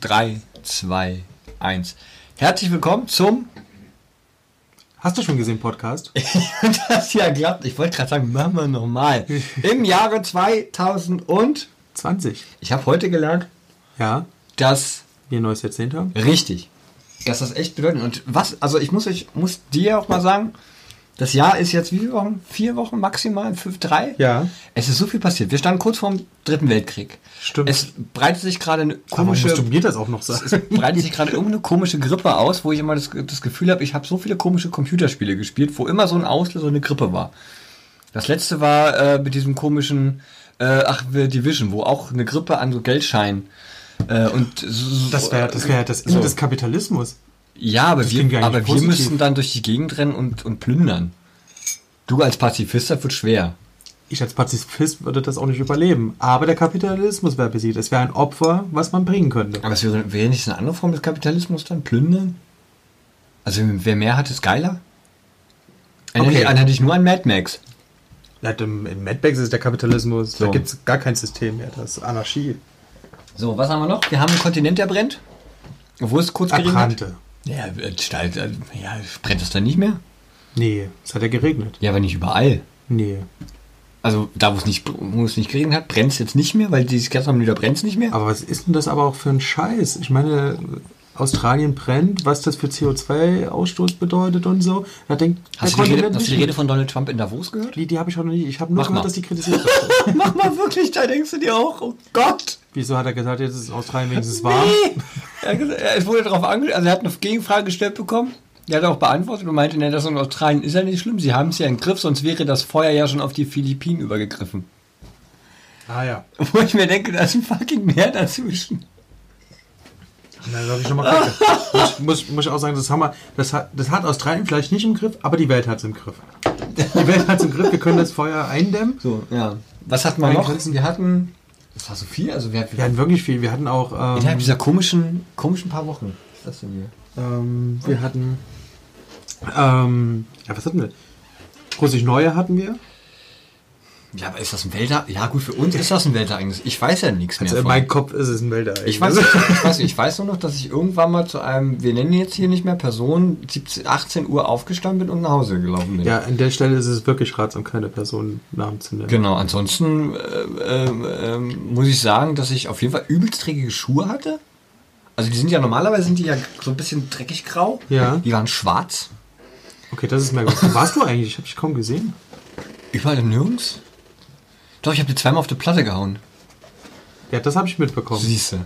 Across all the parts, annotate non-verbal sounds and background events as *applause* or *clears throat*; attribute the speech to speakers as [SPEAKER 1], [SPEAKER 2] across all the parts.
[SPEAKER 1] 3, 2, 1. Herzlich willkommen zum.
[SPEAKER 2] Hast du schon gesehen, Podcast? *laughs*
[SPEAKER 1] das ja klappt. Ich wollte gerade sagen, machen wir nochmal. *laughs* Im Jahre 2020.
[SPEAKER 2] 20.
[SPEAKER 1] Ich habe heute gelernt,
[SPEAKER 2] Ja,
[SPEAKER 1] dass.
[SPEAKER 2] wir ein neues Jahrzehnt haben.
[SPEAKER 1] Richtig. Dass das echt bedeutend. Und was, also ich muss, ich muss dir auch mal sagen, das Jahr ist jetzt wie viele Wochen? Vier Wochen maximal? Fünf, drei?
[SPEAKER 2] Ja.
[SPEAKER 1] Es ist so viel passiert. Wir standen kurz vor dem Dritten Weltkrieg.
[SPEAKER 2] Stimmt.
[SPEAKER 1] Es breitet sich gerade eine komische.
[SPEAKER 2] musst du mir das auch noch
[SPEAKER 1] Es
[SPEAKER 2] sagen?
[SPEAKER 1] breitet sich gerade irgendeine komische Grippe aus, wo ich immer das, das Gefühl habe, ich habe so viele komische Computerspiele gespielt, wo immer so ein Auslöser eine Grippe war. Das letzte war äh, mit diesem komischen, äh, ach, Division, wo auch eine Grippe an so Geldscheinen äh, und so,
[SPEAKER 2] Das wäre das, wär das Ende
[SPEAKER 1] So.
[SPEAKER 2] des Kapitalismus.
[SPEAKER 1] Ja, aber
[SPEAKER 2] Das
[SPEAKER 1] wir, aber wir müssten dann durch die Gegend rennen und, und plündern. Du als Pazifist, das wird schwer.
[SPEAKER 2] Ich als Pazifist würde das auch nicht überleben. Aber der Kapitalismus wäre besiegt. Es wäre ein Opfer, was man bringen könnte.
[SPEAKER 1] Aber es wäre, wäre nicht eine andere Form des Kapitalismus dann? Plündern? Also wer mehr hat, ist geiler?
[SPEAKER 2] Okay.
[SPEAKER 1] dich- erinnere dich nur an Mad Max.
[SPEAKER 2] In Mad Max ist der Kapitalismus,
[SPEAKER 1] So.
[SPEAKER 2] da gibt es gar kein System mehr. Das ist Anarchie.
[SPEAKER 1] So, was haben wir noch? Wir haben einen Kontinent, der brennt. Obwohl es kurz geregnet.
[SPEAKER 2] Erbrannte.
[SPEAKER 1] Ja, äh, steil- äh, ja, brennt es dann nicht mehr?
[SPEAKER 2] Nee, es hat ja geregnet.
[SPEAKER 1] Ja, aber nicht überall.
[SPEAKER 2] Nee.
[SPEAKER 1] Also da, wo es nicht, wo es nicht geregnet hat, brennt es jetzt nicht mehr, weil dieses wieder brennt es nicht mehr.
[SPEAKER 2] Aber was ist denn das aber auch für ein Scheiß? Ich meine, Australien brennt, was das für CO2-Ausstoß bedeutet und so. Da denkt
[SPEAKER 1] Hast, du die, Rede, hast du die
[SPEAKER 2] nicht
[SPEAKER 1] Rede von Donald Trump in Davos gehört?
[SPEAKER 2] Die, die habe ich auch noch nie. Ich habe nur
[SPEAKER 1] Mach
[SPEAKER 2] gehört,
[SPEAKER 1] mal.
[SPEAKER 2] dass die kritisiert *laughs* wird.
[SPEAKER 1] Mach mal wirklich, da denkst du dir auch, oh Gott.
[SPEAKER 2] Wieso hat er gesagt, jetzt ist Australien wenigstens *laughs* warm?
[SPEAKER 1] Nee. Er, hat gesagt- er wurde darauf ange also er hat eine Gegenfrage gestellt bekommen. Der hat auch beantwortet und meinte, ne, das in Australien ist ja nicht schlimm. Sie haben es ja im Griff, sonst wäre das Feuer ja schon auf die Philippinen übergegriffen.
[SPEAKER 2] Ah ja. *laughs*
[SPEAKER 1] Wo ich mir denke, da ist ein fucking Meer dazwischen.
[SPEAKER 2] Na, soll ich schon mal gucken. *laughs* muss, muss, muss ich auch sagen, das, wir, das, hat, das hat Australien vielleicht nicht im Griff, aber die Welt hat es im Griff. Die Welt hat es im Griff, wir können das Feuer eindämmen.
[SPEAKER 1] So, ja. Was hatten wir noch? Wir hatten. Das war so viel, also wir hatten.
[SPEAKER 2] Wir hatten wirklich viel. Wir hatten auch.
[SPEAKER 1] innerhalb
[SPEAKER 2] Ähm,
[SPEAKER 1] dieser komischen, komischen paar Wochen. Was ist das denn hier?
[SPEAKER 2] ähm, wir hatten. Ähm, ja, was hatten wir? Russisch Neue hatten wir.
[SPEAKER 1] Ja, aber ist das ein Welter? Ja, gut, für uns ist das ein Weltereignis. Ich weiß ja nichts mehr.
[SPEAKER 2] Also in meinem Kopf ist es ein Weltereignis.
[SPEAKER 1] Ich weiß, ich, weiß, ich weiß nur noch, dass ich irgendwann mal zu einem, wir nennen jetzt hier nicht mehr Person, 17, 18 Uhr aufgestanden bin und nach Hause gelaufen bin.
[SPEAKER 2] Ja, an der Stelle ist es wirklich ratsam, keine Personennamen zu nennen.
[SPEAKER 1] Genau, ansonsten äh, ähm, ähm, muss ich sagen, dass ich auf jeden Fall übelst dreckige Schuhe hatte. Also die sind ja normalerweise sind die ja so ein bisschen dreckig grau.
[SPEAKER 2] Ja.
[SPEAKER 1] Die waren schwarz.
[SPEAKER 2] Okay, das ist merkwürdig. Warst du eigentlich? Ich habe dich kaum gesehen.
[SPEAKER 1] Überall nirgends. Doch, ich habe die zweimal auf die Platte gehauen.
[SPEAKER 2] Ja, das habe ich mitbekommen.
[SPEAKER 1] Siehst du.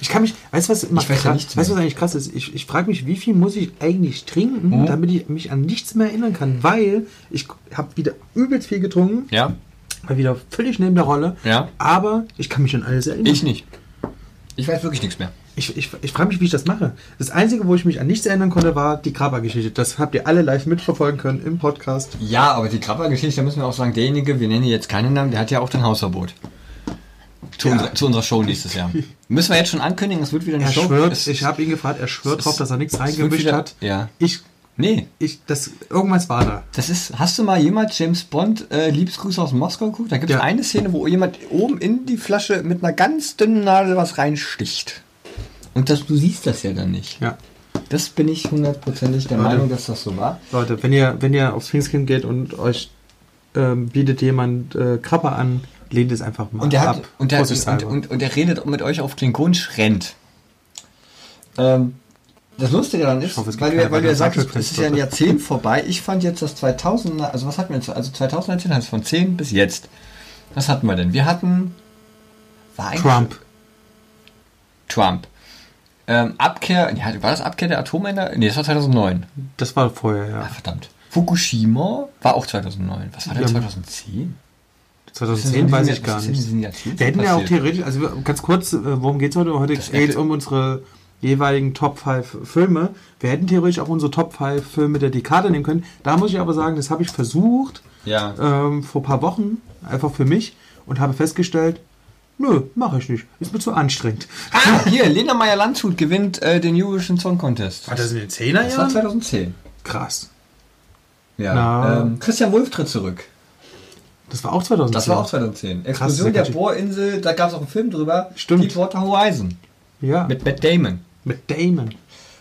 [SPEAKER 2] Ich kann mich, weißt du, was, immer
[SPEAKER 1] Ich weiß ja
[SPEAKER 2] krass-
[SPEAKER 1] nichts
[SPEAKER 2] weißt, was eigentlich krass ist? Ich, ich frage mich, wie viel muss ich eigentlich trinken,
[SPEAKER 1] Mhm.
[SPEAKER 2] damit ich mich an nichts mehr erinnern kann, weil ich habe wieder übelst viel getrunken,
[SPEAKER 1] Ja,
[SPEAKER 2] war wieder völlig neben der Rolle,
[SPEAKER 1] Ja.
[SPEAKER 2] aber ich kann mich an alles erinnern.
[SPEAKER 1] ich nicht. Ich weiß wirklich nichts mehr.
[SPEAKER 2] Ich, ich, ich frage mich, wie ich das mache. Das Einzige, wo ich mich an nichts erinnern konnte, war die Krabber-Geschichte. Das habt ihr alle live mitverfolgen können im Podcast.
[SPEAKER 1] Ja, aber die Krabber-Geschichte, da müssen wir auch sagen, derjenige, wir nennen jetzt keinen Namen, der hat ja auch den Hausverbot. Zu,
[SPEAKER 2] Ja.
[SPEAKER 1] unserer, zu unserer Show nächstes Jahr. *laughs* Müssen wir jetzt schon ankündigen, es wird wieder eine
[SPEAKER 2] Er
[SPEAKER 1] Show.
[SPEAKER 2] schwört,
[SPEAKER 1] es,
[SPEAKER 2] ich habe ihn gefragt, er schwört drauf, dass er nichts reingemischt
[SPEAKER 1] wieder-
[SPEAKER 2] hat.
[SPEAKER 1] Ja.
[SPEAKER 2] Ich,
[SPEAKER 1] Nee,
[SPEAKER 2] ich, das, irgendwas war da.
[SPEAKER 1] das ist, hast du mal jemals James Bond äh, Liebesgrüße aus Moskau geguckt? Da gibt es
[SPEAKER 2] Ja.
[SPEAKER 1] eine Szene, wo jemand oben in die Flasche mit einer ganz dünnen Nadel was reinsticht. Und das, du siehst das ja dann nicht.
[SPEAKER 2] Ja.
[SPEAKER 1] Das bin ich hundertprozentig der
[SPEAKER 2] Leute.
[SPEAKER 1] Meinung, dass das so war.
[SPEAKER 2] Leute, wenn ihr, wenn ihr aufs Pfingstkind geht und euch ähm, bietet jemand äh, Krabber an, lehnt es einfach mal
[SPEAKER 1] Und der,
[SPEAKER 2] ab.
[SPEAKER 1] hat, und, der, und, und, und der redet mit euch auf Klingonisch, rennt. Ähm, das Lustige daran ist,
[SPEAKER 2] hoffe,
[SPEAKER 1] weil,
[SPEAKER 2] keine
[SPEAKER 1] weil du ja sagst, es ist ja ein Jahrzehnt vorbei. Ich fand jetzt das 2000er, also was hatten wir jetzt? Also 2019 heißt von 10 bis jetzt. Was hatten wir denn? Wir hatten.
[SPEAKER 2] Trump.
[SPEAKER 1] Trump. Ähm, Abkehr, ja, war das Abkehr der Atomenergie? Nee, das war 2009.
[SPEAKER 2] Das war vorher,
[SPEAKER 1] Ah,
[SPEAKER 2] ja.
[SPEAKER 1] verdammt. Fukushima war auch 2009. Was war denn
[SPEAKER 2] Ja.
[SPEAKER 1] 2010?
[SPEAKER 2] 2010 weiß ich gar nicht. Wir hätten ja auch theoretisch, also ganz kurz, äh, worum geht es heute? Heute geht es um unsere jeweiligen Top 5 Filme. Wir hätten theoretisch auch unsere Top 5 Filme der Dekade nehmen können. Da muss ich aber sagen, das habe ich versucht
[SPEAKER 1] Ja.
[SPEAKER 2] ähm, vor ein paar Wochen, einfach für mich, und habe festgestellt, nö, mache ich nicht. Ist mir zu anstrengend.
[SPEAKER 1] Ah, hier, Lena Meyer-Landshut gewinnt äh, den Eurovision Song Contest.
[SPEAKER 2] War das in den 10er
[SPEAKER 1] Das war 2010.
[SPEAKER 2] Krass.
[SPEAKER 1] Ja.
[SPEAKER 2] Na.
[SPEAKER 1] Ähm, Christian Wolf tritt zurück.
[SPEAKER 2] Das war auch 2010.
[SPEAKER 1] Das war auch 2010. Explosion der Bohrinsel, da gab es auch einen Film drüber.
[SPEAKER 2] Stimmt.
[SPEAKER 1] Deepwater Horizon.
[SPEAKER 2] Ja.
[SPEAKER 1] Mit Matt Damon.
[SPEAKER 2] Mit Damon.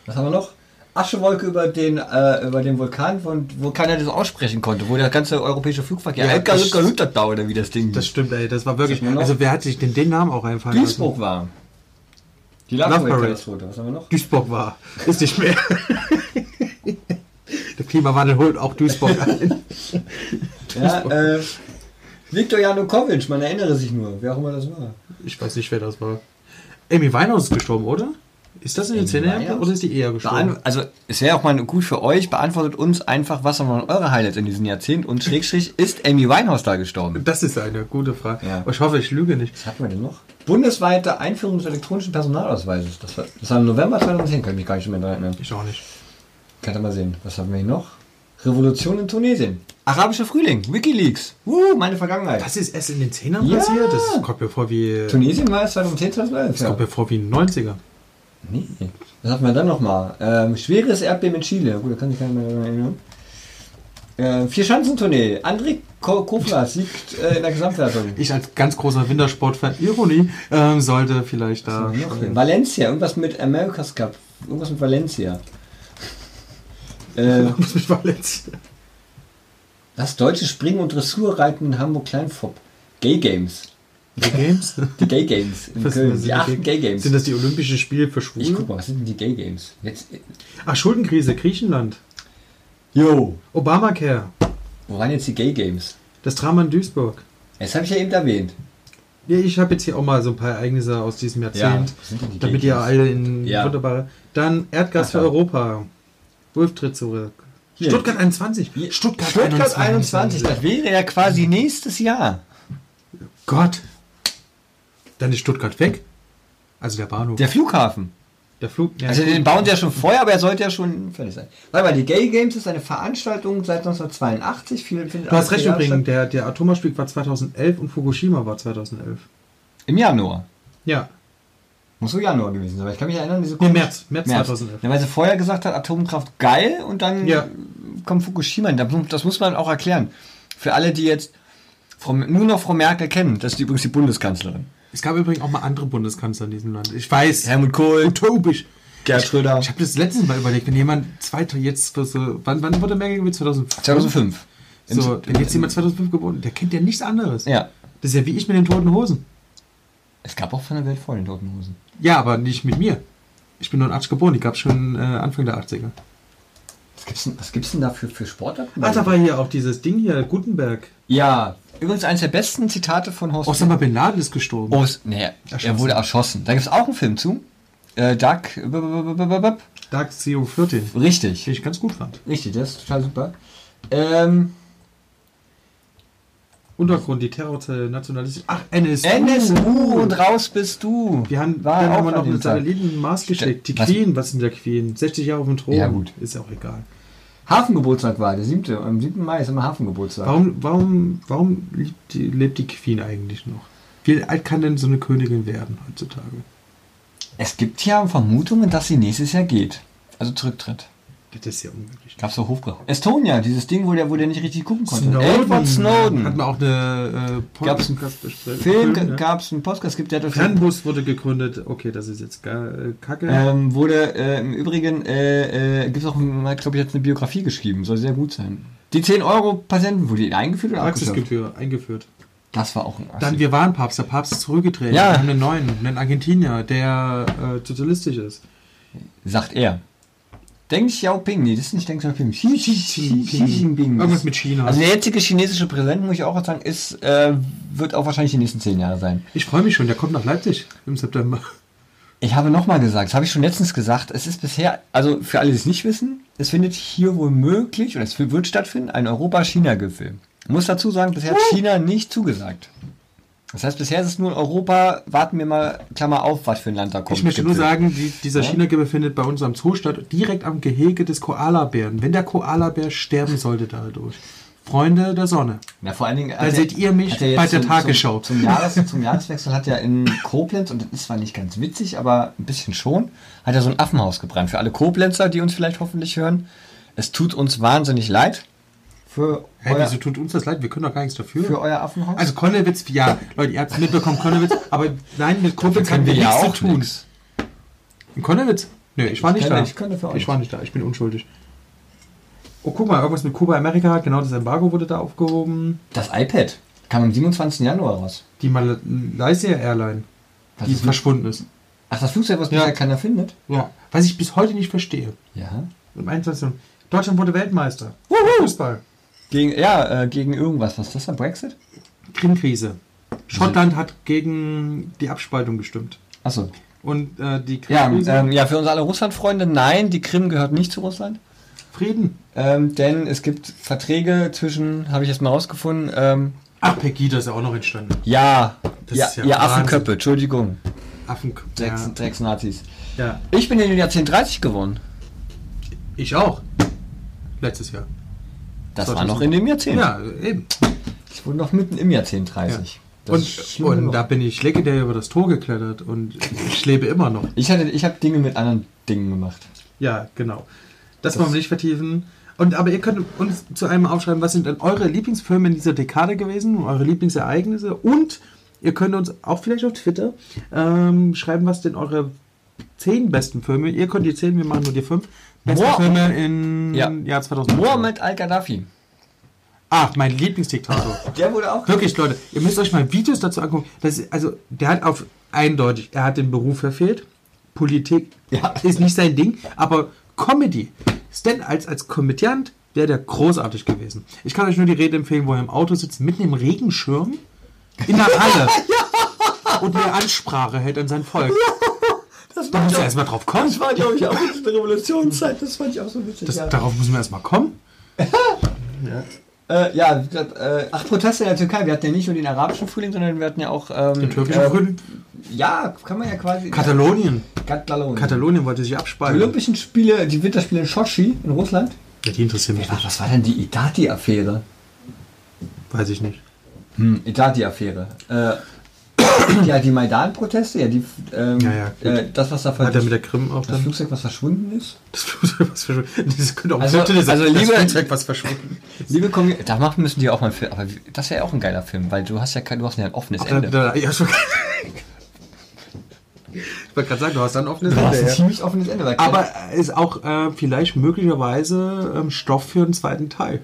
[SPEAKER 1] Was haben wir noch? Aschewolke über den, äh, über den Vulkan, von, wo keiner das aussprechen konnte, wo der ganze europäische Flugverkehr
[SPEAKER 2] Ja,
[SPEAKER 1] Edgar
[SPEAKER 2] das-
[SPEAKER 1] Lücker Lütterdau oder wie das Ding
[SPEAKER 2] Das stimmt, ey. Das war wirklich. Also, wer hat sich denn den Namen auch einfallen
[SPEAKER 1] Duisburg war. Die Love Parade. Was haben wir noch?
[SPEAKER 2] Duisburg war. Ist nicht mehr. *laughs* Der Klimawandel holt auch Duisburg ein.
[SPEAKER 1] Ja, äh, Viktor Janukovic, man erinnere sich nur, wer auch immer das war.
[SPEAKER 2] Ich weiß nicht, wer das war. Amy Winehouse ist gestorben, oder? Ist das in den
[SPEAKER 1] Amy
[SPEAKER 2] 10er Jahren
[SPEAKER 1] Winehouse?
[SPEAKER 2] oder ist die eher gestorben?
[SPEAKER 1] Beant also, es wäre auch mal gut für euch, beantwortet uns einfach, was waren eure Highlights in diesem Jahrzehnt und Schrägstrich, *laughs* ist Amy Winehouse da gestorben?
[SPEAKER 2] Das ist eine gute Frage.
[SPEAKER 1] Ja.
[SPEAKER 2] Ich hoffe, ich lüge nicht.
[SPEAKER 1] Was hatten wir denn noch? Bundesweite Einführung des elektronischen Personalausweises. Das war, das war im November 2010, kann ich mich gar nicht mehr daran erinnern.
[SPEAKER 2] Ich auch nicht.
[SPEAKER 1] Kann ihr mal sehen. Was haben wir hier noch? Revolution in Tunesien. Arabischer Frühling. Wikileaks. Uh, meine Vergangenheit.
[SPEAKER 2] Das ist erst in den 10ern
[SPEAKER 1] Ja.
[SPEAKER 2] passiert? Das kommt mir vor wie.
[SPEAKER 1] Tunesien war es 2010, 2011.
[SPEAKER 2] Das kommt mir vor wie ein 90er.
[SPEAKER 1] Nee. Was hatten wir dann nochmal? Ähm, schweres Erdbeben in Chile. Gut, da kann sich keiner mehr daran erinnern. Äh, Vier-Schanzentournee. André Ko- Kofler *laughs* siegt äh, in der Gesamtwertung.
[SPEAKER 2] Ich als ganz großer Wintersportfan, Ironie, ähm, sollte vielleicht da.
[SPEAKER 1] Valencia. Irgendwas mit America's Cup. Irgendwas mit Valencia. *laughs* Äh,
[SPEAKER 2] Was mit Valencia?
[SPEAKER 1] das deutsche Springen- und Dressurreiten in Hamburg-Kleinfopp. Gay Games.
[SPEAKER 2] Die Games?
[SPEAKER 1] Die Gay Games in
[SPEAKER 2] Was
[SPEAKER 1] Köln.
[SPEAKER 2] sind
[SPEAKER 1] Die achten Gay Games.
[SPEAKER 2] Sind das die Olympischen Spiele für
[SPEAKER 1] Ich guck mal, was sind denn die Gay Games? Jetzt.
[SPEAKER 2] Ach, Schuldenkrise, Griechenland.
[SPEAKER 1] Yo.
[SPEAKER 2] Obamacare.
[SPEAKER 1] Wo waren jetzt die Gay Games?
[SPEAKER 2] Das Drama in Duisburg.
[SPEAKER 1] Das habe ich ja eben erwähnt.
[SPEAKER 2] Ja, ich habe jetzt hier auch mal so ein paar Ereignisse aus diesem Jahrzehnt,
[SPEAKER 1] was sind die
[SPEAKER 2] damit
[SPEAKER 1] Gay
[SPEAKER 2] ihr alle in
[SPEAKER 1] Ja.
[SPEAKER 2] wunderbare. Dann Erdgas
[SPEAKER 1] Ach
[SPEAKER 2] für
[SPEAKER 1] ja.
[SPEAKER 2] Europa. Wolf tritt zurück.
[SPEAKER 1] Hier.
[SPEAKER 2] Stuttgart 21.
[SPEAKER 1] Hier.
[SPEAKER 2] Stuttgart,
[SPEAKER 1] Stuttgart 21. Das wäre ja quasi nächstes Jahr.
[SPEAKER 2] Gott. Dann ist Stuttgart weg. Also der Bahnhof.
[SPEAKER 1] Der Flughafen.
[SPEAKER 2] Der Flug. Ja,
[SPEAKER 1] Also den bauen sie ja schon vorher, aber er sollte ja schon fertig sein. Warte mal, die Gay Games ist eine Veranstaltung seit 1982. Viel,
[SPEAKER 2] Du hast recht übrigens, der, der Atomausstieg war 2011 und Fukushima war 2011.
[SPEAKER 1] Im Januar.
[SPEAKER 2] Ja,
[SPEAKER 1] Muss so Januar gewesen sein, aber ich kann mich erinnern, diese
[SPEAKER 2] Nee, März, März 2011.
[SPEAKER 1] Ja, weil sie vorher gesagt hat, Atomkraft geil und dann
[SPEAKER 2] Ja.
[SPEAKER 1] kommt Fukushima. Das muss- Das muss man auch erklären. Für alle, die jetzt Frau, nur noch Frau Merkel kennen, das ist übrigens die Bundeskanzlerin.
[SPEAKER 2] Es gab übrigens auch mal andere Bundeskanzler in diesem Land. Ich weiß.
[SPEAKER 1] Helmut Kohl,
[SPEAKER 2] Utopisch.
[SPEAKER 1] Gerd Schröder.
[SPEAKER 2] Ich habe das letztens mal überlegt, wenn jemand zweiter jetzt so, wann, wann wurde Merkel gewählt? 2005?
[SPEAKER 1] 2005.
[SPEAKER 2] So, wenn jetzt jemand 2005 geboren, der kennt ja nichts anderes.
[SPEAKER 1] Ja.
[SPEAKER 2] Das ist ja wie ich mit den toten Hosen.
[SPEAKER 1] Es gab auch von der Welt vor den Toten Hosen.
[SPEAKER 2] Ja, aber nicht mit mir. Ich bin 89 geboren, die gab es schon äh, Anfang der 80er.
[SPEAKER 1] Was gibt's denn, was gibt's denn da für, für Sportarten?
[SPEAKER 2] Ah, da war hier auch dieses Ding hier, Gutenberg.
[SPEAKER 1] Ja, übrigens eines der besten Zitate von Horst.
[SPEAKER 2] Osama Bin Laden ist gestorben.
[SPEAKER 1] Oh, nee, er wurde erschossen. Da gibt es auch einen Film zu. Äh, Dark. b- b- b-
[SPEAKER 2] Dark CO 14,
[SPEAKER 1] Richtig.
[SPEAKER 2] den ich ganz gut fand.
[SPEAKER 1] Richtig, das ist total super. Ähm,
[SPEAKER 2] Untergrund, die Terrorzelle, Nationalistisch. Ach, NSU.
[SPEAKER 1] NSU und raus bist du.
[SPEAKER 2] Wir haben,
[SPEAKER 1] War
[SPEAKER 2] dann
[SPEAKER 1] auch
[SPEAKER 2] haben wir noch mit. Satelliten Mars geschickt. Die
[SPEAKER 1] Was?
[SPEAKER 2] Queen, was denn der Queen? 60 Jahre auf dem Thron.
[SPEAKER 1] Ja, gut.
[SPEAKER 2] Ist ja auch egal.
[SPEAKER 1] Hafengeburtstag war der siebte. Am 7. Mai ist immer Hafengeburtstag.
[SPEAKER 2] Warum, warum, warum lebt die, lebt die Queen eigentlich noch? Wie alt kann denn so eine Königin werden heutzutage?
[SPEAKER 1] Es gibt ja Vermutungen, dass sie nächstes Jahr geht. Also zurücktritt.
[SPEAKER 2] Das ist ja unmöglich.
[SPEAKER 1] Gab's so Hochgebracht. Estonia, dieses Ding, wo der, wo der nicht richtig gucken konnte.
[SPEAKER 2] Snowden.
[SPEAKER 1] Edward Snowden.
[SPEAKER 2] Hat man auch eine äh,
[SPEAKER 1] Gab's einen
[SPEAKER 2] Podcast-Besprechung.
[SPEAKER 1] Film,
[SPEAKER 2] ja.
[SPEAKER 1] gab's einen Podcast, gibt der hat das
[SPEAKER 2] Fernbus wurde gegründet. Okay, das ist jetzt gar, äh, kacke.
[SPEAKER 1] Ähm, wurde äh, im Übrigen, äh, äh, gibt es auch, glaube ich, jetzt eine Biografie geschrieben, soll sehr gut sein. Die 10 Euro Patienten, wurde die eingeführt oder?
[SPEAKER 2] Praxisgebühr eingeführt.
[SPEAKER 1] Das war auch ein Assi.
[SPEAKER 2] Dann, wir waren Papst. Der Papst ist zurückgetreten.
[SPEAKER 1] Ja.
[SPEAKER 2] Wir haben einen neuen, einen Argentinier, der äh, sozialistisch ist.
[SPEAKER 1] Sagt er. Deng Xiaoping, nee, das ist nicht Deng Xiaoping. Xi, Xi, Xi, Xi Jinping.
[SPEAKER 2] Irgendwas mit China.
[SPEAKER 1] Also der jetzige chinesische Präsident, muss ich auch sagen, ist, äh, wird auch wahrscheinlich die nächsten 10 Jahre sein.
[SPEAKER 2] ich freue mich schon, der kommt nach Leipzig im September.
[SPEAKER 1] Ich habe nochmal gesagt, das habe ich schon letztens gesagt, es ist bisher, also für alle, die es nicht wissen, es findet hier wohl möglich, oder es wird stattfinden, ein Europa-China-Gipfel. Muss dazu sagen, bisher hat China nicht zugesagt. Das heißt, bisher ist es nur in Europa, warten wir mal, Klammer auf, was für ein Land da kommt.
[SPEAKER 2] Ich möchte nur sagen, die, dieser
[SPEAKER 1] Ja?
[SPEAKER 2] China-Gipfel findet bei uns am Zoo statt, direkt am Gehege des Koalabären. Wenn der Koalabär sterben sollte dadurch. Freunde der Sonne.
[SPEAKER 1] Ja, vor allen Dingen.
[SPEAKER 2] Da seht ihr mich bei der Tagesschau.
[SPEAKER 1] Zum, zum, Jahres, zum Jahreswechsel hat er in Koblenz, und das ist zwar nicht ganz witzig, aber ein bisschen schon, hat er so ein Affenhaus gebrannt. Für alle Koblenzer, die uns vielleicht hoffentlich hören, es tut uns wahnsinnig leid für,
[SPEAKER 2] Hä,
[SPEAKER 1] euer,
[SPEAKER 2] wieso tut uns das leid? Wir können doch gar nichts dafür.
[SPEAKER 1] für euer Affenhaus.
[SPEAKER 2] also Konnewitz, ja, Leute, ihr habt es mitbekommen, Konnewitz, aber nein, mit Koblenz
[SPEAKER 1] können
[SPEAKER 2] haben
[SPEAKER 1] wir
[SPEAKER 2] wir
[SPEAKER 1] ja
[SPEAKER 2] nichts
[SPEAKER 1] auch
[SPEAKER 2] zu tun. In Konnewitz? Nee, ich war nicht
[SPEAKER 1] kenne-
[SPEAKER 2] da.
[SPEAKER 1] ich.
[SPEAKER 2] Ich war nicht da, ich bin unschuldig. Oh, guck mal, irgendwas mit Kuba Amerika, genau das Embargo wurde da aufgehoben.
[SPEAKER 1] Das iPad kam am 27. Januar raus.
[SPEAKER 2] Die Malaysia Airline,
[SPEAKER 1] Was
[SPEAKER 2] die
[SPEAKER 1] ist
[SPEAKER 2] verschwunden ist.
[SPEAKER 1] Ach, das Flugzeug, was
[SPEAKER 2] Ja.
[SPEAKER 1] bisher keiner findet?
[SPEAKER 2] Ja. Was ich bis heute nicht verstehe.
[SPEAKER 1] Ja.
[SPEAKER 2] Im 21. Deutschland wurde Weltmeister. Fußball.
[SPEAKER 1] Gegen, ja, äh, gegen irgendwas. Was ist das da? Brexit?
[SPEAKER 2] Krimkrise. Schottland hat gegen die Abspaltung gestimmt.
[SPEAKER 1] Achso.
[SPEAKER 2] Und äh, die
[SPEAKER 1] Ja,
[SPEAKER 2] Krimkrise.
[SPEAKER 1] ähm, ja, für unsere alle Russland-Freunde, nein, die Krim gehört nicht zu Russland.
[SPEAKER 2] Frieden.
[SPEAKER 1] Ähm, denn es gibt Verträge zwischen, habe ich jetzt mal rausgefunden, ähm,
[SPEAKER 2] Ach, Pegida ist ja auch noch entstanden.
[SPEAKER 1] ja,
[SPEAKER 2] Das
[SPEAKER 1] ja,
[SPEAKER 2] ist ja
[SPEAKER 1] ihr. Affenköppe, Entschuldigung,
[SPEAKER 2] Affen.
[SPEAKER 1] Drecks,
[SPEAKER 2] Ja.
[SPEAKER 1] Drecks-Nazis.
[SPEAKER 2] ja.
[SPEAKER 1] Ich bin in den Jahrzehnt 30 geworden.
[SPEAKER 2] Ich auch. Letztes Jahr.
[SPEAKER 1] Das war
[SPEAKER 2] 2000.
[SPEAKER 1] noch in dem Jahrzehnt.
[SPEAKER 2] Ja, eben.
[SPEAKER 1] Ich wurde noch mitten im Jahrzehnt 30. Das
[SPEAKER 2] Und, und da bin ich legendär über das Tor geklettert und ich lebe immer noch.
[SPEAKER 1] ich hatte, ich habe Dinge mit anderen Dingen gemacht.
[SPEAKER 2] Ja, genau. Das,
[SPEAKER 1] Das-
[SPEAKER 2] wollen wir nicht vertiefen. Und, aber ihr könnt uns zu einem aufschreiben, was sind denn eure Lieblingsfilme in dieser Dekade gewesen, eure Lieblingsereignisse und ihr könnt uns auch vielleicht auf Twitter ähm, schreiben, was denn eure zehn besten Filme, ihr könnt die zehn, wir machen nur die fünf, besten
[SPEAKER 1] Moa-
[SPEAKER 2] Filme im
[SPEAKER 1] Ja.
[SPEAKER 2] Jahr 2000.
[SPEAKER 1] Mohammed Al-Gaddafi.
[SPEAKER 2] Ach, mein Lieblingsdiktator. *laughs*
[SPEAKER 1] Der wurde auch.
[SPEAKER 2] Wirklich, Leute, ihr müsst euch mal Videos dazu angucken. Das ist, also, der hat auf eindeutig, er hat den Beruf verfehlt. Politik
[SPEAKER 1] Ja.
[SPEAKER 2] ist nicht sein Ding, aber Comedy. Stan als, als Komödiant wäre der großartig gewesen. Ich kann euch nur die Rede empfehlen, wo er im Auto sitzt, mitten im Regenschirm, in der *laughs* Halle und eine Ansprache hält an sein Volk.
[SPEAKER 1] Das
[SPEAKER 2] Da muss er erstmal drauf kommen.
[SPEAKER 1] Das war, glaube ich, auch in der Revolutionszeit. Das fand ich auch so witzig.
[SPEAKER 2] Das,
[SPEAKER 1] ja.
[SPEAKER 2] Darauf müssen wir erstmal kommen. *laughs*
[SPEAKER 1] Äh, ja, ich glaub, äh, ach, Proteste in der Türkei. Wir hatten ja nicht nur den arabischen Frühling, sondern wir hatten ja auch. Ähm,
[SPEAKER 2] Den türkischen
[SPEAKER 1] äh,
[SPEAKER 2] Frühling.
[SPEAKER 1] Ja, kann man ja quasi.
[SPEAKER 2] Katalonien.
[SPEAKER 1] Katalonien.
[SPEAKER 2] Katalonien wollte sich
[SPEAKER 1] Die
[SPEAKER 2] abspalten.
[SPEAKER 1] Olympischen Spiele, die Winterspiele in Sochi in Russland.
[SPEAKER 2] Ja, die interessieren mich nicht.
[SPEAKER 1] was war denn die Idati-Affäre?
[SPEAKER 2] Weiß ich nicht.
[SPEAKER 1] Hm, Idati-Affäre. Äh, ja, die Maidan-Proteste, ja, die. Ähm,
[SPEAKER 2] Ja, ja,
[SPEAKER 1] äh, das, was da
[SPEAKER 2] Hat er mit der Krim auch
[SPEAKER 1] das
[SPEAKER 2] dann.
[SPEAKER 1] Flugzeug, was verschwunden ist.
[SPEAKER 2] Das Flugzeug, was verschwunden *laughs* Das könnte auch
[SPEAKER 1] Also-
[SPEAKER 2] ein sein.
[SPEAKER 1] also
[SPEAKER 2] das
[SPEAKER 1] liebe-
[SPEAKER 2] Flugzeug, was verschwunden
[SPEAKER 1] Liebe Kommi da machen müssen die auch mal einen Film. Aber das wäre ja auch ein geiler Film, weil du hast ja kein, du hast ja ein offenes
[SPEAKER 2] Da,
[SPEAKER 1] Ende.
[SPEAKER 2] da, ja, schon. ich *laughs* wollte gerade sagen, du hast dann ein offenes
[SPEAKER 1] Du hast
[SPEAKER 2] Ende.
[SPEAKER 1] ein
[SPEAKER 2] Ja.
[SPEAKER 1] ziemlich offenes Ende.
[SPEAKER 2] Aber ist auch äh, vielleicht möglicherweise ähm, Stoff für einen zweiten Teil.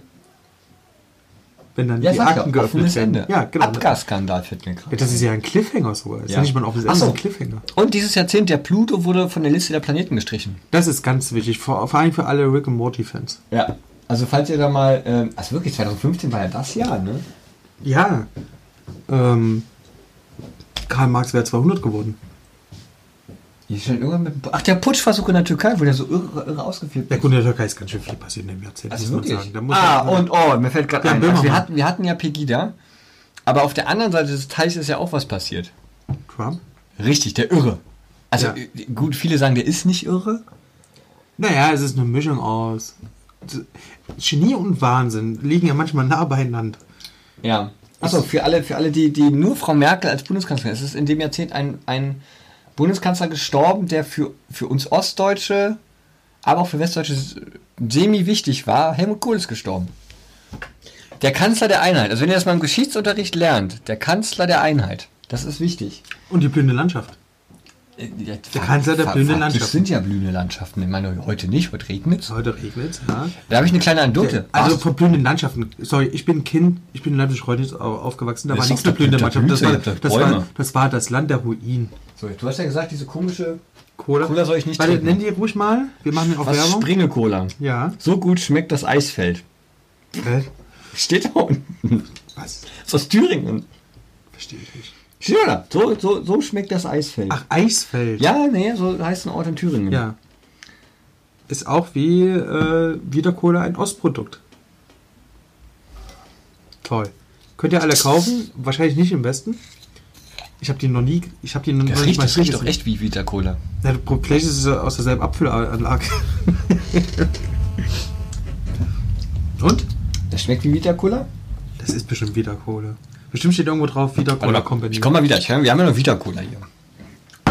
[SPEAKER 2] Wenn dann
[SPEAKER 1] ja,
[SPEAKER 2] die Akten
[SPEAKER 1] doch,
[SPEAKER 2] geöffnet werden. Ja, genau.
[SPEAKER 1] Abgasskandal fällt mir
[SPEAKER 2] Ja,
[SPEAKER 1] gerade.
[SPEAKER 2] das ist ja ein Cliffhanger sogar. Das ist
[SPEAKER 1] Ja.
[SPEAKER 2] ja nicht mal ein offenes
[SPEAKER 1] Ach
[SPEAKER 2] Ende,
[SPEAKER 1] so.
[SPEAKER 2] ist ein Cliffhanger.
[SPEAKER 1] Und dieses Jahrzehnt, der Pluto wurde von der Liste der Planeten gestrichen.
[SPEAKER 2] Das ist ganz wichtig, vor, vor allem für alle Rick and Morty Fans.
[SPEAKER 1] Ja. Also falls ihr da mal, ähm, also wirklich 2015 war ja das Jahr, ne?
[SPEAKER 2] Ja. Ähm, Karl Marx wäre 200 geworden.
[SPEAKER 1] Irgendwann mit, ach, der Putschversuch in der Türkei, wo der so irre, irre ausgeflippt
[SPEAKER 2] Ja gut, in der Türkei ist ganz schön viel passiert in dem Jahrzehnt,
[SPEAKER 1] Also
[SPEAKER 2] muss man sagen. Da muss
[SPEAKER 1] ah,
[SPEAKER 2] man-
[SPEAKER 1] und oh, mir fällt gerade
[SPEAKER 2] Ja,
[SPEAKER 1] ein. Also wir, hatten, wir hatten ja Pegida, aber auf der anderen Seite des Teichs ist ja auch was passiert.
[SPEAKER 2] Trump?
[SPEAKER 1] Richtig, der Irre. Also
[SPEAKER 2] Ja.
[SPEAKER 1] äh, gut, viele sagen, der ist nicht irre.
[SPEAKER 2] Naja, es ist eine Mischung aus. Genie und Wahnsinn liegen ja manchmal nah beieinander.
[SPEAKER 1] Ja. Achso, für alle, für alle, die, die nur Frau Merkel als Bundeskanzlerin, es ist in dem Jahrzehnt ein, ein Bundeskanzler gestorben, der für, für uns Ostdeutsche, aber auch für Westdeutsche semi wichtig war. Helmut Kohl ist gestorben. Der Kanzler der Einheit. Also wenn ihr das mal im Geschichtsunterricht lernt, der Kanzler der Einheit. Das ist wichtig.
[SPEAKER 2] Und die blühende Landschaft.
[SPEAKER 1] Äh, Der,
[SPEAKER 2] Kanzler der blühenden
[SPEAKER 1] Das
[SPEAKER 2] Landschaften.
[SPEAKER 1] sind ja blühende Landschaften. Ich meine, heute nicht, heute regnet es.
[SPEAKER 2] Heute regnet es, ja.
[SPEAKER 1] Da habe ich eine kleine Anekdote.
[SPEAKER 2] Also von blühenden Landschaften. Sorry, ich bin Kind, ich bin in Leipzig-Reutnitz au- aufgewachsen, da
[SPEAKER 1] Das
[SPEAKER 2] war nichts mit blühender
[SPEAKER 1] da
[SPEAKER 2] Landschaft. Das war, das, war, das war das Land der Ruinen.
[SPEAKER 1] so, du hast ja gesagt, diese komische
[SPEAKER 2] Cola.
[SPEAKER 1] Cola soll ich nicht
[SPEAKER 2] Warte, nenn die ruhig mal. Wir machen auch
[SPEAKER 1] was
[SPEAKER 2] Werbung.
[SPEAKER 1] Springe-Cola.
[SPEAKER 2] Ja.
[SPEAKER 1] So gut schmeckt das Eisfeld.
[SPEAKER 2] Äh,
[SPEAKER 1] Steht da unten.
[SPEAKER 2] was?
[SPEAKER 1] Das ist aus Thüringen.
[SPEAKER 2] Verstehe ich nicht.
[SPEAKER 1] Da. So, so, so schmeckt das Eisfeld.
[SPEAKER 2] Ach, Eisfeld.
[SPEAKER 1] Ja, nee, so heißt ein Ort in Thüringen.
[SPEAKER 2] Ja. Ist auch wie äh, Wiederkohle ein Ostprodukt. Toll. Könnt ihr alle kaufen? Wahrscheinlich nicht im Westen. Ich habe die noch nie. Ich habe die noch
[SPEAKER 1] Das
[SPEAKER 2] nicht
[SPEAKER 1] riecht,
[SPEAKER 2] mal
[SPEAKER 1] das riecht doch echt wie Vita Cola.
[SPEAKER 2] Ja, vielleicht ist es aus derselben Abfüllanlage. *laughs* Und?
[SPEAKER 1] Das schmeckt wie Vita Cola?
[SPEAKER 2] Das ist bestimmt Wiederkohle. Bestimmt steht irgendwo drauf Wiederkohle Company.
[SPEAKER 1] Ich komm mal wieder. Ich, wir haben ja noch Vita Cola hier.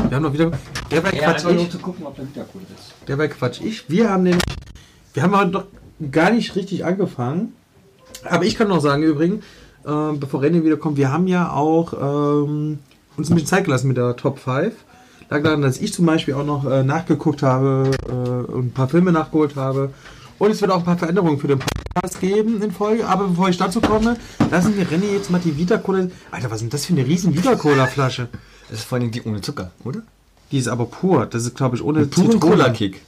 [SPEAKER 2] Wir haben noch wieder. Der war Quatsch ich.
[SPEAKER 1] zu gucken, ob da Vita Cola ist.
[SPEAKER 2] Der war Quatsch ich. Wir haben nämlich. Wir haben heute noch gar nicht richtig angefangen. Aber ich kann noch sagen, übrigens, äh, bevor René wiederkommt, wir haben ja auch ähm, uns ein bisschen Zeit gelassen mit der Top 5. lag daran, dass ich zum Beispiel auch noch äh, nachgeguckt habe äh, und ein paar Filme nachgeholt habe. Und es wird auch ein paar Veränderungen für den Podcast geben in Folge. Aber bevor ich dazu komme, lassen wir René jetzt mal die Vita Cola. Alter, was ist denn das für eine riesen Vita Cola Flasche?
[SPEAKER 1] Das ist vor allem die ohne Zucker, oder?
[SPEAKER 2] Die ist aber pur. Das ist, glaube ich, ohne Zitrone.
[SPEAKER 1] Cola-Kick.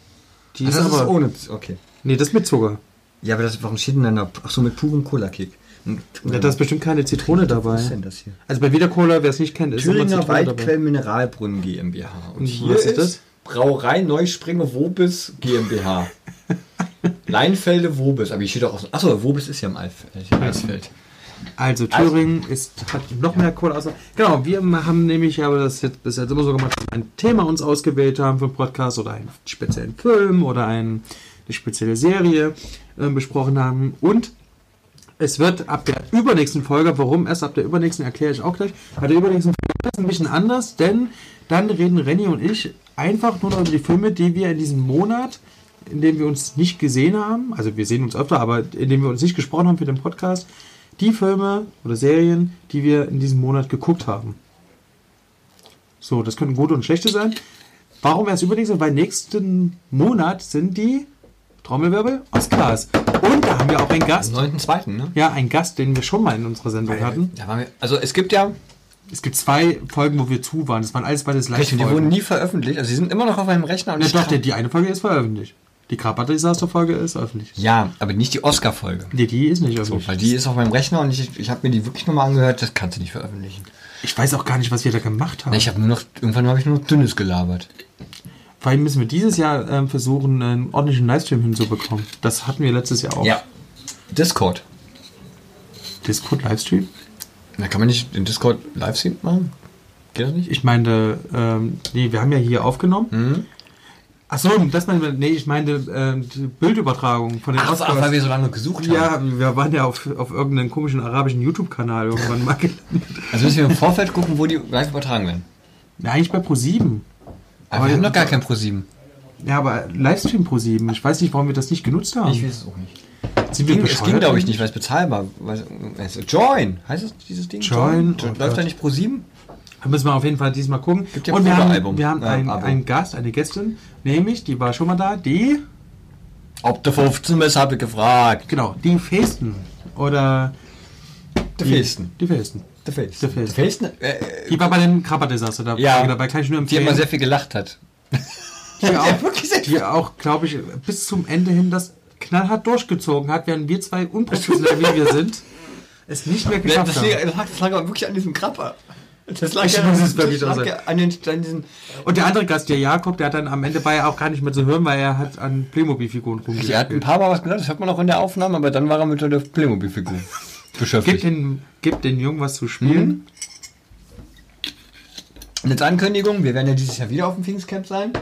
[SPEAKER 2] Die ist
[SPEAKER 1] das ist
[SPEAKER 2] aber.
[SPEAKER 1] ohne. Okay.
[SPEAKER 2] nee, das mit Zucker.
[SPEAKER 1] Ja, aber das warum steht denn dann da? Ach so, mit purem Cola-Kick.
[SPEAKER 2] Ja, da ist bestimmt keine Zitrone
[SPEAKER 1] Was
[SPEAKER 2] dabei.
[SPEAKER 1] ist denn das hier?
[SPEAKER 2] Also bei Vita Cola, wer es nicht kennt, ist
[SPEAKER 1] Thüringer. Waldquell Mineralbrunnen GmbH. Und hier
[SPEAKER 2] was
[SPEAKER 1] ist,
[SPEAKER 2] ist das?
[SPEAKER 1] Brauerei Neuspringe Wobis GmbH. *laughs* Leinfelde Wobis. Aber hier steht auch aus. Achso, Wobis ist ja im äh, Eisfeld.
[SPEAKER 2] Also Thüringen ist, hat noch mehr Kohle außer. Genau, wir haben nämlich, aber das jetzt bis jetzt immer so gemacht, ein Thema uns ausgewählt haben für einen Podcast oder einen speziellen Film oder ein, eine spezielle Serie äh, besprochen haben. Und es wird ab der übernächsten Folge, warum erst ab der übernächsten, erkläre ich auch gleich, ab der übernächsten Folge ist ein bisschen anders, denn dann reden Renny und ich einfach nur noch über die Filme, die wir in diesem Monat, in dem wir uns nicht gesehen haben, also wir sehen uns öfter, aber in dem wir uns nicht gesprochen haben für den Podcast, die Filme oder Serien, die wir in diesem Monat geguckt haben. So, das können gute und schlechte sein. Warum erst übernächste? Weil nächsten Monat sind die Trommelwirbel Oscars. Und da haben wir auch einen
[SPEAKER 1] Am
[SPEAKER 2] Gast.
[SPEAKER 1] 9.2., ne?
[SPEAKER 2] Ja, einen Gast, den wir schon mal in unserer Sendung hatten.
[SPEAKER 1] Da waren wir, also es gibt ja,
[SPEAKER 2] Es gibt zwei Folgen, wo wir zu waren. Das waren alles beides
[SPEAKER 1] Richtig, die wurden nie veröffentlicht. Also sie sind immer noch auf meinem Rechner. Und
[SPEAKER 2] Ja,
[SPEAKER 1] ich
[SPEAKER 2] doch, die eine Folge ist veröffentlicht. Die Carpenter-Disaster-Folge ist öffentlich.
[SPEAKER 1] ja, aber nicht die Oscar-Folge.
[SPEAKER 2] Nee, die ist nicht
[SPEAKER 1] So,
[SPEAKER 2] öffentlich.
[SPEAKER 1] weil die ist auf meinem Rechner und ich, ich habe mir die wirklich nochmal angehört. Das kannst du nicht veröffentlichen.
[SPEAKER 2] ich weiß auch gar nicht, was wir da gemacht haben.
[SPEAKER 1] Na, ich habe nur noch, irgendwann habe ich nur noch Dünnes gelabert.
[SPEAKER 2] Vor allem müssen wir dieses Jahr ähm, versuchen, einen ordentlichen Livestream hinzubekommen. Das hatten wir letztes Jahr auch.
[SPEAKER 1] Discord.
[SPEAKER 2] Discord-Livestream?
[SPEAKER 1] Na, kann man nicht den Discord Livestream machen? Geht das nicht?
[SPEAKER 2] Ich meinte, ähm, nee, wir haben ja hier aufgenommen.
[SPEAKER 1] Mhm.
[SPEAKER 2] Achso, das meinte, nee, ich meinte ähm, die Bildübertragung von den
[SPEAKER 1] Ach,
[SPEAKER 2] Oscars.
[SPEAKER 1] ach, weil wir so lange gesucht haben.
[SPEAKER 2] Ja, wir waren ja auf, auf irgendeinem komischen arabischen YouTube-Kanal irgendwann mal gelandet.
[SPEAKER 1] Also müssen wir im Vorfeld gucken, wo die live übertragen werden.
[SPEAKER 2] Ja, eigentlich bei Pro7.
[SPEAKER 1] Aber, wir haben noch gar kein Pro7.
[SPEAKER 2] Ja, aber Livestream Pro7. Ich weiß nicht, warum wir das nicht genutzt haben.
[SPEAKER 1] Ich weiß es auch nicht.
[SPEAKER 2] Sind
[SPEAKER 1] Ging, es
[SPEAKER 2] bescheuert
[SPEAKER 1] ging, glaube ich, nicht, weil es bezahlbar war. Also Join, heißt es dieses Ding?
[SPEAKER 2] Join, oh
[SPEAKER 1] Läuft da nicht Pro7?
[SPEAKER 2] Da müssen wir auf jeden Fall diesmal gucken.
[SPEAKER 1] Gibt ja
[SPEAKER 2] Und wir haben, wir haben
[SPEAKER 1] Äh,
[SPEAKER 2] einen, einen Gast, eine Gästin, nämlich, die war schon mal da, die,
[SPEAKER 1] Ob der 15 ist, habe ich gefragt.
[SPEAKER 2] genau, die Festen. Oder
[SPEAKER 1] Der
[SPEAKER 2] die,
[SPEAKER 1] Festen.
[SPEAKER 2] Die Festen.
[SPEAKER 1] Der Festen.
[SPEAKER 2] Der Festen.
[SPEAKER 1] Der Festen, äh,
[SPEAKER 2] Die war bei den Krabber-Desaster dabei.
[SPEAKER 1] Ja.
[SPEAKER 2] dabei kann ich nur
[SPEAKER 1] die
[SPEAKER 2] empfehlen.
[SPEAKER 1] immer sehr viel gelacht hat. *laughs*
[SPEAKER 2] die auch, *laughs*
[SPEAKER 1] wirklich sehr
[SPEAKER 2] die auch glaube ich, bis zum Ende hin das knallhart durchgezogen hat, während wir zwei unprofessionell wie wir sind, *laughs* es nicht mehr geschafft
[SPEAKER 1] Das,
[SPEAKER 2] haben.
[SPEAKER 1] lag, das lag aber wirklich an diesem Krabber. Das lag
[SPEAKER 2] Ich muss es wirklich
[SPEAKER 1] das lag ja an, den, diesen.
[SPEAKER 2] Und der andere Gast, der Jakob, der hat dann am Ende war ja auch gar nicht mehr zu hören, weil er hat an Playmobil-Figuren
[SPEAKER 1] Er hat ein
[SPEAKER 2] rumgespielt.
[SPEAKER 1] paar Mal was gesagt, das hört man auch in der Aufnahme, aber dann war er mit der Playmobil-Figur *laughs*
[SPEAKER 2] Gib
[SPEAKER 1] beschäftigt.
[SPEAKER 2] den, gib den Jungen was zu spielen.
[SPEAKER 1] Mhm. Und jetzt Ankündigung, wir werden ja dieses Jahr wieder auf dem Pfingstcamp sein.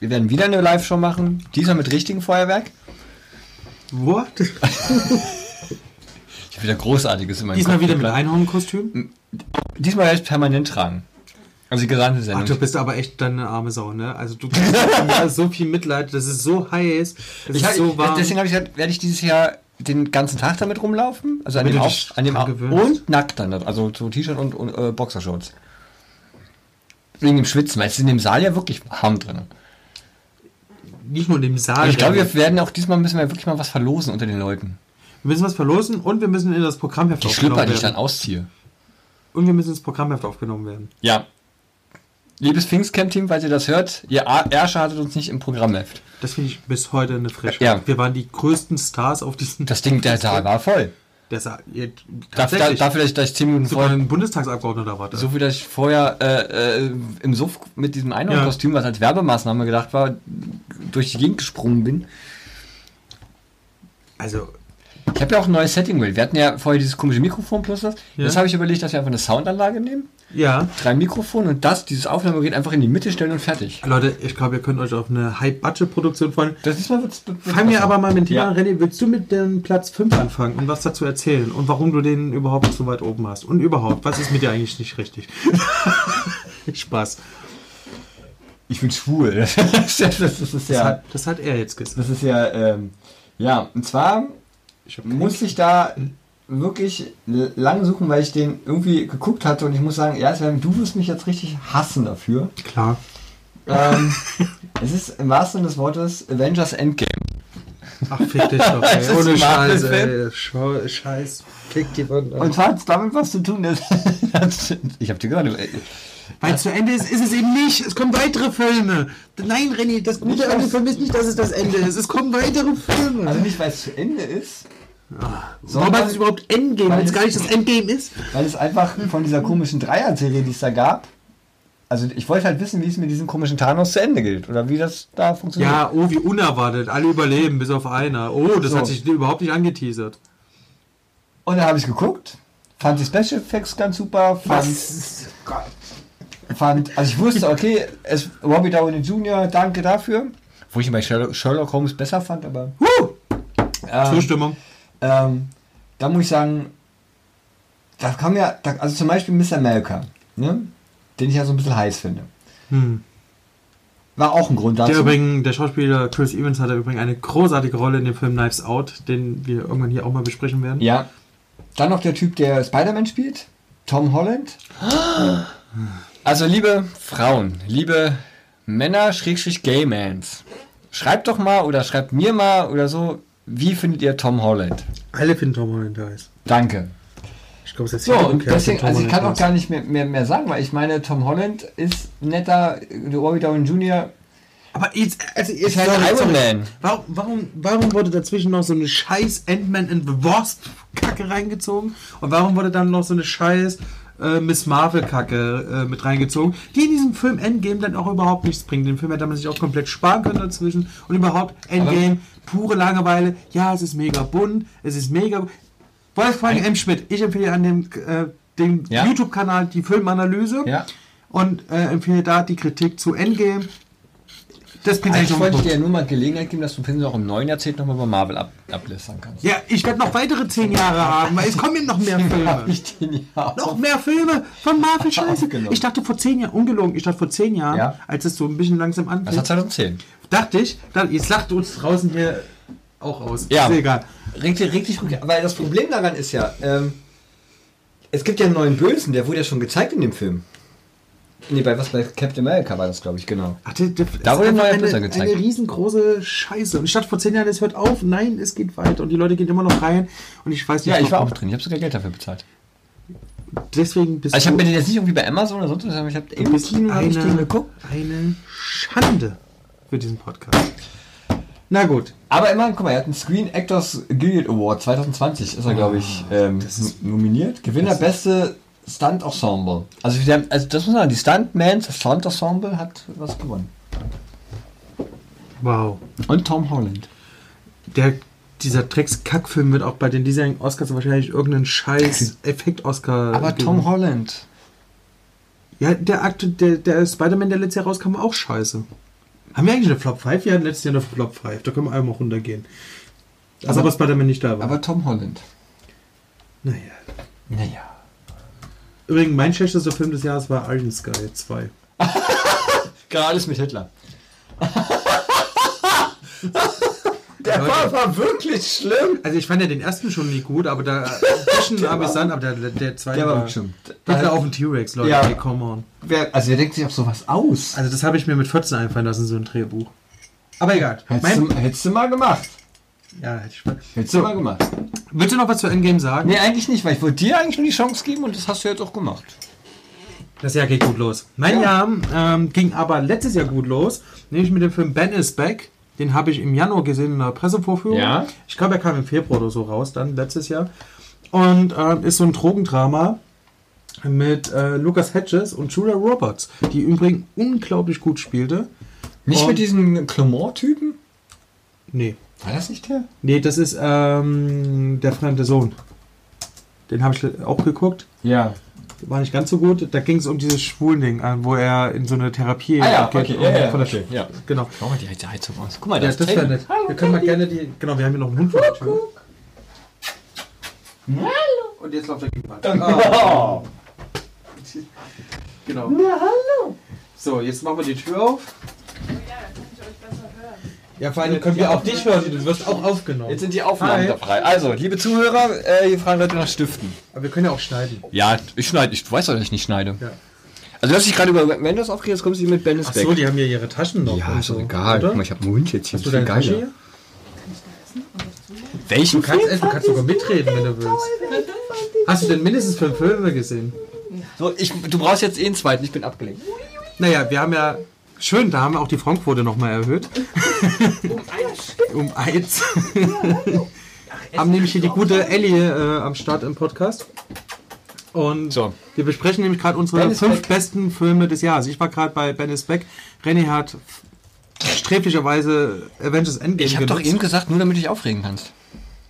[SPEAKER 1] Wir werden wieder eine Live-Show machen, diesmal mit richtigem Feuerwerk.
[SPEAKER 2] What? *laughs*
[SPEAKER 1] Ich wieder Großartiges in meinem
[SPEAKER 2] Diesmal
[SPEAKER 1] Kopf
[SPEAKER 2] wieder mit. Einhornkostüm.
[SPEAKER 1] Diesmal werde ich permanent tragen. Also die gesamte
[SPEAKER 2] Ach,
[SPEAKER 1] Sendung.
[SPEAKER 2] du bist aber echt deine arme Sau, ne? Also du hast so viel Mitleid, das ist so heiß, das
[SPEAKER 1] ich
[SPEAKER 2] ist so warm.
[SPEAKER 1] Deswegen habe ich gesagt, werde ich dieses Jahr den ganzen Tag damit rumlaufen. Also an dem, Auf, an dem und nackt dann. Also so T-Shirt und, und äh, Boxershorts. Wegen dem Schwitzen, weil es ist in dem Saal ja wirklich warm drin.
[SPEAKER 2] Nicht nur in dem Saal.
[SPEAKER 1] Und ich glaube,
[SPEAKER 2] wir
[SPEAKER 1] werden auch diesmal müssen wir wirklich mal was verlosen unter den Leuten.
[SPEAKER 2] Müssen was verlosen und wir müssen in das Programmheft
[SPEAKER 1] Die
[SPEAKER 2] aufgenommen
[SPEAKER 1] Schlüpper, die ich dann
[SPEAKER 2] werden.
[SPEAKER 1] ausziehe.
[SPEAKER 2] Und wir müssen ins Programmheft aufgenommen werden.
[SPEAKER 1] Ja. Liebes Pfingstcamp-Team, falls ihr das hört, ihr Ärsche hattet uns nicht im Programmheft.
[SPEAKER 2] Das finde ich bis heute eine Frechheit.
[SPEAKER 1] Ja.
[SPEAKER 2] Wir waren die größten Stars auf diesem.
[SPEAKER 1] Das Ding, der Saal war voll.
[SPEAKER 2] Der Saal.
[SPEAKER 1] Dafür,
[SPEAKER 2] tatsächlich.
[SPEAKER 1] dafür dass ich, dass ich 10 Minuten
[SPEAKER 2] sogar
[SPEAKER 1] vorher,
[SPEAKER 2] ein Bundestagsabgeordneter erwartet.
[SPEAKER 1] so viel, dass ich vorher äh, äh, im Suff mit diesem Einhornkostüm, was als Werbemaßnahme gedacht war, durch die Gegend gesprungen bin.
[SPEAKER 2] Also,
[SPEAKER 1] Ich habe ja auch ein neues Setting will. Wir hatten ja vorher dieses komische Mikrofon plus das.
[SPEAKER 2] Ja.
[SPEAKER 1] Jetzt habe ich überlegt, dass wir einfach eine Soundanlage nehmen,
[SPEAKER 2] ja.
[SPEAKER 1] drei Mikrofone und das, dieses Aufnahmegerät einfach in die Mitte stellen und fertig.
[SPEAKER 2] Leute, ich glaube, ihr könnt euch auf eine High-Budget-Produktion freuen.
[SPEAKER 1] Das ist mal
[SPEAKER 2] Fangen wir
[SPEAKER 1] besser.
[SPEAKER 2] aber mal mit Thema
[SPEAKER 1] Ja.
[SPEAKER 2] an. René, willst du mit dem Platz 5 anfangen und was dazu erzählen? Und warum du den überhaupt so weit oben hast? Und überhaupt, was ist mit dir eigentlich nicht richtig? *laughs* Spaß.
[SPEAKER 1] Ich bin schwul. *laughs* Das ist, ja- das
[SPEAKER 2] hat, das hat er jetzt gesagt.
[SPEAKER 1] Das ist ja, ähm, ja, und zwar
[SPEAKER 2] Ich hab
[SPEAKER 1] muss ich da wirklich l- lang suchen, weil ich den irgendwie geguckt hatte und ich muss sagen, ja, Sven, du wirst mich jetzt richtig hassen dafür.
[SPEAKER 2] Klar.
[SPEAKER 1] Ähm, *laughs* es ist im wahrsten Sinne des Wortes Avengers Endgame.
[SPEAKER 2] Ach, fick dich doch, *laughs* ey. Ohne Scheiß, ey. Schau- Scheiß. Fick die Wand.
[SPEAKER 1] Und hat es damit was zu tun, *laughs* dass. ich hab dir gesagt, äh,
[SPEAKER 2] Weil zu Ende ist, ist es eben nicht. Es kommen weitere Filme. Nein, René, das Gute dem Film ist nicht, dass es das Ende ist. Es kommen weitere Filme.
[SPEAKER 1] also nicht, weil es zu Ende ist,
[SPEAKER 2] Warum heißt es überhaupt Endgame,
[SPEAKER 1] Weil
[SPEAKER 2] wenn es- gar nicht das Endgame ist?
[SPEAKER 1] weil es einfach von dieser komischen Dreier-Serie, die es da gab. Also ich wollte halt wissen, wie es mit diesem komischen Thanos zu Ende gilt oder wie das da funktioniert.
[SPEAKER 2] Ja, oh, wie unerwartet. Alle überleben, bis auf einer. Oh, das
[SPEAKER 1] So.
[SPEAKER 2] hat sich überhaupt nicht angeteasert.
[SPEAKER 1] Und dann habe ich geguckt, fand die Special Effects ganz super, fand, fand also ich wusste, okay, es Robbie Downey Jr., danke dafür. Wo ich bei Sherlock, Holmes besser fand, aber
[SPEAKER 2] Huh,
[SPEAKER 1] ähm,
[SPEAKER 2] Zustimmung.
[SPEAKER 1] ähm, da muss ich sagen, da kam ja, da, also zum Beispiel Mr. America, ne? Den ich ja so ein bisschen heiß finde.
[SPEAKER 2] Hm.
[SPEAKER 1] War auch ein Grund dazu.
[SPEAKER 2] Der übrigens, der Schauspieler Chris Evans hatte übrigens eine großartige Rolle in dem Film Knives Out, den wir irgendwann hier auch mal besprechen werden.
[SPEAKER 1] ja. Dann noch der Typ, der Spider-Man spielt, Tom Holland. Also liebe Frauen, liebe Männer, Schrägstrich Gaymans, schreibt doch mal oder schreibt mir mal oder so, wie findet ihr Tom Holland?
[SPEAKER 2] Alle finden Tom Holland heiß.
[SPEAKER 1] Danke.
[SPEAKER 2] Ich glaube, es ist
[SPEAKER 1] So, und deswegen, also ich kann auch gar nicht mehr, mehr, mehr sagen, weil ich meine, Tom Holland ist netter, der Robbie Downey Jr.
[SPEAKER 2] Aber jetzt, also jetzt
[SPEAKER 1] ist halt Iron. Man.
[SPEAKER 2] Warum, warum, warum wurde dazwischen noch so eine scheiß Ant-Man and the Wasp Kacke reingezogen? Und warum wurde dann noch so eine scheiß äh, Miss Marvel Kacke äh, mit reingezogen, die in diesem Film Endgame dann auch überhaupt nichts bringt. Den Film hätte man sich auch komplett sparen können dazwischen. Und überhaupt Endgame, pure Langeweile. Ja, es ist mega bunt, es ist mega. Wolfgang M. Schmidt, ich empfehle an dem, äh, dem
[SPEAKER 1] Ja.
[SPEAKER 2] YouTube-Kanal die Filmanalyse
[SPEAKER 1] Ja.
[SPEAKER 2] und äh, empfehle da die Kritik zu Endgame. Das noch
[SPEAKER 1] wollte ich
[SPEAKER 2] einen
[SPEAKER 1] dir ja nur mal Gelegenheit geben, dass du Pinsel auch im neuen Jahrzehnt nochmal über Marvel ab, ablästern kannst.
[SPEAKER 2] Ja, ich werde noch weitere zehn Jahre haben, weil es kommen ja noch mehr *laughs* Filme. Noch mehr Filme von Marvel *laughs* Scheiße.
[SPEAKER 1] Aufgenommen.
[SPEAKER 2] Ich dachte vor zehn Jahren, ungelogen, ich dachte vor zehn Jahren,
[SPEAKER 1] Ja.
[SPEAKER 2] als es so ein bisschen langsam
[SPEAKER 1] Das hat
[SPEAKER 2] anfing,
[SPEAKER 1] 2010.
[SPEAKER 2] dachte ich, jetzt lacht uns draußen hier auch aus.
[SPEAKER 1] Ja.
[SPEAKER 2] Ist egal.
[SPEAKER 1] Richtig, richtig gut. Weil das Problem daran ist ja, ähm, es gibt ja einen neuen Bösen, der wurde ja schon gezeigt in dem Film. Nee, bei was? Bei Captain America war das, glaube ich, genau.
[SPEAKER 2] Ach, der, der,
[SPEAKER 1] Da
[SPEAKER 2] ist
[SPEAKER 1] wurde ein neuer
[SPEAKER 2] eine,
[SPEAKER 1] Böser gezeigt.
[SPEAKER 2] eine riesengroße Scheiße. Und ich dachte vor zehn Jahren, es hört auf. Nein, es geht weiter. Und die Leute gehen immer noch rein. Und ich weiß nicht,
[SPEAKER 1] Ja, ich war auch drin. Ich habe sogar Geld dafür bezahlt.
[SPEAKER 2] Deswegen bist
[SPEAKER 1] Also ich habe mir den jetzt nicht irgendwie bei Amazon oder sonst was, aber ich habe im Kino hab ich den
[SPEAKER 2] eine,
[SPEAKER 1] geguckt.
[SPEAKER 2] eine Schande für diesen Podcast. Na gut.
[SPEAKER 1] Aber immerhin, guck mal, er hat einen Screen Actors Guild Award 2020, ist er, glaube ich, ähm, nominiert. Gewinner beste Stunt Ensemble. Also, haben, also das muss man sagen, die Stuntmans, das Stunt Ensemble hat was gewonnen.
[SPEAKER 2] Wow.
[SPEAKER 1] Und Tom Holland.
[SPEAKER 2] Der, dieser Drecks-Kackfilm wird auch bei den Design Oscars wahrscheinlich irgendeinen scheiß Effekt-Oscar.
[SPEAKER 1] Aber
[SPEAKER 2] gewinnen.
[SPEAKER 1] Tom Holland.
[SPEAKER 2] Ja, der, Akt, der, der Spider-Man, der letztes Jahr rauskam, war auch scheiße. Haben wir eigentlich eine Flop 5? Wir hatten letztes Jahr eine Flop 5. Da können wir einmal runtergehen. Also
[SPEAKER 1] Aber-
[SPEAKER 2] aber, Spider-Man nicht da war.
[SPEAKER 1] Aber Tom Holland.
[SPEAKER 2] naja.
[SPEAKER 1] Naja.
[SPEAKER 2] Übrigens, mein schlechtester Film des Jahres war Iron Sky 2. *laughs*
[SPEAKER 1] Gerade alles mit Hitler. *laughs* Der war, war wirklich schlimm.
[SPEAKER 2] Also ich fand ja den ersten schon nie gut, aber da bisschen amüsant, aber der, der, zweite
[SPEAKER 1] Der war
[SPEAKER 2] war...
[SPEAKER 1] wirklich schlimm.
[SPEAKER 2] Hitler auf dem T-Rex, Leute,
[SPEAKER 1] Ja.
[SPEAKER 2] ey, come on.
[SPEAKER 1] Wer, also wer denkt sich auf sowas aus?
[SPEAKER 2] Also das habe ich mir mit 14 einfallen lassen, so ein Drehbuch. Aber egal.
[SPEAKER 1] Hättest du, hättest du mal gemacht.
[SPEAKER 2] ja, hätte ich mal.
[SPEAKER 1] Hättest du mal gemacht.
[SPEAKER 2] Willst du noch was zu Endgame sagen?
[SPEAKER 1] Nee, eigentlich nicht, weil ich wollte dir eigentlich nur die Chance geben und das hast du jetzt auch gemacht.
[SPEAKER 2] Das Jahr geht gut los. Mein Jahr ähm, ging aber letztes Jahr gut los, nämlich mit dem Film Ben is Back. Den habe ich im Januar gesehen in einer Pressevorführung.
[SPEAKER 1] Ja.
[SPEAKER 2] Ich glaube, er kam im Februar oder so raus, dann letztes Jahr. Und ähm, ist so ein Drogendrama mit äh, Lucas Hedges und Julia Roberts, die übrigens unglaublich gut spielte.
[SPEAKER 1] Nicht
[SPEAKER 2] Und-
[SPEAKER 1] mit diesem Clement-Typen?
[SPEAKER 2] Nee.
[SPEAKER 1] War das nicht der?
[SPEAKER 2] Nee, das ist ähm, der fremde Sohn. Den habe ich auch geguckt.
[SPEAKER 1] Ja.
[SPEAKER 2] War nicht ganz so gut. Da ging es um dieses Schwulen-Ding, äh, wo er in so eine Therapie
[SPEAKER 1] Ah ja,
[SPEAKER 2] geht.
[SPEAKER 1] okay,
[SPEAKER 2] und
[SPEAKER 1] ja, ja,
[SPEAKER 2] von der
[SPEAKER 1] okay, ja.
[SPEAKER 2] Genau.
[SPEAKER 1] Schau mal die Heizung aus. Guck mal,
[SPEAKER 2] Ja,
[SPEAKER 1] das,
[SPEAKER 2] das wäre nett. Wir können mal gerne die. Genau, wir haben hier noch einen Hund vor der Tür. Hallo. Und jetzt läuft er gegen Wand. Ah. Genau.
[SPEAKER 1] hallo.
[SPEAKER 2] So, jetzt machen wir die Tür auf.
[SPEAKER 3] Oh ja, dann kann ich euch besser hören.
[SPEAKER 2] Ja, vor allem können wir auch dich hören, du wirst auch aufgenommen.
[SPEAKER 1] Jetzt sind die Aufnahmen da frei. Also, liebe Zuhörer, äh, hier fragen Leute nach Stiften.
[SPEAKER 2] Aber wir können ja auch schneiden.
[SPEAKER 1] Ja, ich schneide. Ich, du weißt doch, dass ich nicht schneide.
[SPEAKER 2] Ja.
[SPEAKER 1] Also, du hast dich gerade über Mendes aufgeregt, jetzt kommst du mit
[SPEAKER 2] Ach
[SPEAKER 1] weg.
[SPEAKER 2] so, die haben ja ihre Taschen noch.
[SPEAKER 1] ja, ist doch
[SPEAKER 2] so,
[SPEAKER 1] egal.
[SPEAKER 2] Oder?
[SPEAKER 1] Guck mal, ich habe einen Hund jetzt hier.
[SPEAKER 2] Hast du deine Tasche hier?
[SPEAKER 1] Welchen
[SPEAKER 2] Du kannst, du kannst sogar mitreden, wenn du willst. Hast du denn mindestens fünf Filme gesehen?
[SPEAKER 1] So, ich, du brauchst jetzt eh einen zweiten. Ich bin abgelenkt.
[SPEAKER 2] Naja, wir haben ja. Schön, da haben wir auch die Frankquote nochmal erhöht.
[SPEAKER 3] Um eins. *laughs*
[SPEAKER 2] um eins. haben nämlich hier die gute Ellie äh, am Start im Podcast. Und
[SPEAKER 1] So.
[SPEAKER 2] wir besprechen nämlich gerade unsere
[SPEAKER 1] Ben
[SPEAKER 2] fünf besten Filme des Jahres. Ich war gerade bei Ben is Back. René hat sträflicherweise Avengers Endgame
[SPEAKER 1] Ich habe doch eben gesagt, nur damit du dich aufregen kannst.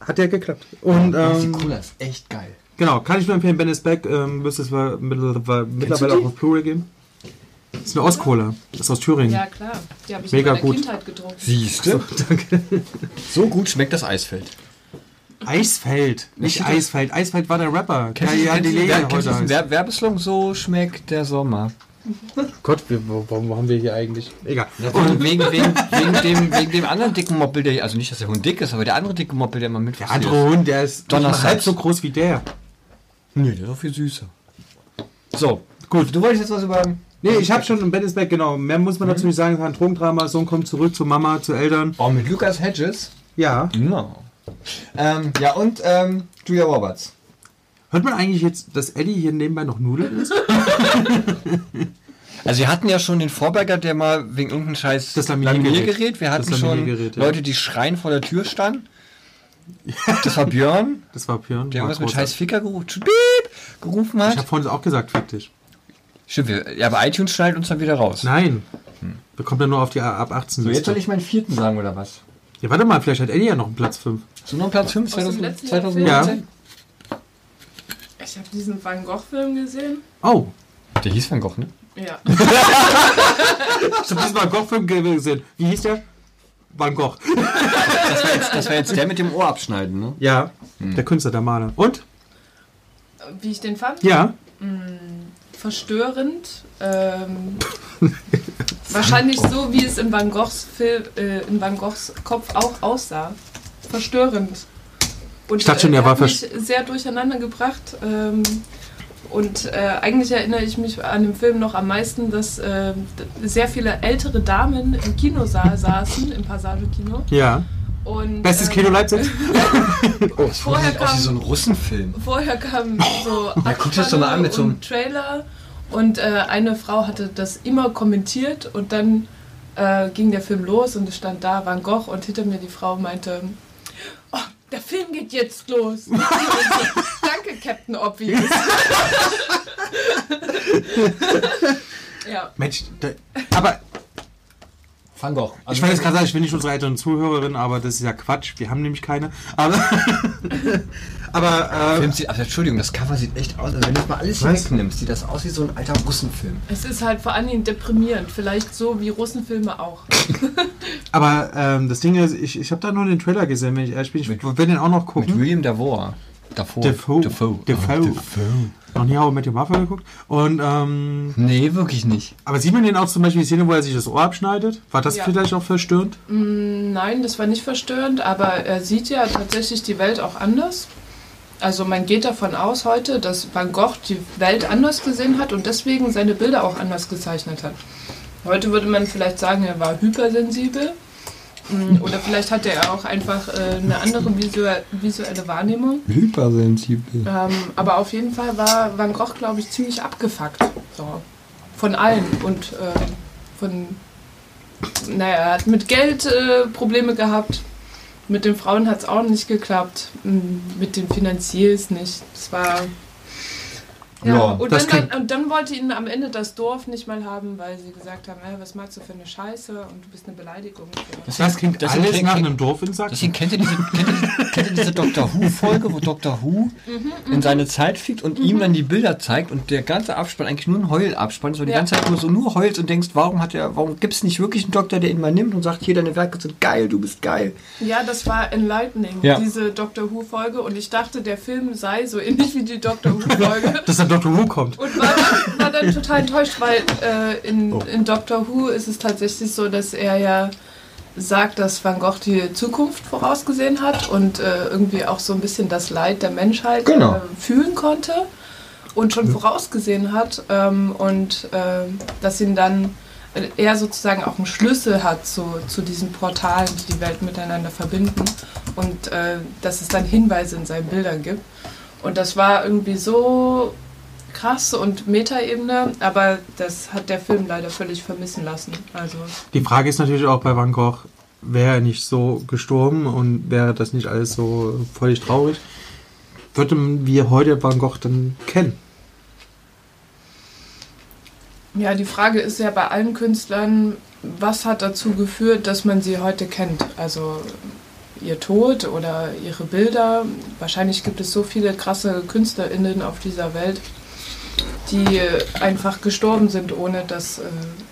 [SPEAKER 2] Hat ja geklappt. Und ähm,
[SPEAKER 1] Cola ist echt geil.
[SPEAKER 2] Genau, kann ich nur empfehlen, Ben is Back. Ähm, müsste es mittlerweile auch auf Blu-ray geben. Das ist eine Ostcola. Das ist aus Thüringen.
[SPEAKER 3] Ja, klar. Die habe ich
[SPEAKER 2] Mega
[SPEAKER 3] in meiner
[SPEAKER 2] gut.
[SPEAKER 3] Kindheit getrunken.
[SPEAKER 1] Siehst du?
[SPEAKER 2] Danke.
[SPEAKER 1] So gut schmeckt das Eisfeld.
[SPEAKER 2] Eisfeld, nicht
[SPEAKER 1] Ich-
[SPEAKER 2] Eisfeld. Eisfeld war der Rapper.
[SPEAKER 1] Kennst du,
[SPEAKER 2] ja,
[SPEAKER 1] du, wer, kennst du. Wer Werbeslogan? So schmeckt der Sommer. *laughs*
[SPEAKER 2] Gott, wir, warum haben wir hier eigentlich? Egal.
[SPEAKER 1] Und wegen, wegen, wegen, dem, wegen dem anderen dicken Moppel, der, also nicht, dass der Hund dick ist, aber der andere dicke Moppel, der immer mit
[SPEAKER 2] Der andere Hund, der ist halb so groß wie der.
[SPEAKER 1] Nee, der ist auch viel süßer. So, gut, du wolltest jetzt was über.
[SPEAKER 2] Nee, ich habe schon im Bett ist weg, genau. Mehr muss man dazu nicht sagen. Es war ein Drogendrama. Sohn kommt zurück zu Mama, zu Eltern.
[SPEAKER 1] Oh, mit Lucas Hedges?
[SPEAKER 2] Ja.
[SPEAKER 1] No. Ähm, ja, und ähm, Julia Roberts.
[SPEAKER 2] Hört man eigentlich jetzt, dass Eddie hier nebenbei noch Nudeln isst? *laughs*
[SPEAKER 1] Also wir hatten ja schon den Vorberger, der mal wegen irgendeinem Scheiß
[SPEAKER 2] Das Laminiergerät.
[SPEAKER 1] Laminiergerät. Wir hatten
[SPEAKER 2] Das
[SPEAKER 1] schon
[SPEAKER 2] Laminiergerät, ja.
[SPEAKER 1] Leute, die schreien vor der Tür standen. Das war Björn,
[SPEAKER 2] Das war Björn.
[SPEAKER 1] der irgendwas mit scheiß Ficker gerufen, gerufen
[SPEAKER 2] Ich
[SPEAKER 1] hat.
[SPEAKER 2] habe vorhin auch gesagt, fick dich.
[SPEAKER 1] Stimmt, wir, ja, aber iTunes schneidet uns dann wieder raus.
[SPEAKER 2] Nein. Wir kommen ja nur auf die ab 18
[SPEAKER 1] So, jetzt soll ich meinen vierten sagen, oder was?
[SPEAKER 2] Ja, warte mal, vielleicht hat Eddie ja noch einen Platz 5.
[SPEAKER 1] So noch Platz 5,
[SPEAKER 3] Aus dem
[SPEAKER 1] 2000,
[SPEAKER 3] letzten Jahr
[SPEAKER 1] 2019?
[SPEAKER 3] Ich habe diesen Van Gogh-Film gesehen.
[SPEAKER 2] Oh.
[SPEAKER 1] Der hieß Van Gogh, ne?
[SPEAKER 3] Ja. *laughs*
[SPEAKER 2] Ich habe diesen Van Gogh-Film gesehen. Wie hieß der? Van Gogh. *laughs*
[SPEAKER 1] Das war, jetzt, das war jetzt der mit dem Ohr abschneiden, ne?
[SPEAKER 2] Ja. Der Künstler, der Maler. Und?
[SPEAKER 3] Wie ich den fand?
[SPEAKER 2] Ja.
[SPEAKER 3] Verstörend. Ähm, *laughs* wahrscheinlich so, wie es in Van Goghs Film, äh, in Van Goghs Kopf auch aussah. Verstörend. Und
[SPEAKER 2] Ich dachte schon,
[SPEAKER 3] äh,
[SPEAKER 2] er war
[SPEAKER 3] mich sehr durcheinander gebracht. Ähm, und äh, eigentlich erinnere ich mich an dem Film noch am meisten, dass äh, sehr viele ältere Damen im Kinosaal saßen, im Passagekino.
[SPEAKER 2] Ja.
[SPEAKER 3] Und,
[SPEAKER 2] Bestes
[SPEAKER 3] ähm,
[SPEAKER 2] Kino Leipzig? *laughs*
[SPEAKER 1] Oh, das
[SPEAKER 3] Vorher
[SPEAKER 1] sieht aus wie
[SPEAKER 3] kam-
[SPEAKER 1] so ein Russenfilm.
[SPEAKER 3] Vorher kam so *laughs*
[SPEAKER 1] Ja, guck das doch mal an mit so einem-
[SPEAKER 3] Trailer und äh, eine Frau hatte das immer kommentiert und dann äh, ging der Film los und es stand da Van Gogh und hinter mir die Frau meinte, der Film geht jetzt los. Ich *laughs* Danke, Captain Obvious. *laughs* ja.
[SPEAKER 2] Mensch, da, aber
[SPEAKER 1] Van Gogh.
[SPEAKER 2] ich wollte jetzt gerade sagen, ich bin nicht unsere älteren Zuhörerin, aber das ist ja Quatsch. Wir haben nämlich keine. Aber, *laughs* aber äh,
[SPEAKER 1] Film sieht, also Entschuldigung, das Cover sieht echt aus. Also wenn du das mal alles hier
[SPEAKER 2] Was?
[SPEAKER 1] wegnimmst, sieht das aus wie so ein alter Russenfilm.
[SPEAKER 3] Es ist halt vor allen Dingen deprimierend, vielleicht so wie Russenfilme auch. *laughs*
[SPEAKER 2] Aber ähm, das Ding ist, ich, ich habe da nur den Trailer gesehen, wenn ich ehrlich bin. Ich will den auch noch
[SPEAKER 1] Mit
[SPEAKER 2] gucken.
[SPEAKER 1] William Dafoe. Dafoe.
[SPEAKER 2] Defoe.
[SPEAKER 1] Defoe.
[SPEAKER 2] Defoe.
[SPEAKER 1] Oh, Defoe.
[SPEAKER 2] Noch nie How Met Your Mother geguckt. Und, ähm,
[SPEAKER 1] Nee, wirklich nicht.
[SPEAKER 2] aber sieht man den auch zum Beispiel die Szene, wo er sich das Ohr abschneidet? War das
[SPEAKER 3] Ja.
[SPEAKER 2] vielleicht auch verstörend?
[SPEAKER 3] Mm, Nein, das war nicht verstörend, aber er sieht ja tatsächlich die Welt auch anders. Also man geht davon aus heute, dass Van Gogh die Welt anders gesehen hat und deswegen seine Bilder auch anders gezeichnet hat. Heute würde man vielleicht sagen, er war hypersensibel. Mm, Oder vielleicht hatte er auch einfach äh, eine andere visuelle, visuelle Wahrnehmung.
[SPEAKER 1] Hypersensibel.
[SPEAKER 3] Ähm, aber auf jeden Fall war Van Gogh, glaube ich, ziemlich abgefuckt. So. Von allen. Und äh, von. Naja, er hat mit Geld äh, Probleme gehabt. Mit den Frauen hat es auch nicht geklappt. Mm, Mit den Finanziers nicht. Es war. Ja,
[SPEAKER 1] Ja,
[SPEAKER 3] und,
[SPEAKER 2] das
[SPEAKER 3] dann, dann, und dann wollte ihn am Ende das Dorf nicht mal haben, weil sie gesagt haben, äh, was magst du für eine Scheiße und du bist eine Beleidigung.
[SPEAKER 2] Das klingt
[SPEAKER 1] das
[SPEAKER 2] alles
[SPEAKER 1] klingt-
[SPEAKER 2] nach einem Dorf in Sachsen.
[SPEAKER 1] Deswegen kennt ihr diese, kennt ihr, kennt ihr diese Doctor Who-Folge, wo Doctor Who in seine Zeit fliegt und ihm dann die Bilder zeigt und der ganze Abspann eigentlich nur ein Heulabspann ist, wo die
[SPEAKER 3] Ja.
[SPEAKER 1] ganze Zeit nur so nur heult und denkst, warum hat er, warum gibt es nicht wirklich einen Doktor, der ihn mal nimmt und sagt, hier deine Werke sind geil, du bist geil.
[SPEAKER 3] Ja, das war enlightening,
[SPEAKER 1] Ja.
[SPEAKER 3] diese Doctor Who-Folge. Und ich dachte, der Film sei so ähnlich wie die Doctor Who-Folge. *laughs*
[SPEAKER 2] Dr. Who kommt.
[SPEAKER 3] Und war dann, war dann *laughs* total enttäuscht, weil äh, in, in Doctor Who ist es tatsächlich so, dass er ja sagt, dass Van Gogh die Zukunft vorausgesehen hat und äh, irgendwie auch so ein bisschen das Leid der Menschheit
[SPEAKER 1] Genau.
[SPEAKER 3] äh, fühlen konnte und schon vorausgesehen hat ähm, und äh, dass ihn dann äh, er sozusagen auch einen Schlüssel hat zu, zu diesen Portalen, die die Welt miteinander verbinden und äh, dass es dann Hinweise in seinen Bildern gibt. Und das war irgendwie so krass und Metaebene, aber das hat der Film leider völlig vermissen lassen. Also
[SPEAKER 2] Die Frage ist natürlich auch bei Van Gogh, wäre er nicht so gestorben und wäre das nicht alles so völlig traurig, würden wir heute Van Gogh dann kennen?
[SPEAKER 3] ja, die Frage ist ja bei allen Künstlern, was hat dazu geführt, dass man sie heute kennt? Also ihr Tod oder ihre Bilder. Wahrscheinlich gibt es so viele krasse KünstlerInnen auf dieser Welt, die äh, einfach gestorben sind, ohne dass äh,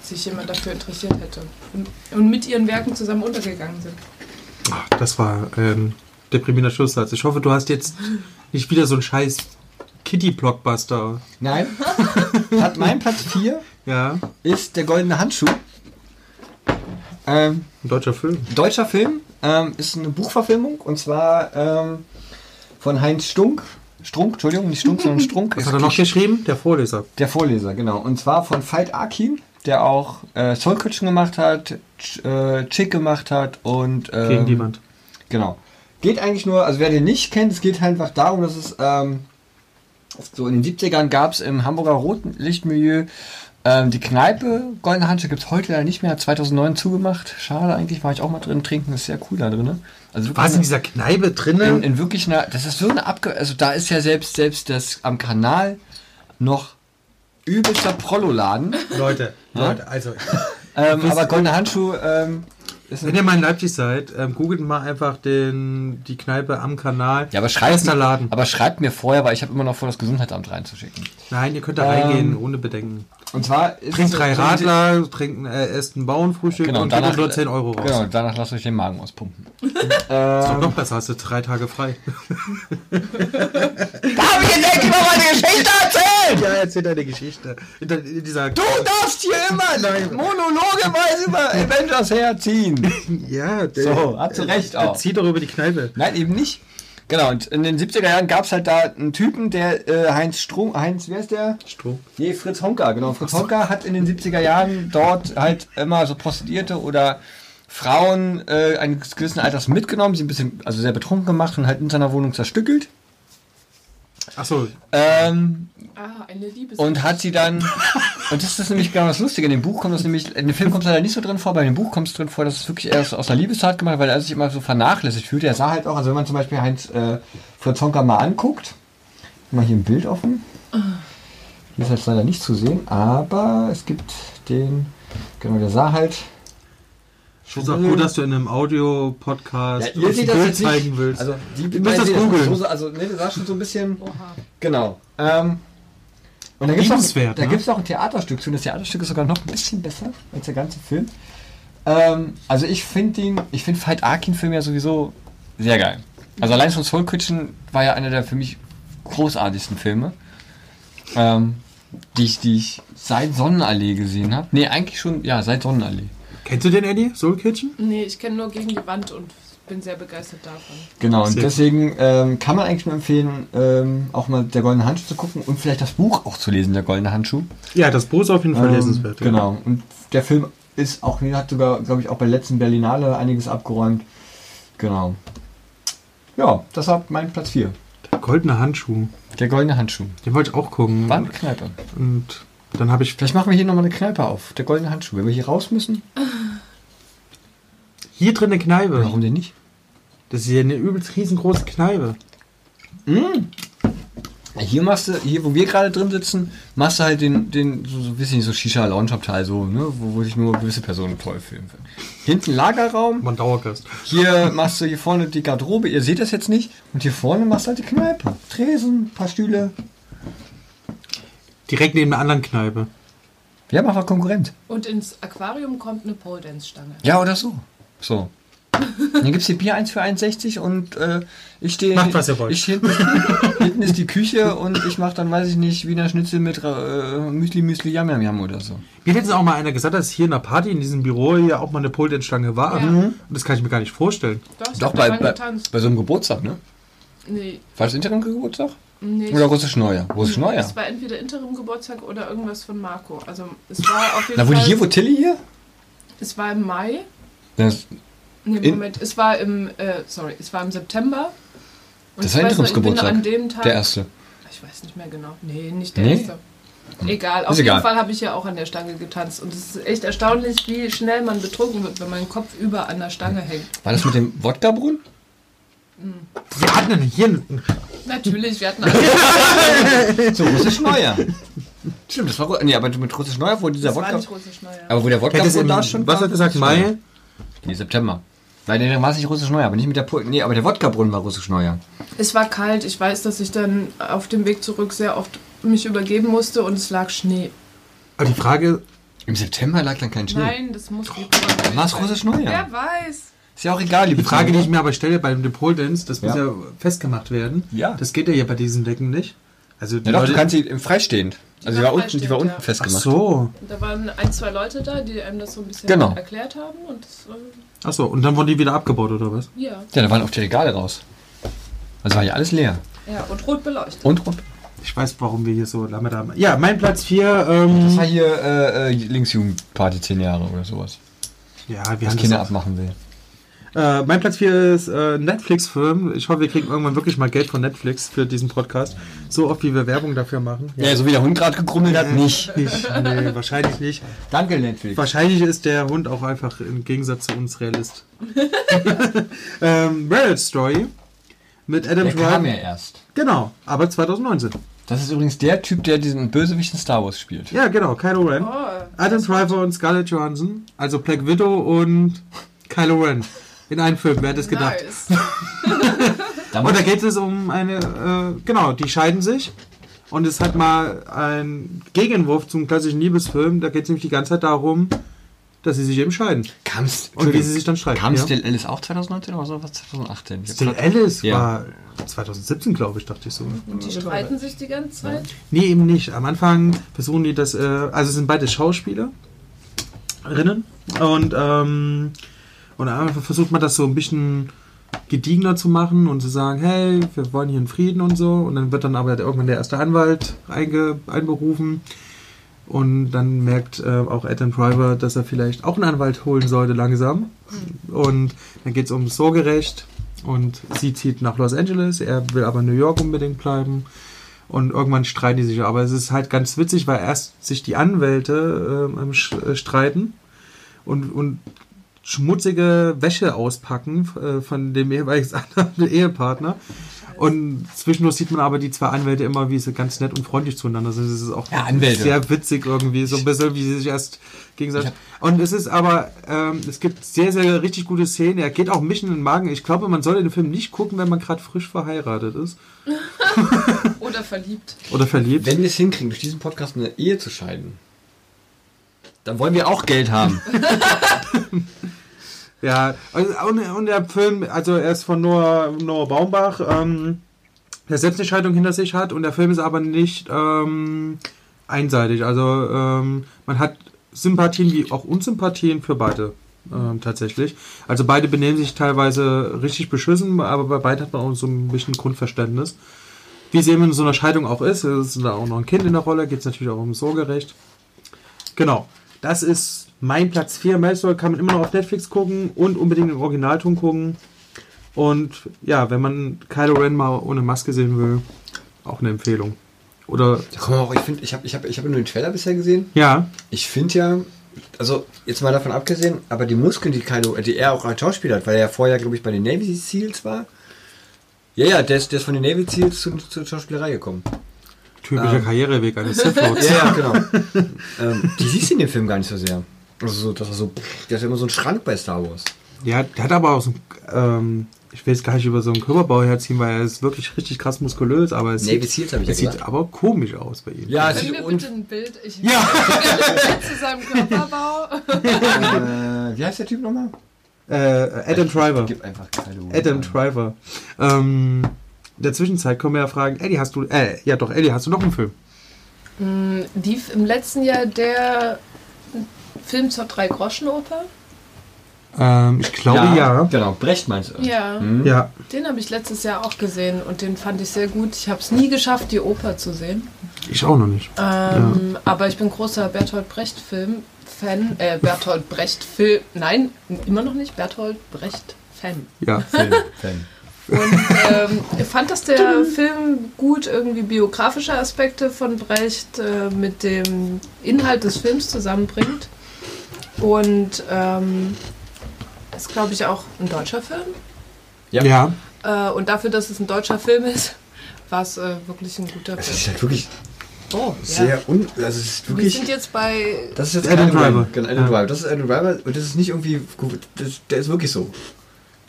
[SPEAKER 3] sich jemand dafür interessiert hätte. Und, und mit ihren Werken zusammen untergegangen sind.
[SPEAKER 2] Ach, das war ein deprimierender Schlusssatz. Ich hoffe, du hast jetzt nicht wieder so einen scheiß Kitty-Blockbuster.
[SPEAKER 1] Nein. *laughs* Hat mein Platz 4
[SPEAKER 2] Ja,
[SPEAKER 1] ist der goldene Handschuh. Ähm,
[SPEAKER 2] ein deutscher Film.
[SPEAKER 1] deutscher Film, ähm, ist eine Buchverfilmung und zwar ähm, von Heinz Stunk. Strunk, Entschuldigung, nicht Stunk, sondern Strunk.
[SPEAKER 2] Was hat er noch geschrieben? Der Vorleser.
[SPEAKER 1] Der Vorleser, genau. Und zwar von Veit Akin, der auch äh, Soul Kitchen gemacht hat, Ch äh, Chick gemacht hat und. Ähm,
[SPEAKER 2] Gegen die Wand.
[SPEAKER 1] Genau. Geht eigentlich nur, also wer den nicht kennt, es geht halt einfach darum, dass es ähm, so in den 70ern gab es im Hamburger Rotlichtmilieu ähm, die Kneipe, Goldene Handschuhe gibt es heute leider nicht mehr, hat 2009 zugemacht. Schade eigentlich, war ich auch mal drin trinken, ist sehr cool da drin. Also wirklich
[SPEAKER 2] War es in dieser Kneipe
[SPEAKER 1] in,
[SPEAKER 2] drinnen?
[SPEAKER 1] in wirklich einer, das ist so eine Abge... Also da ist ja selbst, selbst das am Kanal noch übelster Prollo-Laden.
[SPEAKER 2] Leute,
[SPEAKER 1] Ja?
[SPEAKER 2] Leute, also, *laughs*
[SPEAKER 1] Ähm, aber Goldene Handschuhe ähm, ist
[SPEAKER 2] wenn ihr mal in Leipzig seid, ähm, googelt mal einfach den, die Kneipe am Kanal.
[SPEAKER 1] Ja, aber schreibt,
[SPEAKER 2] Bester Laden.
[SPEAKER 1] aber schreibt mir vorher, weil ich habe immer noch vor, das Gesundheitsamt reinzuschicken.
[SPEAKER 2] Nein, ihr könnt da
[SPEAKER 1] Ähm,
[SPEAKER 2] reingehen, ohne Bedenken.
[SPEAKER 1] Und zwar ist
[SPEAKER 2] Trinkt
[SPEAKER 1] es
[SPEAKER 2] drei Radler, trinkt, äh, esst ein Bauernfrühstück
[SPEAKER 1] Genau,
[SPEAKER 2] und
[SPEAKER 1] danach-
[SPEAKER 2] nur 10 Euro raus.
[SPEAKER 1] Genau, danach lasst euch den Magen auspumpen. *laughs*
[SPEAKER 2] Ist doch noch besser, hast du drei Tage frei. *laughs*
[SPEAKER 1] Darf ich jetzt endlich mal meine Geschichte erzählen?
[SPEAKER 2] Ja, erzähl deine Geschichte. In, der- in dieser
[SPEAKER 1] Du darfst hier immer *laughs* monologeweise über Avengers herziehen.
[SPEAKER 2] Ja, der,
[SPEAKER 1] So, hat sie recht auch.
[SPEAKER 2] Zieh doch über die Kneipe.
[SPEAKER 1] Nein, eben nicht. Genau, und in den 70er Jahren gab es halt da einen Typen, der äh, Heinz Strom, Heinz, wer ist der?
[SPEAKER 2] Stroh.
[SPEAKER 1] Nee, Fritz Honka, genau. Fritz Honka hat in den 70er Jahren dort halt immer so Prostituierte oder Frauen äh, eines gewissen Alters mitgenommen, sie ein bisschen, also sehr betrunken gemacht und halt in seiner Wohnung zerstückelt.
[SPEAKER 2] Achso,
[SPEAKER 1] Ähm,
[SPEAKER 3] Ah, eine Liebes.
[SPEAKER 1] und hat sie dann, und das ist nämlich genau das Lustige, in dem Buch kommt das nämlich, in dem Film kommt es leider nicht so drin vor, aber in dem Buch kommt es drin vor, dass es wirklich erst aus einer Liebestat gemacht hat, weil er sich immer so vernachlässigt fühlt. Er sah halt auch, also wenn man zum Beispiel Heinz äh, Fritz Honka mal anguckt, mal hier ein Bild offen, hier ist jetzt leider nicht zu sehen, aber es gibt den, genau, der sah halt,
[SPEAKER 2] ich finde es auch gut, dass du in einem Audio-Podcast
[SPEAKER 1] ja,
[SPEAKER 2] ein
[SPEAKER 1] das
[SPEAKER 2] Bild
[SPEAKER 1] nicht,
[SPEAKER 2] zeigen willst.
[SPEAKER 1] also die,
[SPEAKER 2] Ihr müsst das googeln.
[SPEAKER 1] so, also ne, das sah schon so ein bisschen,
[SPEAKER 3] Oha.
[SPEAKER 1] genau, ähm, und da gibt es
[SPEAKER 2] ne?
[SPEAKER 1] gibt's auch ein Theaterstück zu. Und das Theaterstück ist sogar noch ein bisschen besser als der ganze Film. Ähm, also ich finde ihn, ich finde Fight Arkin-Film ja sowieso sehr geil. Also allein schon Soul Kitchen war ja einer der für mich großartigsten Filme, ähm, die, ich, die ich seit Sonnenallee gesehen habe. Nee, eigentlich schon, ja, seit Sonnenallee.
[SPEAKER 2] Kennst du den, Eddie? Soul Kitchen?
[SPEAKER 3] Nee, ich kenne nur gegen die Wand und bin sehr begeistert davon.
[SPEAKER 1] Genau, und deswegen ähm, kann man eigentlich nur empfehlen, ähm, auch mal der Goldene Handschuh zu gucken und vielleicht das Buch auch zu lesen, der Goldene Handschuh.
[SPEAKER 2] Ja, das Buch ist auf jeden Fall
[SPEAKER 1] Ähm,
[SPEAKER 2] lesenswert. ja.
[SPEAKER 1] Genau. Und der Film ist auch, hat sogar, glaube ich, auch bei der letzten Berlinale einiges abgeräumt. Genau. Ja, das war mein Platz 4.
[SPEAKER 2] Der goldene Handschuh.
[SPEAKER 1] Der goldene Handschuh.
[SPEAKER 2] Den wollte ich auch gucken.
[SPEAKER 1] War eine Kneipe.
[SPEAKER 2] Und dann habe ich
[SPEAKER 1] Vielleicht machen wir hier nochmal eine Kneipe auf. Der goldene Handschuh. Wenn wir hier raus müssen,
[SPEAKER 2] hier drin eine Kneipe.
[SPEAKER 1] warum denn nicht?
[SPEAKER 2] Das ist hier eine übelst riesengroße Kneipe.
[SPEAKER 1] Ja, Hier machst du, hier wo wir gerade drin sitzen, machst du halt den, den so, so bisschen so Shisha-Lounge-Abteil, so, ne, wo, wo sich nur gewisse Personen toll fühlen. Hinten Lagerraum,
[SPEAKER 2] Man Dauergast.
[SPEAKER 1] Hier machst du hier vorne die Garderobe, ihr seht das jetzt nicht. Und hier vorne machst du halt die Kneipe. Tresen, paar Stühle.
[SPEAKER 2] Direkt neben einer anderen Kneipe.
[SPEAKER 1] Wir haben einfach Konkurrent.
[SPEAKER 3] Und ins Aquarium kommt eine Pole Dance Stange.
[SPEAKER 1] Ja, oder so. So. Dann gibt es hier Bier 1 für 1,60 und äh, ich stehe
[SPEAKER 2] Macht, was ihr wollt.
[SPEAKER 1] ich hinten, hinten ist die Küche und ich mache dann, weiß ich nicht, Wiener Schnitzel mit äh, Müsli, Müsli, Yam, Yam, Yam oder so.
[SPEAKER 2] Mir hat jetzt auch mal einer gesagt, dass hier in der Party in diesem Büro hier auch mal eine Pole-Dance-Stange war.
[SPEAKER 3] Ja.
[SPEAKER 2] Und das kann ich mir gar nicht vorstellen.
[SPEAKER 3] Doch,
[SPEAKER 1] Doch, bei, bei, bei so einem Geburtstag, ne?
[SPEAKER 3] Nee,
[SPEAKER 1] War das Interim-Geburtstag?
[SPEAKER 3] Nee.
[SPEAKER 1] Oder russisch Neujahr? Russisch Neujahr.
[SPEAKER 3] Es war entweder Interim-Geburtstag oder irgendwas von Marco. Also es war auf jeden
[SPEAKER 1] Na, wo die
[SPEAKER 3] Fall.
[SPEAKER 1] hier, wo Tilly hier?
[SPEAKER 3] es war im Mai.
[SPEAKER 1] Das,
[SPEAKER 3] Nee, Moment, es war im, äh, sorry, es war im September. Und
[SPEAKER 1] Das war Interimsgeburtstag.
[SPEAKER 3] an dem Tag.
[SPEAKER 1] der erste.
[SPEAKER 3] Ich weiß nicht mehr genau. Nee, nicht der
[SPEAKER 1] Nee?
[SPEAKER 3] erste. Egal, auf
[SPEAKER 1] Ist
[SPEAKER 3] jeden
[SPEAKER 1] egal.
[SPEAKER 3] Fall habe ich ja auch an der Stange getanzt. Und es ist echt erstaunlich, wie schnell man betrunken wird, wenn mein Kopf über an der Stange hängt.
[SPEAKER 1] War das mit dem Wodka-Brunnen?
[SPEAKER 2] Wir hatten hier einen
[SPEAKER 3] Natürlich, wir hatten alle. *laughs*
[SPEAKER 1] So, russisch Neujahr. *laughs* Stimmt, das war, Ru- nee, aber mit russisch Neujahr, wo dieser
[SPEAKER 3] Das war
[SPEAKER 1] Wodka,
[SPEAKER 3] nicht russisch Neujahr.
[SPEAKER 1] aber wo der
[SPEAKER 2] Hätte es
[SPEAKER 1] Wodka-Brunnen
[SPEAKER 2] im,
[SPEAKER 1] da schon
[SPEAKER 2] was hat er gesagt? Mai?
[SPEAKER 1] Nee, September. Nein, nee, dann war es nicht russisch Neujahr, aber nicht mit der, Pu- nee, aber der Wodka-Brunnen war russisch Neujahr.
[SPEAKER 3] Es war kalt. Ich weiß, dass ich dann auf dem Weg zurück sehr oft mich übergeben musste und es lag Schnee.
[SPEAKER 2] Aber die Frage,
[SPEAKER 1] Im September lag dann kein Schnee.
[SPEAKER 3] Nein, das muss
[SPEAKER 1] Dann war es russisch Neujahr.
[SPEAKER 3] Wer weiß.
[SPEAKER 1] Ist ja auch egal,
[SPEAKER 2] die Frage, die ich mir aber stelle bei dem Pole Dance, das muss
[SPEAKER 1] Ja.
[SPEAKER 2] ja festgemacht werden.
[SPEAKER 1] Ja.
[SPEAKER 2] Das geht ja hier bei diesen Decken nicht. Also die
[SPEAKER 1] Ja doch, du
[SPEAKER 2] Leute-
[SPEAKER 1] kannst sie im Freistehend. Also die
[SPEAKER 3] war
[SPEAKER 1] war unten, die war unten
[SPEAKER 3] ja.
[SPEAKER 2] Ach
[SPEAKER 1] festgemacht.
[SPEAKER 2] so.
[SPEAKER 3] Da waren ein, zwei Leute da, die einem das so ein bisschen
[SPEAKER 1] Genau.
[SPEAKER 3] erklärt haben. Und das, äh,
[SPEAKER 2] Ach so. Und dann wurden die wieder abgebaut oder was?
[SPEAKER 3] ja.
[SPEAKER 1] Ja, da waren auch die Regale raus. Also war ja alles leer.
[SPEAKER 3] ja, und rot beleuchtet.
[SPEAKER 1] Und rund.
[SPEAKER 2] Ich weiß, warum wir hier so lange da haben. Ja, mein Platz 4.
[SPEAKER 1] Das
[SPEAKER 2] Ähm,
[SPEAKER 1] war hier äh, äh, Linksjugendparty 10 Jahre oder sowas.
[SPEAKER 2] ja, wir
[SPEAKER 1] Was
[SPEAKER 2] haben
[SPEAKER 1] Kinder
[SPEAKER 2] das
[SPEAKER 1] abmachen will.
[SPEAKER 2] Äh, mein Platz 4 ist äh, Netflix-Film. Ich hoffe, wir kriegen irgendwann wirklich mal Geld von Netflix für diesen Podcast. So oft, wie wir Werbung dafür machen.
[SPEAKER 1] Ja, so wie der Hund gerade gegrummelt hat, nicht. *laughs*
[SPEAKER 2] Nicht, nee, wahrscheinlich nicht.
[SPEAKER 1] Danke, Netflix.
[SPEAKER 2] Wahrscheinlich ist der Hund auch einfach im Gegensatz zu uns Realist. *laughs* ähm, Marriage Story mit Adam
[SPEAKER 1] Der kam ja
[SPEAKER 2] Driver.
[SPEAKER 1] erst.
[SPEAKER 2] Genau, aber 2019.
[SPEAKER 1] Das ist übrigens der Typ, der diesen Bösewicht in Star Wars spielt.
[SPEAKER 2] Ja, genau, Kylo Ren.
[SPEAKER 3] Oh,
[SPEAKER 2] Adam Driver und Scarlett Johansson, also Black Widow und Kylo Ren. In einem Film, wer hätte es gedacht?
[SPEAKER 3] nice. *laughs*
[SPEAKER 2] Und da geht es um eine, äh, genau, die scheiden sich. Und es hat mal ein Gegenwurf zum klassischen Liebesfilm. Da geht es nämlich die ganze Zeit darum, dass sie sich eben scheiden.
[SPEAKER 1] Kam's,
[SPEAKER 2] Und wie sie sich dann streiten.
[SPEAKER 1] Kam
[SPEAKER 2] ja.
[SPEAKER 1] Still Alice auch 2019 oder so was 2018? Ich hab
[SPEAKER 2] Still Alice
[SPEAKER 1] Ja.
[SPEAKER 2] war 2017, glaube ich, dachte ich so.
[SPEAKER 3] Und die streiten sich die ganze Zeit.
[SPEAKER 2] Nee, eben nicht. Am Anfang versuchen die das, äh, also es sind beide Schauspielerinnen. Und, ähm, und Anfang versucht man das so ein bisschen gediegener zu machen und zu sagen, hey, wir wollen hier einen Frieden und so. Und dann wird dann aber irgendwann der erste Anwalt einge, einberufen. Und dann merkt äh, auch Adam Driver, dass er vielleicht auch einen Anwalt holen sollte langsam. Und dann geht es ums Sorgerecht. Und sie zieht nach Los Angeles, er will aber in New York unbedingt bleiben. Und irgendwann streiten die sich. Aber es ist halt ganz witzig, weil erst sich die Anwälte sch- äh, streiten und, und schmutzige Wäsche auspacken äh, von dem jeweils *laughs* anderen Ehepartner. Und zwischendurch sieht man aber die zwei Anwälte immer, wie sie ganz nett und freundlich zueinander sind. Das ist auch
[SPEAKER 1] Ja,
[SPEAKER 2] sehr witzig irgendwie, so ein bisschen, wie sie sich erst gegenseitig. Und es ist aber, ähm, es gibt sehr, sehr richtig gute Szenen. Er geht auch mich in den Magen. Ich glaube, man sollte den Film nicht gucken, wenn man gerade frisch verheiratet ist *laughs*
[SPEAKER 3] Oder verliebt.
[SPEAKER 2] oder verliebt.
[SPEAKER 1] Wenn wir es hinkriegen, durch diesen Podcast eine Ehe zu scheiden, dann wollen wir auch Geld haben. *laughs*
[SPEAKER 2] Ja, und, und der Film, also er ist von Noah, Noah Baumbach, ähm, der selbst eine Scheidung hinter sich hat und der Film ist aber nicht ähm, einseitig. Also ähm, man hat Sympathien wie auch Unsympathien für beide ähm, tatsächlich. Also beide benehmen sich teilweise richtig beschissen, aber bei beiden hat man auch so ein bisschen Grundverständnis. Wie es eben in so einer Scheidung auch ist, es ist da auch noch ein Kind in der Rolle, geht es natürlich auch um Sorgerecht. Genau. Das ist mein Platz 4. Maelstrom kann man immer noch auf Netflix gucken und unbedingt im Originalton gucken. Und ja, wenn man Kylo Ren mal ohne Maske sehen will, auch eine Empfehlung. Oder
[SPEAKER 1] kommen wir auch, ich finde, ich habe ich hab, ich hab nur den Trailer bisher gesehen.
[SPEAKER 2] ja,
[SPEAKER 1] Ich finde ja, also jetzt mal davon abgesehen, aber die Muskeln, die Kylo, die er auch als Schauspieler hat, weil er ja vorher, glaube ich, bei den Navy Seals war. Ja, ja, der ist, der ist von den Navy Seals zu, zur Schauspielerei gekommen.
[SPEAKER 2] Typischer
[SPEAKER 1] Ähm.
[SPEAKER 2] Karriereweg eines *laughs* Sith Lords.
[SPEAKER 1] Ja, ja, genau. ähm, die siehst du in dem Film gar nicht so sehr. Also so, dass er so, der hat ja immer so einen Schrank bei Star Wars.
[SPEAKER 2] Ja, der hat aber auch so ein, ähm, ich will jetzt gar nicht über so einen Körperbau herziehen, weil er ist wirklich richtig krass muskulös, aber es
[SPEAKER 1] Navy
[SPEAKER 2] sieht,
[SPEAKER 1] ich ja
[SPEAKER 2] es sieht aber komisch aus bei ihm.
[SPEAKER 1] Ja, es
[SPEAKER 3] Können
[SPEAKER 1] sieht
[SPEAKER 3] wir bitte ein Bild? Ich
[SPEAKER 2] Ja. *laughs*
[SPEAKER 3] ein Bild zu seinem Körperbau.
[SPEAKER 1] äh, Wie heißt der Typ nochmal?
[SPEAKER 2] Äh, Adam Driver.
[SPEAKER 1] Gib einfach Kylo.
[SPEAKER 2] Adam
[SPEAKER 1] ein.
[SPEAKER 2] Driver. Ähm, In der Zwischenzeit können wir ja fragen, Eddie, hast du, äh, ja doch, Eddie, hast du noch einen Film?
[SPEAKER 3] Hm, Lief im letzten Jahr der Film zur Drei-Groschen-Oper?
[SPEAKER 2] Ähm, ich glaube ja.
[SPEAKER 1] Genau, Brecht meinst du?
[SPEAKER 3] Ja.
[SPEAKER 1] Hm?
[SPEAKER 2] Ja,
[SPEAKER 3] Den habe ich letztes Jahr auch gesehen und den fand ich sehr gut. Ich habe es nie geschafft, die Oper zu sehen.
[SPEAKER 2] ich auch noch nicht.
[SPEAKER 3] Ähm, Aber ich bin großer Bertolt Brecht-Film-Fan. Äh, Bertolt Brecht-Film. Nein, immer noch nicht. Bertolt Brecht-Fan.
[SPEAKER 2] Ja.
[SPEAKER 1] Film, Fan.
[SPEAKER 3] Und ähm, ich fand, dass der Film gut irgendwie biografische Aspekte von Brecht äh, mit dem Inhalt des Films zusammenbringt. Und ähm, ist, glaube ich, auch ein deutscher Film.
[SPEAKER 1] Ja.
[SPEAKER 2] Ja.
[SPEAKER 3] Äh, und dafür, dass es ein deutscher Film ist, war es äh, wirklich ein guter
[SPEAKER 1] Das
[SPEAKER 3] Film.
[SPEAKER 1] ist halt wirklich
[SPEAKER 3] Oh,
[SPEAKER 1] sehr un... Das ist
[SPEAKER 3] Wir
[SPEAKER 1] wirklich...
[SPEAKER 3] sind jetzt bei.
[SPEAKER 1] Das ist jetzt
[SPEAKER 2] Adam Driver.
[SPEAKER 1] Genau, Adam
[SPEAKER 2] Ja.
[SPEAKER 1] Driver. Das ist Adam Driver und das ist nicht irgendwie... gut, Das, der ist wirklich so.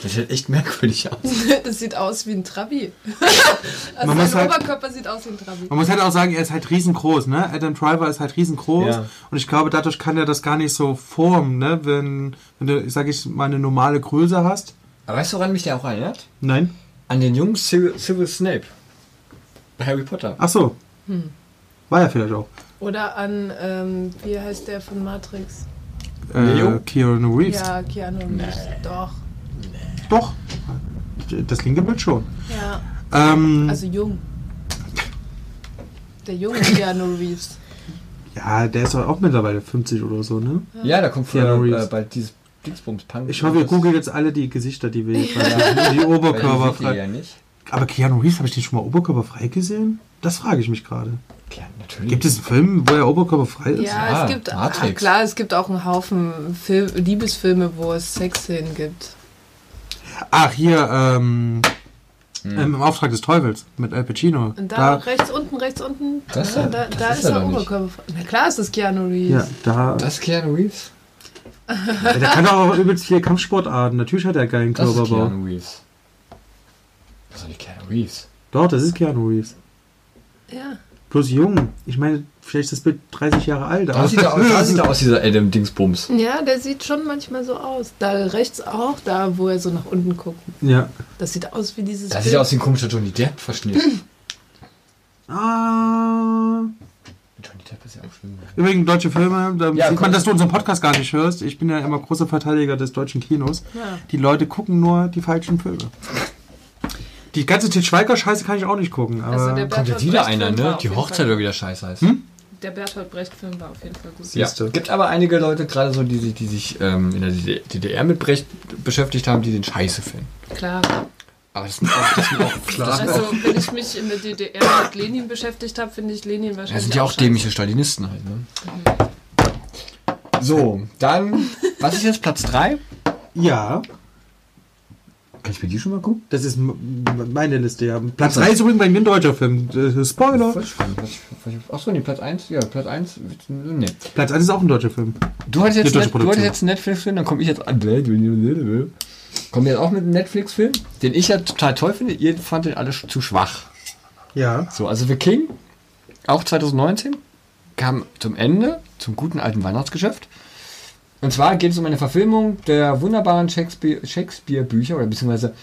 [SPEAKER 1] Das sieht echt merkwürdig aus. *laughs*
[SPEAKER 3] Das sieht aus wie ein Trabi. *laughs* also
[SPEAKER 2] Man muss
[SPEAKER 3] sein
[SPEAKER 2] halt-
[SPEAKER 3] Oberkörper sieht aus wie ein Trabi.
[SPEAKER 2] Man muss halt auch sagen, er ist halt riesengroß, ne? Adam Driver ist halt riesengroß.
[SPEAKER 1] Ja.
[SPEAKER 2] Und ich glaube, dadurch kann er das gar nicht so formen, ne? Wenn, wenn du, sag ich mal, eine normale Größe hast.
[SPEAKER 1] Aber weißt du, woran mich der auch erinnert?
[SPEAKER 2] Nein?
[SPEAKER 1] An den jungen Cyril Snape. Bei Harry Potter.
[SPEAKER 2] Ach so.
[SPEAKER 3] Hm.
[SPEAKER 2] War er vielleicht auch.
[SPEAKER 3] Oder an, ähm, wie heißt der von Matrix?
[SPEAKER 2] Äh? Keanu Reeves.
[SPEAKER 3] Ja, Keanu Reeves. Doch.
[SPEAKER 2] Doch. Das linke Bild schon.
[SPEAKER 3] Ja,
[SPEAKER 2] Ähm,
[SPEAKER 3] also jung. Der junge Keanu Reeves.
[SPEAKER 2] ja, der ist doch auch mittlerweile 50 oder so, ne?
[SPEAKER 1] Ja, da kommt
[SPEAKER 2] Keanu
[SPEAKER 1] früher äh, bald dieses Dingsbums Punk.
[SPEAKER 2] Ich hoffe, ihr googelt jetzt alle die Gesichter, die wir *laughs* jetzt haben. Die Oberkörper
[SPEAKER 1] Oberkörper
[SPEAKER 2] frei.
[SPEAKER 1] ja nicht.
[SPEAKER 2] Aber Keanu Reeves, habe ich den schon mal oberkörperfrei gesehen? Das frage ich mich gerade.
[SPEAKER 1] Klar, natürlich.
[SPEAKER 2] Gibt es einen Film, wo er oberkörperfrei ist?
[SPEAKER 3] Ja,
[SPEAKER 1] Ja,
[SPEAKER 3] es gibt, ah, klar, es gibt auch einen Haufen Film, Liebesfilme, wo es Sexszenen gibt.
[SPEAKER 2] Ach, hier, ähm,
[SPEAKER 1] Hm.
[SPEAKER 2] ähm, im Auftrag des Teufels mit Al Pacino.
[SPEAKER 3] Und da,
[SPEAKER 2] da,
[SPEAKER 3] rechts unten, rechts unten,
[SPEAKER 1] Das-
[SPEAKER 3] ja, da,
[SPEAKER 1] das
[SPEAKER 3] da
[SPEAKER 1] ist
[SPEAKER 3] ist
[SPEAKER 1] er
[SPEAKER 3] er
[SPEAKER 1] doch nicht.
[SPEAKER 3] oberkörperfrei. Na klar ist das Keanu Reeves.
[SPEAKER 2] ja, da,
[SPEAKER 1] Das ist Keanu Reeves?
[SPEAKER 2] ja, der kann auch übelst viele Kampfsportarten. Natürlich hat er einen geilen
[SPEAKER 1] Das ist
[SPEAKER 2] Körperbau.
[SPEAKER 1] Keanu Reeves. Das ist doch nicht Keanu Reeves.
[SPEAKER 2] Doch, das ist Keanu Reeves.
[SPEAKER 3] ja.
[SPEAKER 2] Plus jung. Ich meine, vielleicht ist das Bild 30 Jahre alt.
[SPEAKER 1] Da sieht er aus, da sieht er aus, dieser Adam Dingsbums.
[SPEAKER 3] Ja, der sieht schon manchmal so aus. Da rechts auch, da wo er so nach unten guckt.
[SPEAKER 2] Ja.
[SPEAKER 3] Das sieht aus wie dieses
[SPEAKER 1] Das sieht aus wie ein komischer Johnny Depp-Verschnitt.
[SPEAKER 2] Ah.
[SPEAKER 1] Johnny Depp ist ja auch schlimm.
[SPEAKER 2] Übrigens, deutsche Filme, da
[SPEAKER 1] Ja,
[SPEAKER 2] sieht man, dass du unseren Podcast gar nicht hörst. Ich bin ja immer großer Verteidiger des deutschen Kinos.
[SPEAKER 3] Ja.
[SPEAKER 2] Die Leute gucken nur die falschen Filme. Die ganze Til Schweiger-Scheiße kann ich auch nicht gucken. Aber
[SPEAKER 3] Also der
[SPEAKER 1] Kommt jetzt wieder einer, ne? Die Hochzeit oder wieder scheiße heißt.
[SPEAKER 3] Der Bertolt Brecht-Film war auf jeden Fall gut.
[SPEAKER 1] Ja.
[SPEAKER 2] Siehste.
[SPEAKER 1] Gibt aber einige Leute, gerade so, die sich, die sich ähm, in der DDR mit Brecht beschäftigt haben, die den Scheiße finden.
[SPEAKER 3] Klar.
[SPEAKER 1] Aber das sind auch, das sind auch,
[SPEAKER 2] Klar.
[SPEAKER 3] Also,
[SPEAKER 1] auch,
[SPEAKER 3] wenn ich mich in der DDR mit Lenin beschäftigt habe, finde ich Lenin wahrscheinlich.
[SPEAKER 1] das sind ja auch
[SPEAKER 3] scheiße.
[SPEAKER 1] dämliche Stalinisten halt, ne? So, dann, was ist jetzt Platz 3?
[SPEAKER 2] Ja,
[SPEAKER 1] Kann ich mir die schon mal gucken?
[SPEAKER 2] das ist meine Liste, ja. Platz 3 ist übrigens bei mir ein deutscher Film. Äh, Spoiler.
[SPEAKER 1] Achso, nee, Platz 1, ja, Platz 1, nee.
[SPEAKER 2] Platz 1 ist auch ein deutscher Film.
[SPEAKER 1] Du hattest jetzt, Net, du hattest jetzt einen Netflix-Film, dann komme ich jetzt an. Kommen wir jetzt auch mit einem Netflix-Film, den ich ja total toll finde. Ihr fandet den alle zu schwach.
[SPEAKER 2] Ja.
[SPEAKER 1] So, also The King, auch 2019, kam zum Ende, zum guten alten Weihnachtsgeschäft. Und zwar geht es um eine Verfilmung der wunderbaren Shakespeare- Shakespeare-Bücher oder beziehungsweise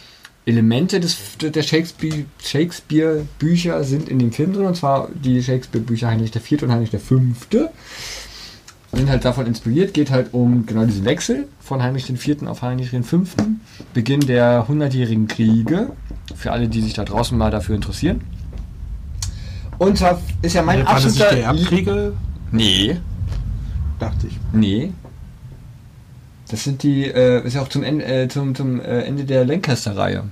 [SPEAKER 1] Elemente des, der Shakespeare- Shakespeare-Bücher sind in dem Film drin. Und zwar die Shakespeare-Bücher Heinrich IV. und Heinrich V. Sind halt davon inspiriert, geht halt um genau diesen Wechsel von Heinrich IV. auf Heinrich V. Beginn der hundertjährigen Kriege. Für alle, die sich da draußen mal dafür interessieren. Und zwar ist ja mein
[SPEAKER 2] War das nicht
[SPEAKER 1] absoluter...
[SPEAKER 2] der Erbkriege?
[SPEAKER 1] Nee,
[SPEAKER 2] Dachte ich.
[SPEAKER 1] nee. Das sind die, äh, ist ja auch zum, Ende, äh, zum, zum äh, Ende der Lancaster-Reihe.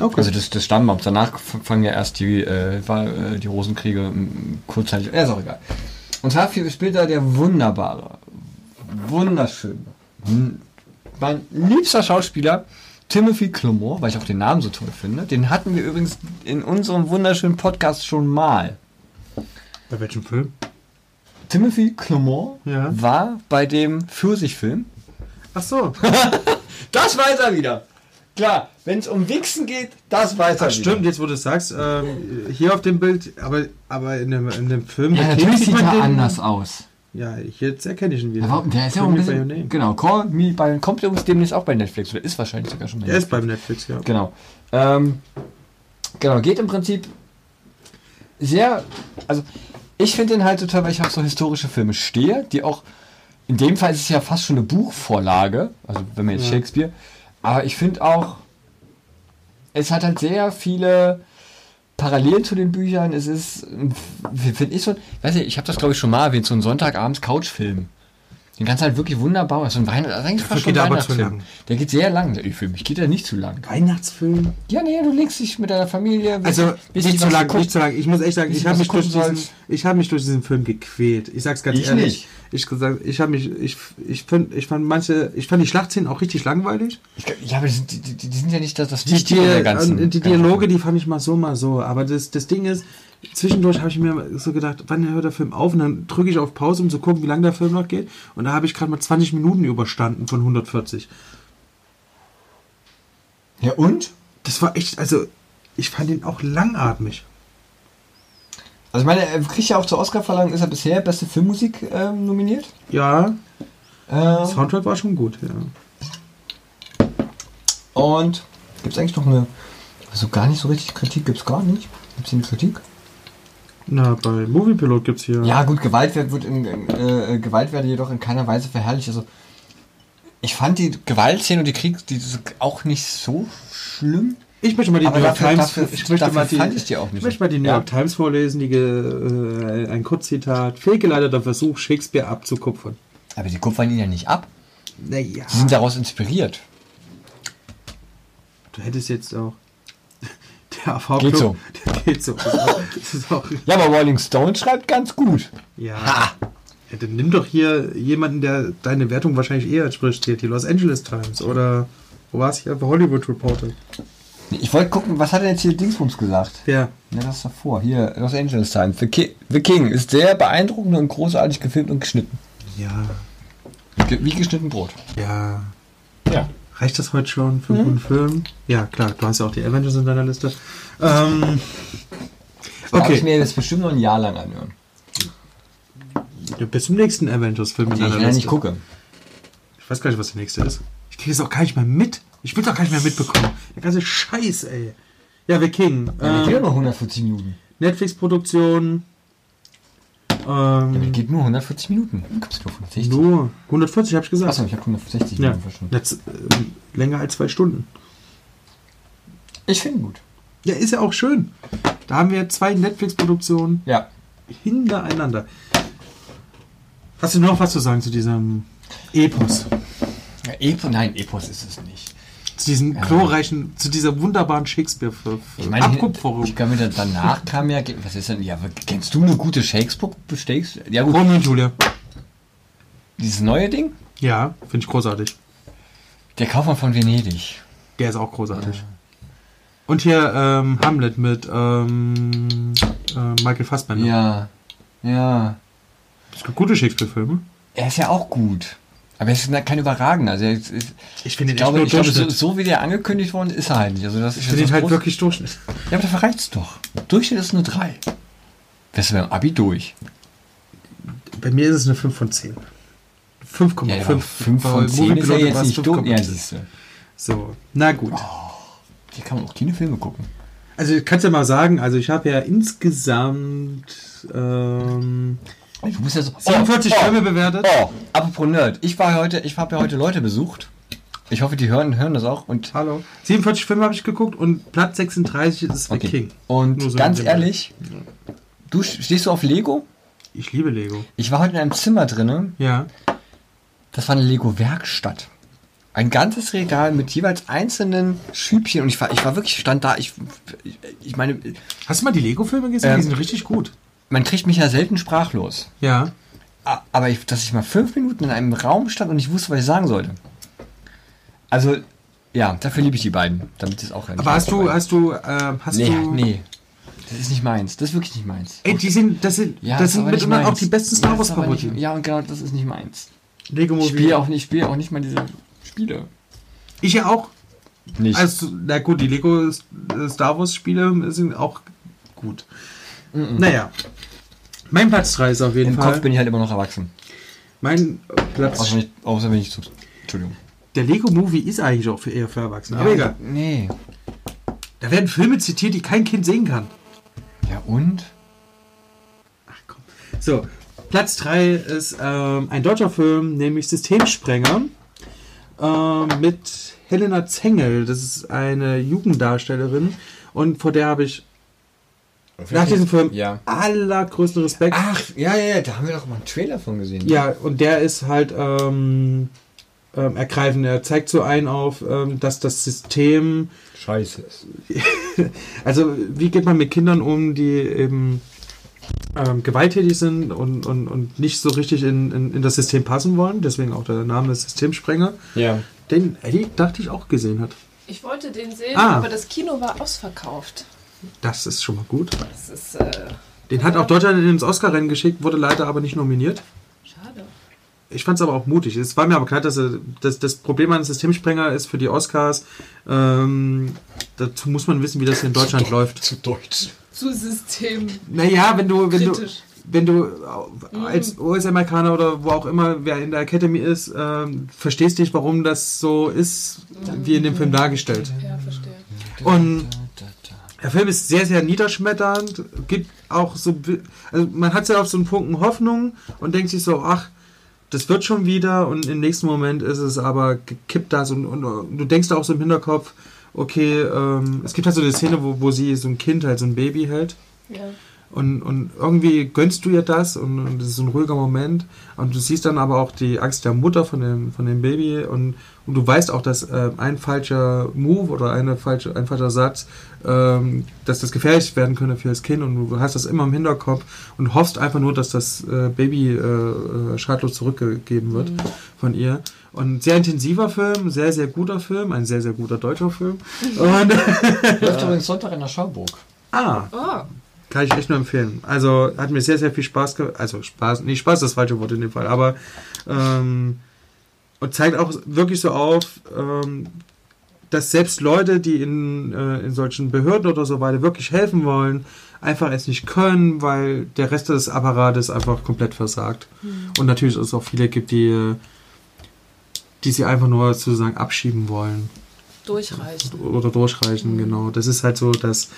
[SPEAKER 2] Okay.
[SPEAKER 1] Also des, des Stammbaums. Danach fangen ja erst die, äh, äh, die Rosenkriege kurzzeitig. Ja, ist auch egal. Und zwar spielt da der wunderbare, wunderschöne, m- mein liebster Schauspieler Timothy Clement, weil ich auch den Namen so toll finde. Den hatten wir übrigens in unserem wunderschönen Podcast schon mal.
[SPEAKER 2] Bei welchem Film?
[SPEAKER 1] Timothy Clement
[SPEAKER 2] Ja.
[SPEAKER 1] war bei dem Pfirsichfilm.
[SPEAKER 2] Ach so. *laughs*
[SPEAKER 1] Das weiß er wieder. Klar, wenn es um Wichsen geht, das weiß er
[SPEAKER 2] Ach, stimmt, jetzt wo du es sagst, ähm, hier auf dem Bild, aber, aber in, dem, in dem Film.
[SPEAKER 1] Ja, natürlich sieht er
[SPEAKER 2] den-
[SPEAKER 1] anders aus.
[SPEAKER 2] Ja, jetzt erkenne ich ihn wieder.
[SPEAKER 1] Ja, warum? Der ist ja
[SPEAKER 2] Call
[SPEAKER 1] auch ein bisschen. Genau, Call Me By kommt übrigens demnächst auch bei Netflix oder ist wahrscheinlich sogar schon bei
[SPEAKER 2] Er ist beim Netflix, ja.
[SPEAKER 1] Genau. Ähm, Genau, geht im Prinzip sehr, also ich finde den halt total, weil ich auf so historische Filme stehe, die auch, in dem Fall ist es ja fast schon eine Buchvorlage, also wenn man jetzt
[SPEAKER 2] Ja.
[SPEAKER 1] Shakespeare, aber ich finde auch, es hat halt sehr viele Parallelen zu den Büchern, es ist, finde ich so, weiß nicht, ich habe das glaube ich schon mal erwähnt, so ein Sonntagabends Couchfilm. Den kannst du halt wirklich wunderbar, so ein Weihnachts, also eigentlich fast schon
[SPEAKER 2] geht er aber
[SPEAKER 1] Weihnachtsfilm.
[SPEAKER 2] zu lang.
[SPEAKER 1] Der geht sehr lang, der Film. Ich geht ja nicht zu lang.
[SPEAKER 2] Weihnachtsfilm?
[SPEAKER 1] Ja, nee, du legst dich mit deiner Familie.
[SPEAKER 2] Also
[SPEAKER 1] weißt
[SPEAKER 2] nicht zu lang,
[SPEAKER 1] du
[SPEAKER 2] nicht zu lang. Ich muss echt sagen, ich habe mich,
[SPEAKER 1] du
[SPEAKER 2] durch diesen, ich hab mich durch diesen Film gequält. Ich sag's ganz
[SPEAKER 1] Ich
[SPEAKER 2] ehrlich.
[SPEAKER 1] nicht.
[SPEAKER 2] Ich gesagt, ich habe mich, ich, ich, find, ich fand manche, ich fand die Schlachtszenen auch richtig langweilig.
[SPEAKER 1] Ich, ja, aber die sind, die, die sind ja nicht das, das
[SPEAKER 2] Die, die,
[SPEAKER 1] der ganzen.
[SPEAKER 2] die Dialoge, die fand ich mal so, mal so. Aber das, das Ding ist, zwischendurch habe ich mir so gedacht, wann hört der Film auf? Und dann drücke ich auf Pause, um zu gucken, wie lange der Film noch geht. Und da habe ich gerade mal 20 Minuten überstanden von 140.
[SPEAKER 1] Ja, und?
[SPEAKER 2] Das war echt, also ich fand ihn auch langatmig.
[SPEAKER 1] Also, ich meine, er kriegt ja auch zur Oscar-Verleihung, ist er bisher beste Filmmusik ähm, nominiert.
[SPEAKER 2] Ja,
[SPEAKER 1] Ähm,
[SPEAKER 2] Soundtrack war schon gut, ja.
[SPEAKER 1] und gibt es eigentlich noch eine. Also, gar nicht so richtig Kritik gibt es gar nicht. Gibt es hier eine Kritik?
[SPEAKER 2] Na, bei Moviepilot gibt's hier.
[SPEAKER 1] Ja, gut, Gewalt wird, wird in, äh, Gewalt werde jedoch in keiner Weise verherrlicht. Also, ich fand die Gewaltszene und die Krieg die auch nicht so schlimm.
[SPEAKER 2] Ich möchte mal die
[SPEAKER 1] Aber
[SPEAKER 2] New York
[SPEAKER 1] dafür-
[SPEAKER 2] Times.
[SPEAKER 1] dafür-
[SPEAKER 2] ich möchte mal die,
[SPEAKER 1] fand ich die auch nicht
[SPEAKER 2] Ich
[SPEAKER 1] so.
[SPEAKER 2] möchte mal die New
[SPEAKER 1] Ja.
[SPEAKER 2] York Times vorlesen, die, äh, ein Kurzzitat. Fehlgeleiteter Versuch, Shakespeare abzukupfern.
[SPEAKER 1] Aber die kupfern ihn ja nicht ab.
[SPEAKER 2] Naja.
[SPEAKER 1] Sie sind daraus inspiriert.
[SPEAKER 2] Du hättest jetzt auch. AV
[SPEAKER 1] Geht so.
[SPEAKER 2] Geht so. Das ist auch,
[SPEAKER 1] Ja, aber Rolling Stone schreibt ganz gut.
[SPEAKER 2] ja. ja. Dann nimm doch hier jemanden, der deine Wertung wahrscheinlich eher entspricht. Hier, die Los Angeles Times oder. Wo war es hier? Hollywood Reporter.
[SPEAKER 1] Ich wollte gucken, was hat denn jetzt hier Dingsbums gesagt?
[SPEAKER 2] Ja.
[SPEAKER 1] Ja, das ist davor. Hier, Los Angeles Times. The, Ki The King ist sehr beeindruckend und großartig gefilmt und geschnitten.
[SPEAKER 2] Ja.
[SPEAKER 1] Wie geschnitten Brot.
[SPEAKER 2] Ja.
[SPEAKER 1] Ja.
[SPEAKER 2] Reicht das heute schon für
[SPEAKER 1] Mhm.
[SPEAKER 2] einen guten Film? Ja, klar, du hast ja auch die Avengers in deiner Liste. Ähm,
[SPEAKER 1] Okay. Darf ich mir jetzt bestimmt noch ein Jahr lang anhören.
[SPEAKER 2] ja, bis zum nächsten Avengers-Film in
[SPEAKER 1] ich
[SPEAKER 2] deiner
[SPEAKER 1] ja
[SPEAKER 2] Liste.
[SPEAKER 1] nicht gucke.
[SPEAKER 2] Ich weiß gar nicht, was der nächste ist. Ich kriege es auch gar nicht mehr mit. Ich will es auch gar nicht mehr mitbekommen. Der ganze Scheiß, ey. Ja, The King.
[SPEAKER 1] Ja, geht ja
[SPEAKER 2] Ähm,
[SPEAKER 1] nur 140 Minuten.
[SPEAKER 2] Netflix-Produktion.
[SPEAKER 1] Ja,
[SPEAKER 2] Ähm,
[SPEAKER 1] geht nur 140 Minuten. Gibt's nur 160?
[SPEAKER 2] nur 140, habe ich gesagt.
[SPEAKER 1] Achso, ich habe 160
[SPEAKER 2] ja.
[SPEAKER 1] Minuten verstanden.
[SPEAKER 2] Letz, ähm, länger als zwei Stunden.
[SPEAKER 1] Ich finde gut.
[SPEAKER 2] Ja, ist ja auch schön. Da haben wir zwei Netflix-Produktionen
[SPEAKER 1] Ja.
[SPEAKER 2] hintereinander. Hast du noch was zu sagen zu diesem Epos?
[SPEAKER 1] ja Epos, nein, Epos ist es nicht.
[SPEAKER 2] Zu diesem
[SPEAKER 1] Ja.
[SPEAKER 2] glorreichen, zu dieser wunderbaren shakespeare
[SPEAKER 1] Ich meine, ich kann mir dann, danach kam ja, was ist denn, ja, kennst du eine gute Shakespeare? Shakespeare? Ja gut,
[SPEAKER 2] Romeo und Julia.
[SPEAKER 1] dieses neue Ding?
[SPEAKER 2] Ja, finde ich großartig.
[SPEAKER 1] Der Kaufmann von Venedig.
[SPEAKER 2] Der ist auch großartig. Und hier ähm, Hamlet mit ähm, äh, Michael Fassbender.
[SPEAKER 1] Ja, ja.
[SPEAKER 2] Es gibt gute Shakespeare-Filme.
[SPEAKER 1] Er ist ja auch gut. Aber er ist kein überragender. Also ist, ist,
[SPEAKER 2] Ich finde
[SPEAKER 1] ich
[SPEAKER 2] ihn
[SPEAKER 1] glaube,
[SPEAKER 2] nur
[SPEAKER 1] ich glaube so,
[SPEAKER 2] Durchschnitt.
[SPEAKER 1] so wie der angekündigt worden ist, er halt nicht. Also das ist
[SPEAKER 2] Ich finde ihn halt wirklich Durchschnitt.
[SPEAKER 1] Ja, aber dafür reicht's doch. Durchschnitt ist eine 3. Wärst du beim Abi durch?
[SPEAKER 2] Bei mir ist es eine 5 von 10. 5,5.
[SPEAKER 1] Ja, 5
[SPEAKER 2] Bei
[SPEAKER 1] von 10 ist ja jetzt nicht dumm.
[SPEAKER 2] 5,5.
[SPEAKER 1] Ja, siehst du.
[SPEAKER 2] So, na gut.
[SPEAKER 1] Hier kann man auch Kinofilme gucken.
[SPEAKER 2] Also ich kann ja mal sagen, also ich habe ja insgesamt ähm,
[SPEAKER 1] Du bist ja so.
[SPEAKER 2] 47
[SPEAKER 1] oh,
[SPEAKER 2] Filme bewertet.
[SPEAKER 1] Oh, apropos Nerd. Ich war heute, ich habe ja heute Leute besucht. Ich hoffe, die hören, hören das auch. Und,
[SPEAKER 2] Hallo. 47 Filme habe ich geguckt und Platz 36 ist
[SPEAKER 1] okay.
[SPEAKER 2] King.
[SPEAKER 1] und
[SPEAKER 2] so
[SPEAKER 1] ganz ehrlich, du stehst du auf Lego?
[SPEAKER 2] Ich liebe Lego.
[SPEAKER 1] Ich war heute in einem Zimmer drinne.
[SPEAKER 2] Ja.
[SPEAKER 1] Das war eine Lego-Werkstatt. Ein ganzes Regal mit jeweils einzelnen Schübchen. Und ich war, ich war wirklich, stand da, ich, ich meine,
[SPEAKER 2] Hast du mal die Lego-Filme gesehen?
[SPEAKER 1] Ähm,
[SPEAKER 2] die sind richtig gut.
[SPEAKER 1] Man kriegt mich ja selten sprachlos.
[SPEAKER 2] Ja.
[SPEAKER 1] Aber ich, dass ich mal fünf Minuten in einem Raum stand und ich wusste, was ich sagen sollte. Also, ja, dafür liebe ich die beiden. Damit es auch
[SPEAKER 2] Aber hast du, hast du, ähm, hast
[SPEAKER 1] Nee,
[SPEAKER 2] du.
[SPEAKER 1] nee. Das ist nicht meins. Das ist wirklich nicht meins.
[SPEAKER 2] Ey, die sind, das sind,
[SPEAKER 1] Ja,
[SPEAKER 2] das sind mitunter auch die besten Star Wars Parodien.
[SPEAKER 1] Ja, und genau das ist nicht meins.
[SPEAKER 2] Lego
[SPEAKER 1] Ich
[SPEAKER 2] Movie.
[SPEAKER 1] spiele auch nicht, ich spiele auch nicht mal diese Spiele.
[SPEAKER 2] Ich ja auch.
[SPEAKER 1] Nicht.
[SPEAKER 2] Also, na gut, die Lego äh, Star Wars Spiele sind auch gut. Naja. Mein Platz 3 ist auf jeden
[SPEAKER 1] Im
[SPEAKER 2] Fall.
[SPEAKER 1] Kopf bin ich halt immer noch erwachsen.
[SPEAKER 2] mein Platz.
[SPEAKER 1] Außer wenn ich, außer wenn ich zu. Entschuldigung.
[SPEAKER 2] Der Lego Movie ist eigentlich auch für eher für Erwachsene. Aber egal.
[SPEAKER 1] Nee.
[SPEAKER 2] Da werden Filme zitiert, die kein Kind sehen kann.
[SPEAKER 1] Ja, und?
[SPEAKER 2] Ach komm. So, Platz 3 ist ähm, ein deutscher Film, nämlich Systemsprenger ähm, mit Helena Zengel. Das ist eine Jugenddarstellerin und vor der habe ich nach diesem Film
[SPEAKER 1] Ja.
[SPEAKER 2] allergrößten Respekt.
[SPEAKER 1] Ach, ja, ja, ja, da haben wir doch mal einen Trailer von gesehen.
[SPEAKER 2] Ja, und der ist halt ähm, ähm, ergreifend. Er zeigt so ein auf, ähm, dass das System,
[SPEAKER 1] Scheiße. *laughs*
[SPEAKER 2] also wie geht man mit Kindern um, die eben ähm, gewalttätig sind und, und, und nicht so richtig in, in, in das System passen wollen. Deswegen auch der Name Systemsprenger.
[SPEAKER 1] Ja.
[SPEAKER 2] Den Eddie, dachte ich, auch gesehen hat.
[SPEAKER 3] Ich wollte den sehen,
[SPEAKER 2] Ah.
[SPEAKER 3] aber das Kino war ausverkauft.
[SPEAKER 2] Das ist schon mal gut.
[SPEAKER 3] Das ist äh,
[SPEAKER 2] Den hat auch Deutschland ins Oscar-Rennen geschickt, wurde leider aber nicht nominiert.
[SPEAKER 3] schade.
[SPEAKER 2] Ich fand es aber auch mutig. Es war mir aber klar, dass er, das, das Problem an Systemsprenger ist für die Oscars. Ähm, dazu muss man wissen, wie das hier in Deutschland läuft.
[SPEAKER 1] Zu deutsch.
[SPEAKER 3] Zu System.
[SPEAKER 2] Naja, wenn du, wenn du,
[SPEAKER 3] Kritisch.
[SPEAKER 2] wenn du als US-Amerikaner oder wo auch immer, wer in der Academy ist, ähm, verstehst nicht, warum das so ist, wie in dem Film dargestellt.
[SPEAKER 3] Ja, verstehe.
[SPEAKER 2] Und der Film ist sehr, sehr niederschmetternd, gibt auch so, also man hat ja auf so einen Punkten Hoffnung und denkt sich so, ach, das wird schon wieder und im nächsten Moment ist es aber gekippt das und, und, und du denkst auch so im Hinterkopf, okay, ähm, es gibt halt so eine Szene, wo, wo sie so ein Kind halt, so ein Baby hält
[SPEAKER 3] Ja.
[SPEAKER 2] Und, und irgendwie gönnst du ihr das und, und das ist ein ruhiger Moment. Und du siehst dann aber auch die Angst der Mutter von dem, von dem Baby und, und du weißt auch, dass äh, ein falscher Move oder eine falsche, ein falscher Satz, ähm, dass das gefährlich werden könnte für das Kind und du hast das immer im Hinterkopf und hoffst einfach nur, dass das äh, Baby äh, äh, schadlos zurückgegeben wird von ihr. Und sehr intensiver Film, sehr, sehr guter Film, ein sehr, sehr guter deutscher Film. *laughs* Und,
[SPEAKER 1] Läuft *laughs* übrigens Sonntag in der Schauburg.
[SPEAKER 2] ah,
[SPEAKER 3] Oh,
[SPEAKER 2] kann ich echt nur empfehlen. Also hat mir sehr, sehr viel Spaß gemacht. Also Spaß, nee, Spaß ist das falsche Wort in dem Fall, aber ähm, und zeigt auch wirklich so auf, ähm, dass selbst Leute, die in, äh, in solchen Behörden oder so weiter wirklich helfen wollen, einfach es nicht können, weil der Rest des Apparates einfach komplett versagt. Und natürlich es auch viele gibt, die, die sie einfach nur sozusagen abschieben wollen
[SPEAKER 3] durchreichen.
[SPEAKER 2] oder durchreichen, genau. Das ist halt so das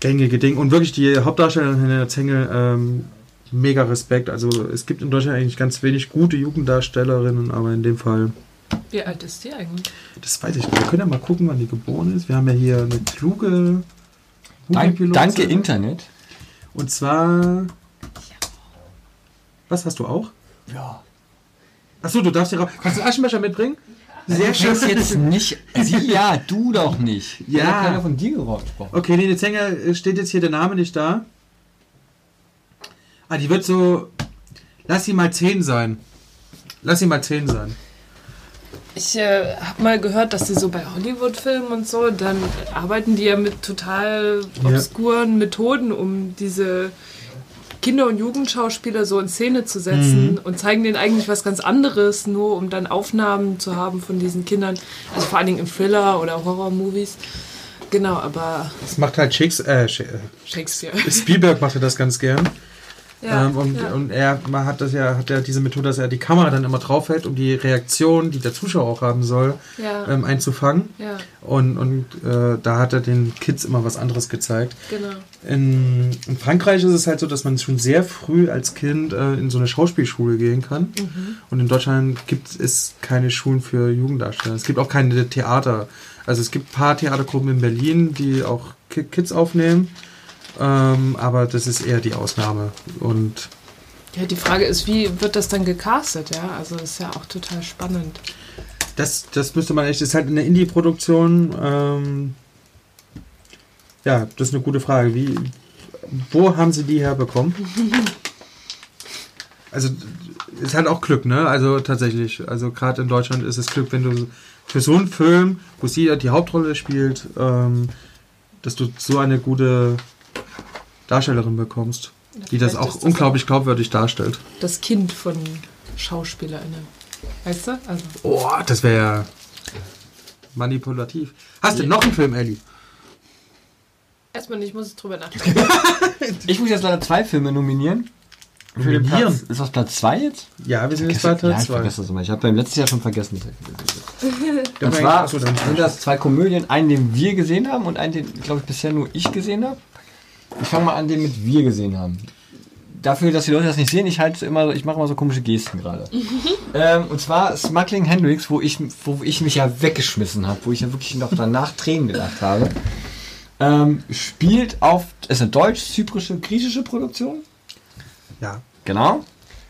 [SPEAKER 2] gängige Ding. Und wirklich die Hauptdarstellerin Helena Zengel, ähm, mega Respekt. Also es gibt in Deutschland eigentlich ganz wenig gute Jugenddarstellerinnen, aber in dem Fall,
[SPEAKER 3] Wie alt ist die eigentlich?
[SPEAKER 2] das weiß ich nicht. Wir können ja mal gucken, wann die geboren ist. Wir haben ja hier eine kluge
[SPEAKER 1] Dank, danke Internet.
[SPEAKER 2] Und zwar. Was hast du auch?
[SPEAKER 1] Ja.
[SPEAKER 2] Achso, du darfst hier raus. Kannst du einen Aschenbecher mitbringen? Sehr schön.
[SPEAKER 1] Das jetzt nicht. Sie *laughs* ja, du doch nicht.
[SPEAKER 2] Ja.
[SPEAKER 1] Ich hab keiner von dir gesprochen.
[SPEAKER 2] Okay, Lene Zenger äh, steht jetzt hier der Name nicht da. Ah, die wird so. Lass sie mal 10 sein. Lass sie mal 10 sein.
[SPEAKER 3] Ich äh, habe mal gehört, dass die so bei Hollywood-Filmen und so, dann arbeiten die ja mit total
[SPEAKER 2] Ja.
[SPEAKER 3] obskuren Methoden, um diese Kinder- und Jugendschauspieler so in Szene zu setzen und zeigen denen eigentlich was ganz anderes, nur um dann Aufnahmen zu haben von diesen Kindern. Also vor allen Dingen im Thriller oder Horror-Movies. Genau, aber
[SPEAKER 2] Das macht halt Shakespeare. Äh, äh,
[SPEAKER 3] Shakespeare.
[SPEAKER 2] Spielberg macht ja das ganz gern.
[SPEAKER 3] Ja,
[SPEAKER 2] ähm, und,
[SPEAKER 3] ja.
[SPEAKER 2] und er man hat das ja, hat ja diese Methode, dass er die Kamera dann immer draufhält, um die Reaktion, die der Zuschauer auch haben soll,
[SPEAKER 3] ja,
[SPEAKER 2] ähm, einzufangen. Und, und äh, da hat er den Kids immer was anderes gezeigt.
[SPEAKER 3] genau.
[SPEAKER 2] In, in Frankreich ist es halt so, dass man schon sehr früh als Kind äh, in so eine Schauspielschule gehen kann.
[SPEAKER 3] Mhm.
[SPEAKER 2] Und in Deutschland gibt es keine Schulen für Jugenddarsteller. Es gibt auch keine Theater. Also es gibt ein paar Theatergruppen in Berlin, die auch Ki- Kids aufnehmen. Ähm, aber das ist eher die Ausnahme. Und
[SPEAKER 3] Ja, die Frage ist, wie wird das dann gecastet, ja? Also das ist ja auch total spannend.
[SPEAKER 2] das, das müsste man echt, das ist halt eine Indie-Produktion. Ähm, ja, das ist eine gute Frage. Wie, wo haben sie die herbekommen? *laughs* Also ist halt auch Glück, ne? Also tatsächlich. Also gerade in Deutschland ist es Glück, wenn du für so einen Film, wo sie die Hauptrolle spielt, ähm, dass du so eine gute Darstellerin bekommst, die das auch
[SPEAKER 3] ist
[SPEAKER 2] unglaublich glaubwürdig darstellt.
[SPEAKER 3] das Kind von SchauspielerInnen. Weißt du? Also,
[SPEAKER 2] Oh, das wäre ja manipulativ. Hast du noch einen Film, Ellie?
[SPEAKER 3] erstmal nicht, muss ich drüber nachdenken. *laughs*
[SPEAKER 1] Ich muss jetzt leider zwei Filme nominieren.
[SPEAKER 2] Nominieren.
[SPEAKER 1] Platz, ist das Platz 2 jetzt?
[SPEAKER 2] Ja, wir sind jetzt bei
[SPEAKER 1] ja, ich
[SPEAKER 2] 2.
[SPEAKER 1] vergesse das immer. Ich habe beim letzten Jahr schon vergessen. *laughs* Und zwar sind das zwei Komödien, einen, den wir gesehen haben und einen, den, glaube ich, bisher nur ich gesehen habe. Ich fange mal an, den mit wir gesehen haben. Dafür, dass die Leute das nicht sehen, ich halte immer, ich mache immer so komische Gesten gerade. *laughs* ähm, und zwar Smuggling Hendrix, wo ich, wo ich mich ja weggeschmissen habe, wo ich ja wirklich noch danach Tränen gedacht habe. Ähm, spielt auf, ist eine deutsch-zyprische, griechische Produktion.
[SPEAKER 2] Ja.
[SPEAKER 1] Genau.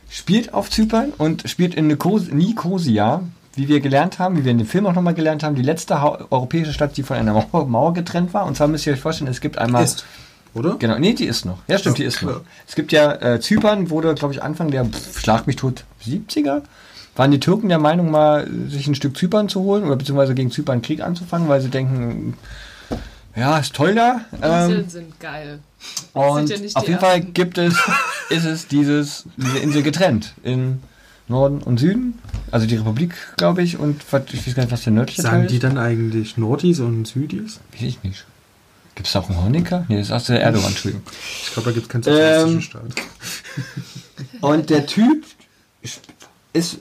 [SPEAKER 1] Spielt auf Zypern und spielt in Nikos Nikosia, wie wir gelernt haben, wie wir in dem Film auch nochmal gelernt haben, die letzte europäische Stadt, die von einer Mauer, Mauer getrennt war. Und zwar müsst ihr euch vorstellen, es gibt einmal.
[SPEAKER 2] Ist. Oder?
[SPEAKER 1] Genau, nee, die ist noch. Ja, stimmt, die ist
[SPEAKER 2] Ja.
[SPEAKER 1] noch. Es gibt ja, äh, Zypern wurde, glaube ich, Anfang der, pff, schlag mich tot, 70er, waren die Türken der Meinung, mal sich ein Stück Zypern zu holen oder beziehungsweise gegen Zypern Krieg anzufangen, weil sie denken, ja, ist toll da. Ähm,
[SPEAKER 3] Inseln sind geil.
[SPEAKER 1] und
[SPEAKER 3] ja nicht
[SPEAKER 1] auf
[SPEAKER 3] die
[SPEAKER 1] jeden Fall gibt es, *laughs* ist es dieses, diese Insel getrennt in Norden und Süden. Also die Republik, glaube ich, und was- ich weiß gar nicht, was der nördliche
[SPEAKER 2] Sagen
[SPEAKER 1] Teil
[SPEAKER 2] die
[SPEAKER 1] ist.
[SPEAKER 2] dann eigentlich Nordis und Südis?
[SPEAKER 1] Weiß ich nicht. Gibt es auch einen Honecker? Nee, das ist der Erdogan, Entschuldigung.
[SPEAKER 2] Ich glaube, da gibt es keinen sozialistischen
[SPEAKER 1] Ähm,
[SPEAKER 2] Staat. *laughs*
[SPEAKER 1] Und der Typ ist,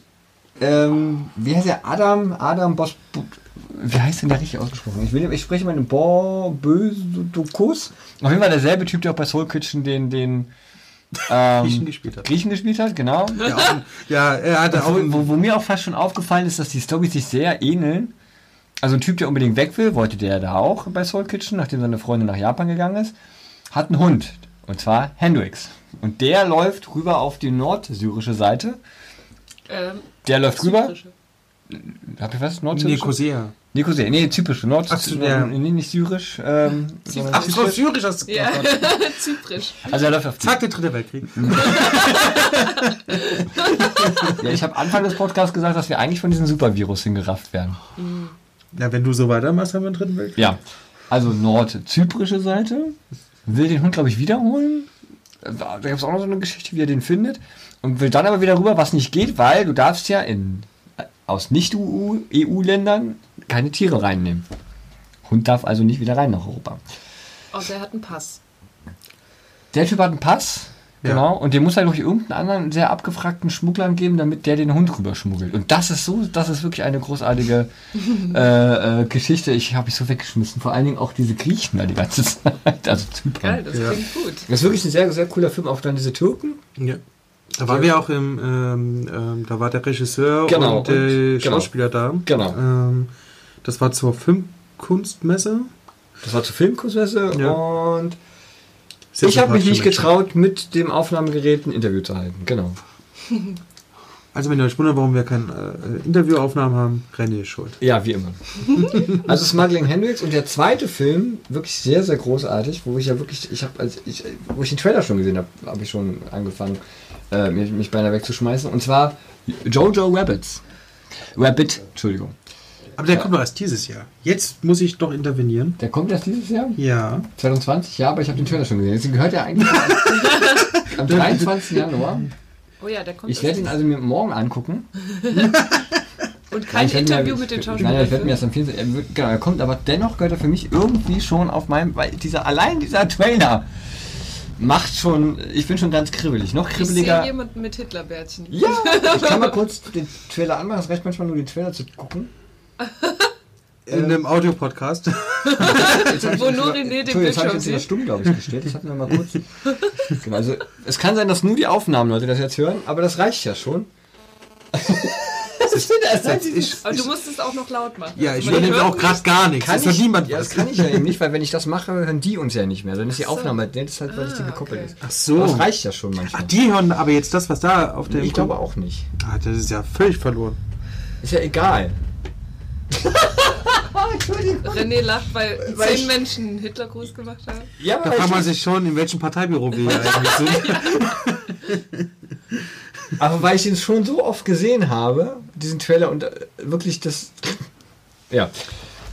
[SPEAKER 1] ähm, wie heißt er? Adam, Adam Bos, wie heißt denn der richtig ausgesprochen? Ich, will, ich spreche mal den Bo, Bösedokus. Auf jeden Fall derselbe Typ, der auch bei Soul Kitchen den, den, ähm,
[SPEAKER 2] Griechen gespielt hat.
[SPEAKER 1] Griechen gespielt hat, genau.
[SPEAKER 2] Ja, auch, ja, er hatte auch.
[SPEAKER 1] Wo, wo, wo mir auch fast schon aufgefallen ist, dass die Storys sich sehr ähneln. Also ein Typ, der unbedingt weg will, wollte der da auch bei Soul Kitchen, nachdem seine Freundin nach Japan gegangen ist, hat einen Hund. Und zwar Hendrix. Und der läuft rüber auf die nordsyrische Seite.
[SPEAKER 3] Ähm,
[SPEAKER 1] Der läuft rüber. Hab ich was? Nordsyrische?
[SPEAKER 2] Nicosia.
[SPEAKER 1] Nicosia. Nee, zyprische. Nord
[SPEAKER 2] Ach so, ja.
[SPEAKER 1] nee, nicht syrisch. Ähm,
[SPEAKER 2] Ach so,
[SPEAKER 1] zyprisch.
[SPEAKER 2] Syrisch hast du
[SPEAKER 3] Ja. *laughs* Zyprisch.
[SPEAKER 1] Also er läuft auf die.
[SPEAKER 2] Zack, der dritte Weltkrieg. *laughs*
[SPEAKER 1] Ja, ich habe Anfang des Podcasts gesagt, dass wir eigentlich von diesem Supervirus hingerafft werden.
[SPEAKER 2] Ja, wenn du so weitermachst, haben wir einen dritten Weltkrieg.
[SPEAKER 1] Ja, also nordzyprische Seite. Will den Hund, glaube ich, wiederholen. Da gibt es auch noch so eine Geschichte, wie er den findet. Und will dann aber wieder rüber, was nicht geht, weil du darfst ja in, aus Nicht-EU-Ländern keine Tiere reinnehmen. Hund darf also nicht wieder rein nach Europa.
[SPEAKER 3] Außer er hat einen Pass.
[SPEAKER 1] Der Typ hat einen Pass,
[SPEAKER 2] Ja.
[SPEAKER 1] genau, und den muss er durch irgendeinen anderen sehr abgefragten Schmugglern geben, damit der den Hund rüber schmuggelt. Und das ist so, das ist wirklich eine großartige *laughs* äh, äh, Geschichte. Ich habe mich so weggeschmissen. Vor allen Dingen auch diese Griechen da die ganze *laughs* Zeit. Also Zypern.
[SPEAKER 3] Geil, das
[SPEAKER 2] Ja.
[SPEAKER 3] klingt gut.
[SPEAKER 1] Das ist wirklich ein sehr, sehr cooler Film, auch dann diese Türken.
[SPEAKER 2] Ja. Da waren wir auch im, ähm, ähm, da war der Regisseur
[SPEAKER 1] Genau,
[SPEAKER 2] und der
[SPEAKER 1] und- genau.
[SPEAKER 2] Schauspieler da.
[SPEAKER 1] Genau.
[SPEAKER 2] Ähm, das war zur Filmkunstmesse.
[SPEAKER 1] Das war zur Filmkursmesse
[SPEAKER 2] Ja.
[SPEAKER 1] und
[SPEAKER 2] Sehr
[SPEAKER 1] ich habe mich nicht
[SPEAKER 2] Menschen.
[SPEAKER 1] getraut, mit dem Aufnahmegerät ein Interview zu halten. Genau. *laughs*
[SPEAKER 2] Also wenn ihr euch wundert, warum wir keine äh, Interviewaufnahmen haben, René ist schuld.
[SPEAKER 1] Ja, wie immer. *laughs* also Smuggling Hendrix und der zweite Film, wirklich sehr, sehr großartig, wo ich ja wirklich, ich habe, als ich, wo ich den Trailer schon gesehen habe, habe ich schon angefangen, äh, mich, mich beinahe wegzuschmeißen. Und zwar Jojo Rabbits. Rabbit, Entschuldigung.
[SPEAKER 2] Aber der kommt doch erst dieses Jahr. Jetzt muss ich doch intervenieren.
[SPEAKER 1] Der kommt erst dieses Jahr?
[SPEAKER 2] Ja.
[SPEAKER 1] 2020? Ja, aber ich habe den Trailer schon gesehen. Deswegen gehört er eigentlich *laughs* am 23. Januar.
[SPEAKER 3] Oh ja, der kommt.
[SPEAKER 1] Ich werde ihn also mir morgen angucken. *laughs*
[SPEAKER 3] und kein
[SPEAKER 1] Ich werde
[SPEAKER 3] Interview
[SPEAKER 1] mir,
[SPEAKER 3] mit den
[SPEAKER 1] Nein,
[SPEAKER 3] Schauspielern.
[SPEAKER 1] ich werde mir erst am 24. Er wird, genau, er kommt, aber dennoch gehört er für mich irgendwie schon auf meinem, weil dieser, allein dieser Trailer macht schon, ich bin schon ganz kribbelig. Noch
[SPEAKER 3] ich sehe
[SPEAKER 1] kribbeliger.
[SPEAKER 3] jemanden mit Hitlerbärtchen.
[SPEAKER 1] Ja, ich kann mal *laughs* kurz den Trailer anmachen. Es reicht manchmal nur den Trailer zu gucken. *laughs*
[SPEAKER 2] In einem Audiopodcast. *laughs*
[SPEAKER 1] Ich
[SPEAKER 3] Wo nur René den
[SPEAKER 1] Entschuldigung, jetzt habe ich
[SPEAKER 3] Bildschirm
[SPEAKER 1] jetzt wieder stumm, glaube ich, gestellt. Das hatten wir mal kurz. *laughs* Genau, also, es kann sein, dass nur die Aufnahmenleute das jetzt hören, aber das reicht ja schon. das ist das
[SPEAKER 2] Das ist,
[SPEAKER 3] Aber du musst es auch noch laut machen.
[SPEAKER 2] ja, ich höre nämlich auch gerade gar nichts.
[SPEAKER 1] Kann
[SPEAKER 2] Das
[SPEAKER 1] ich,
[SPEAKER 2] niemand
[SPEAKER 1] ja,
[SPEAKER 2] was.
[SPEAKER 1] das kann ich ja eben nicht, weil wenn ich das mache, hören die uns ja nicht mehr. Dann ist die
[SPEAKER 3] Ach so.
[SPEAKER 1] Aufnahme, das ist halt, weil
[SPEAKER 3] Ah,
[SPEAKER 1] gekoppelt
[SPEAKER 3] okay.
[SPEAKER 1] ist.
[SPEAKER 2] Ach so.
[SPEAKER 1] Das reicht ja schon
[SPEAKER 2] Ach,
[SPEAKER 1] manchmal.
[SPEAKER 2] die hören aber jetzt das, was da auf dem.
[SPEAKER 1] ich glaube auch nicht.
[SPEAKER 2] Ah, das ist ja völlig verloren.
[SPEAKER 1] Ist ja egal. *laughs*
[SPEAKER 3] René lacht, weil,
[SPEAKER 1] Weil
[SPEAKER 3] zehn Menschen einen Hitlergruß gemacht haben.
[SPEAKER 1] Ja,
[SPEAKER 2] Da fragt man
[SPEAKER 1] ich,
[SPEAKER 2] sich schon, in welchem Parteibüro wir hier eigentlich sind. *laughs*
[SPEAKER 1] aber weil ich ihn schon so oft gesehen habe, diesen Trailer und äh, wirklich das. *laughs* Ja.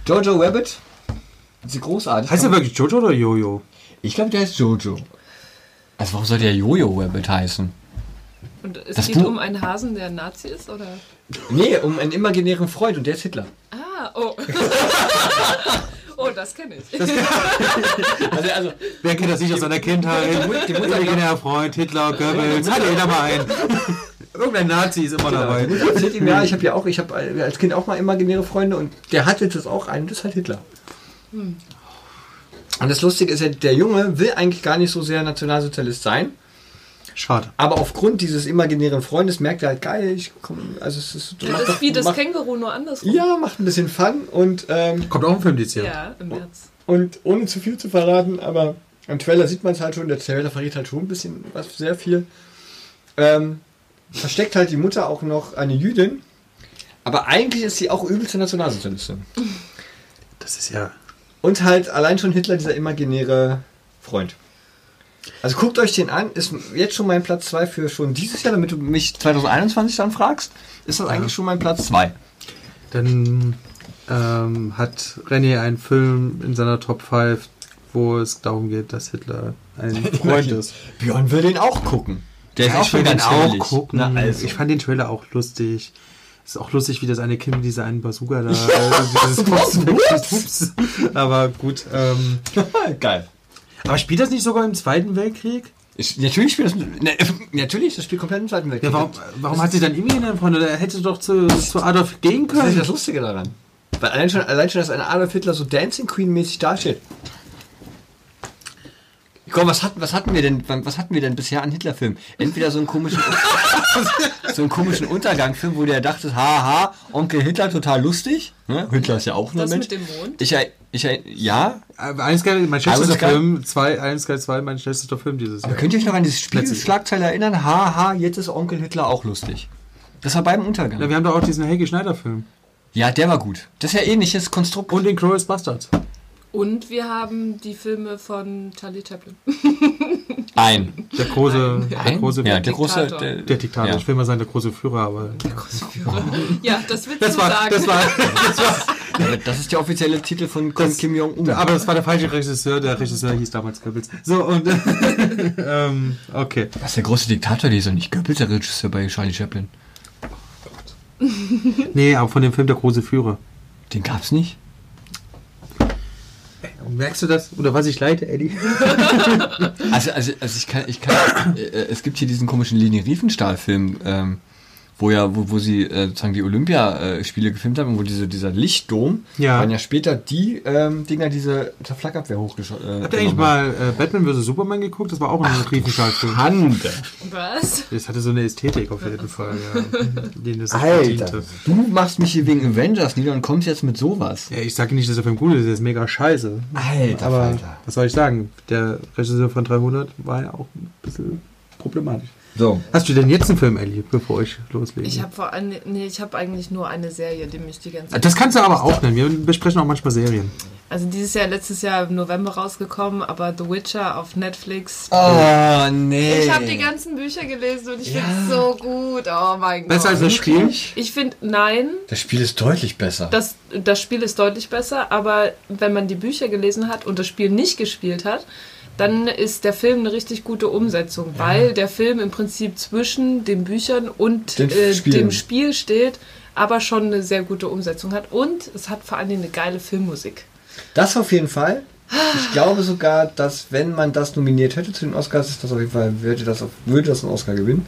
[SPEAKER 1] Jojo Rabbit. Sie großartig.
[SPEAKER 2] Heißt der wirklich Jojo oder Jojo?
[SPEAKER 1] Ich glaube, der heißt Jojo. Also warum soll der Jojo Rabbit heißen?
[SPEAKER 3] Und es
[SPEAKER 1] Das
[SPEAKER 3] geht
[SPEAKER 1] Buch-
[SPEAKER 3] um einen Hasen, der ein Nazi ist, oder?
[SPEAKER 1] Nee, um einen imaginären Freund und der ist Hitler.
[SPEAKER 3] Ah, oh. *laughs* Oh, das kenne ich.
[SPEAKER 1] Also, also
[SPEAKER 2] Wer kennt das nicht aus seiner Kindheit?
[SPEAKER 1] die Mutter-
[SPEAKER 2] Imaginärer Freund, Hitler, Goebbels, hat jeder mal einen. Irgendein Nazi ist immer dabei.
[SPEAKER 1] Die Mutter erzählt ihm, ja, ich habe ja auch, ich habe als Kind auch mal imaginäre Freunde und der hatte das auch einen, das ist halt Hitler. Und das Lustige ist ja, der Junge will eigentlich gar nicht so sehr Nationalsozialist sein,
[SPEAKER 2] Schade.
[SPEAKER 1] aber aufgrund dieses imaginären Freundes merkt er halt geil, ich komm, also es ist,
[SPEAKER 3] Das ist
[SPEAKER 1] doch-
[SPEAKER 3] wie das
[SPEAKER 1] macht,
[SPEAKER 3] Känguru, nur andersrum.
[SPEAKER 1] Ja, macht ein bisschen Fun und ähm,
[SPEAKER 2] Kommt auch ein Film dieses Jahr.
[SPEAKER 3] Ja, im März.
[SPEAKER 1] Und ohne zu viel zu verraten, aber am Trailer sieht man es halt schon, der Trailer verrät halt schon ein bisschen was, sehr viel. Ähm, versteckt halt die Mutter auch noch eine Jüdin, aber eigentlich ist sie auch übelste Nationalsozialistin.
[SPEAKER 2] Das ist ja.
[SPEAKER 1] Und halt allein schon Hitler, dieser imaginäre Freund. Also guckt euch den an, ist jetzt schon mein Platz 2 für schon dieses Jahr, damit du mich 2021 dann fragst, ist das eigentlich schon mein Platz 2.
[SPEAKER 2] Dann ähm, hat René einen Film in seiner Top 5, wo es darum geht, dass Hitler ein *laughs* Freund ist.
[SPEAKER 1] Björn will den auch gucken. Der
[SPEAKER 2] Ja, ich will den auch gucken.
[SPEAKER 1] Na, also.
[SPEAKER 2] Ich fand den Trailer auch lustig. Ist auch lustig, wie das eine Kind dieser einen Bazooka da. äh, *laughs* dieses. Aber gut. Ähm, *laughs*
[SPEAKER 1] Geil.
[SPEAKER 2] Aber spielt das nicht sogar im Zweiten Weltkrieg?
[SPEAKER 1] Ich, natürlich spielt das. Ne, natürlich, das spielt komplett im Zweiten Weltkrieg.
[SPEAKER 2] Ja, warum, warum hat sie dann ihm einen Freund? Oder er hätte doch zu, zu Adolf gehen
[SPEAKER 1] Das ist
[SPEAKER 2] können.
[SPEAKER 1] das Lustige daran. Weil allein schon, allein schon, dass ein Adolf Hitler so Dancing Queen mäßig dasteht. Komm, was hatten, was hatten wir denn, was hatten wir denn bisher an Hitlerfilmen? Entweder so einen komischen, *laughs* so einen komischen Untergangfilm, wo der dachte, haha, Onkel Hitler total lustig. Ne? Hitler ist ja auch nur
[SPEAKER 3] Das
[SPEAKER 1] Mensch.
[SPEAKER 3] mit dem Mond?
[SPEAKER 1] Ich, ich, ja.
[SPEAKER 2] Aber Eins geil, mein schlechtester. Film, zwei, eins geil, zwei, mein schlechtester Film dieses
[SPEAKER 1] Aber
[SPEAKER 2] Jahr.
[SPEAKER 1] könnt ihr euch noch an diese
[SPEAKER 2] Letztes Jahr.
[SPEAKER 1] Spiegelschlagzeile erinnern? Haha, jetzt ist Onkel Hitler auch lustig. Das war beim Untergang.
[SPEAKER 2] Ja, wir haben doch auch diesen Helge Schneider Film.
[SPEAKER 1] Ja, der war gut. Das ist ja ähnliches Konstrukt.
[SPEAKER 2] Und den Glorious Bastards.
[SPEAKER 3] Und wir haben die Filme von Charlie Chaplin. *laughs*
[SPEAKER 1] ein.
[SPEAKER 2] Der große, der
[SPEAKER 1] Ein?
[SPEAKER 2] große,
[SPEAKER 1] ja, der große.
[SPEAKER 3] Diktator.
[SPEAKER 1] Der,
[SPEAKER 2] der Diktator.
[SPEAKER 1] Ja.
[SPEAKER 2] Ich will mal sagen, der große Führer, aber.
[SPEAKER 3] Ja, das willst
[SPEAKER 2] Das
[SPEAKER 3] du
[SPEAKER 2] war,
[SPEAKER 3] sagen.
[SPEAKER 2] das war, *laughs* das war,
[SPEAKER 1] das ist der offizielle Titel von, von
[SPEAKER 2] Das-
[SPEAKER 1] Kim Jong-un.
[SPEAKER 2] aber das war der falsche Regisseur. Der Regisseur hieß damals Goebbels. So, und, *laughs* ähm, okay.
[SPEAKER 1] Was der große Diktator, der ist doch nicht Goebbels, der Regisseur bei Charlie Chaplin.
[SPEAKER 2] Nee, aber von dem Film Der große Führer.
[SPEAKER 1] Den gab's nicht?
[SPEAKER 2] Merkst du das? Oder was ich leite, Eddie? *laughs*
[SPEAKER 1] Also, also, also ich kann, ich kann, äh, es gibt hier diesen komischen Leni Riefenstahl-Film, ähm, wo ja, wo, wo sie äh, sozusagen die Olympiaspiele gefilmt haben wo diese, dieser Lichtdom
[SPEAKER 2] Ja.
[SPEAKER 1] waren ja später die ähm, Dinger, diese zur Flakabwehr hochgeschossen. Äh,
[SPEAKER 2] Habt ihr eigentlich mal äh, Batman vs. Superman geguckt? Das war auch ein Riefenstahl-Film.
[SPEAKER 1] haben. Hande.
[SPEAKER 3] Was?
[SPEAKER 2] Das hatte so eine Ästhetik auf jeden Fall, ja. *laughs* Den das
[SPEAKER 1] Alter, du machst mich hier wegen Avengers nieder und kommst jetzt mit sowas.
[SPEAKER 2] Ja, ich sage nicht, dass der Film gut ist, der ist mega scheiße.
[SPEAKER 1] Alter,
[SPEAKER 2] Aber
[SPEAKER 1] Alter.
[SPEAKER 2] was soll ich sagen? Der Regisseur von 300 war ja auch ein bisschen problematisch.
[SPEAKER 1] So.
[SPEAKER 2] Hast du denn jetzt einen Film, Ellie, bevor ich loslege?
[SPEAKER 3] Ich habe vor allem, nee, ich habe eigentlich nur eine Serie, die mich die ganze Zeit.
[SPEAKER 2] das kannst du aber auch nennen. Wir besprechen auch manchmal Serien.
[SPEAKER 3] Also dieses Jahr, letztes Jahr im November rausgekommen, aber The Witcher auf Netflix.
[SPEAKER 1] Oh, nee.
[SPEAKER 3] Ich habe die ganzen Bücher gelesen und ich finde es so gut. Oh mein Gott.
[SPEAKER 2] Besser als das Spiel?
[SPEAKER 3] Ich finde, nein,
[SPEAKER 1] Das Spiel ist deutlich besser.
[SPEAKER 3] das, das Spiel ist deutlich besser, aber wenn man die Bücher gelesen hat und das Spiel nicht gespielt hat, dann ist der Film eine richtig gute Umsetzung, weil der Film im Prinzip zwischen den Büchern und äh, dem Spiel steht, aber schon eine sehr gute Umsetzung hat. Und es hat vor allen Dingen eine geile Filmmusik.
[SPEAKER 1] Das auf jeden Fall. Ich glaube sogar, dass wenn man das nominiert hätte zu den Oscars, ist das auf jeden Fall, würde das, würde das einen Oscar gewinnen.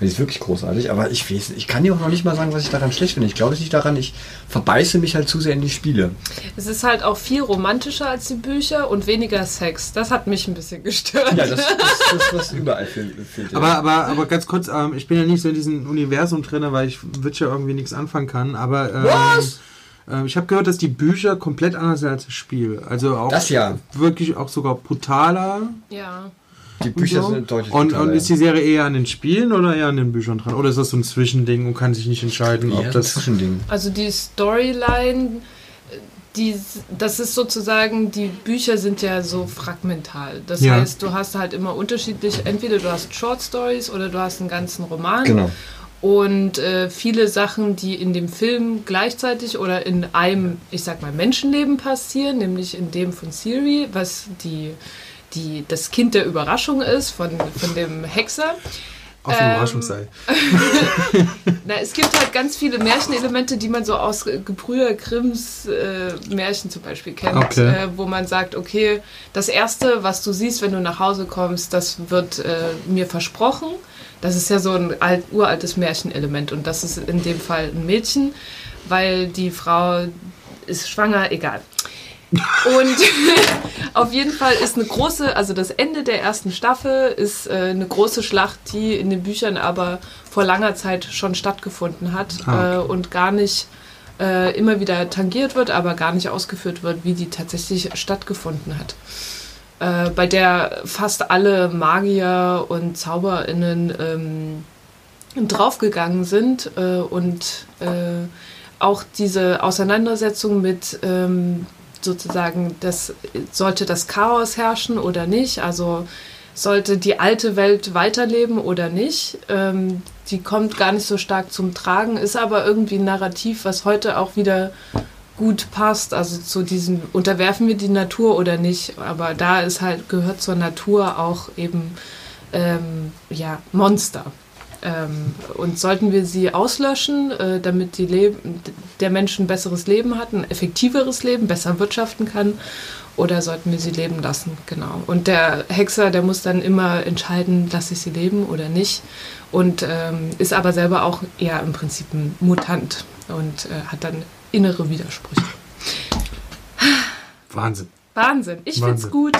[SPEAKER 1] Das ist wirklich großartig, aber ich weiß, ich kann dir auch noch nicht mal sagen, was ich daran schlecht finde. Ich glaube es nicht daran, ich verbeiße mich halt zu sehr in die Spiele.
[SPEAKER 3] Es ist halt auch viel romantischer als die Bücher und weniger Sex. Das hat mich ein bisschen gestört.
[SPEAKER 1] Ja, das, das, das was überall fehlt. fehlt ja.
[SPEAKER 2] Aber, aber, aber ganz kurz, ähm, ich bin ja nicht so in diesem Universum drin, weil ich Witcher irgendwie nichts anfangen kann. Aber ähm,
[SPEAKER 1] Was?
[SPEAKER 2] äh, ich habe gehört, dass die Bücher komplett anders sind als das Spiel. Also auch
[SPEAKER 1] Das ja.
[SPEAKER 2] wirklich auch sogar brutaler.
[SPEAKER 3] Ja.
[SPEAKER 1] Die Bücher
[SPEAKER 2] und so.
[SPEAKER 1] sind deutlich
[SPEAKER 2] und, und ist die Serie eher an den Spielen oder eher an den Büchern dran? Oder ist das so ein Zwischending und kann sich nicht entscheiden, ob
[SPEAKER 1] das
[SPEAKER 2] das.
[SPEAKER 1] Zwischending.
[SPEAKER 3] Also die Storyline, die, das ist sozusagen, die Bücher sind ja so fragmental. Das
[SPEAKER 2] Ja.
[SPEAKER 3] heißt, du hast halt immer unterschiedlich, entweder du hast Short Stories oder du hast einen ganzen Roman.
[SPEAKER 1] Genau.
[SPEAKER 3] Und äh, viele Sachen, die in dem Film gleichzeitig oder in einem, ich sag mal, Menschenleben passieren, nämlich in dem von Siri, was die, die, das Kind der Überraschung ist von, von dem Hexer.
[SPEAKER 2] Auf dem
[SPEAKER 3] Ähm,
[SPEAKER 2] Überraschungsei. *laughs*
[SPEAKER 3] Na, es gibt halt ganz viele Märchenelemente, die man so aus Gebrüder Grimms äh, Märchen zum Beispiel kennt,
[SPEAKER 2] Okay.
[SPEAKER 3] äh, wo man sagt, okay, das erste, was du siehst, wenn du nach Hause kommst, das wird äh, mir versprochen. Das ist ja so ein alt, uraltes Märchenelement und das ist in dem Fall ein Mädchen, weil die Frau ist schwanger, egal. Und *laughs* auf jeden Fall ist eine große, also das Ende der ersten Staffel ist äh, eine große Schlacht, die in den Büchern aber vor langer Zeit schon stattgefunden hat
[SPEAKER 2] Ah,
[SPEAKER 3] äh, und gar nicht äh, immer wieder tangiert wird, aber gar nicht ausgeführt wird, wie die tatsächlich stattgefunden hat. Äh, bei der fast alle Magier und ZauberInnen ähm, draufgegangen sind äh, und äh, auch diese Auseinandersetzung mit ähm, sozusagen, das sollte das Chaos herrschen oder nicht, also sollte die alte Welt weiterleben oder nicht. Ähm, die kommt gar nicht so stark zum Tragen, ist aber irgendwie ein Narrativ, was heute auch wieder gut passt. Also zu diesem, unterwerfen wir die Natur oder nicht? Aber da ist halt, gehört zur Natur auch eben ähm, ja, Monster. Ähm, und sollten wir sie auslöschen, äh, damit der Mensch ein besseres Leben hat, ein effektiveres Leben, besser wirtschaften kann, oder sollten wir sie leben lassen? Genau. Und der Hexer, der muss dann immer entscheiden, lasse ich sie leben oder nicht. Und ähm, ist aber selber auch eher im Prinzip ein Mutant und äh, hat dann innere Widersprüche.
[SPEAKER 2] Wahnsinn.
[SPEAKER 3] Wahnsinn. Ich find's
[SPEAKER 2] Wahnsinn.
[SPEAKER 3] gut.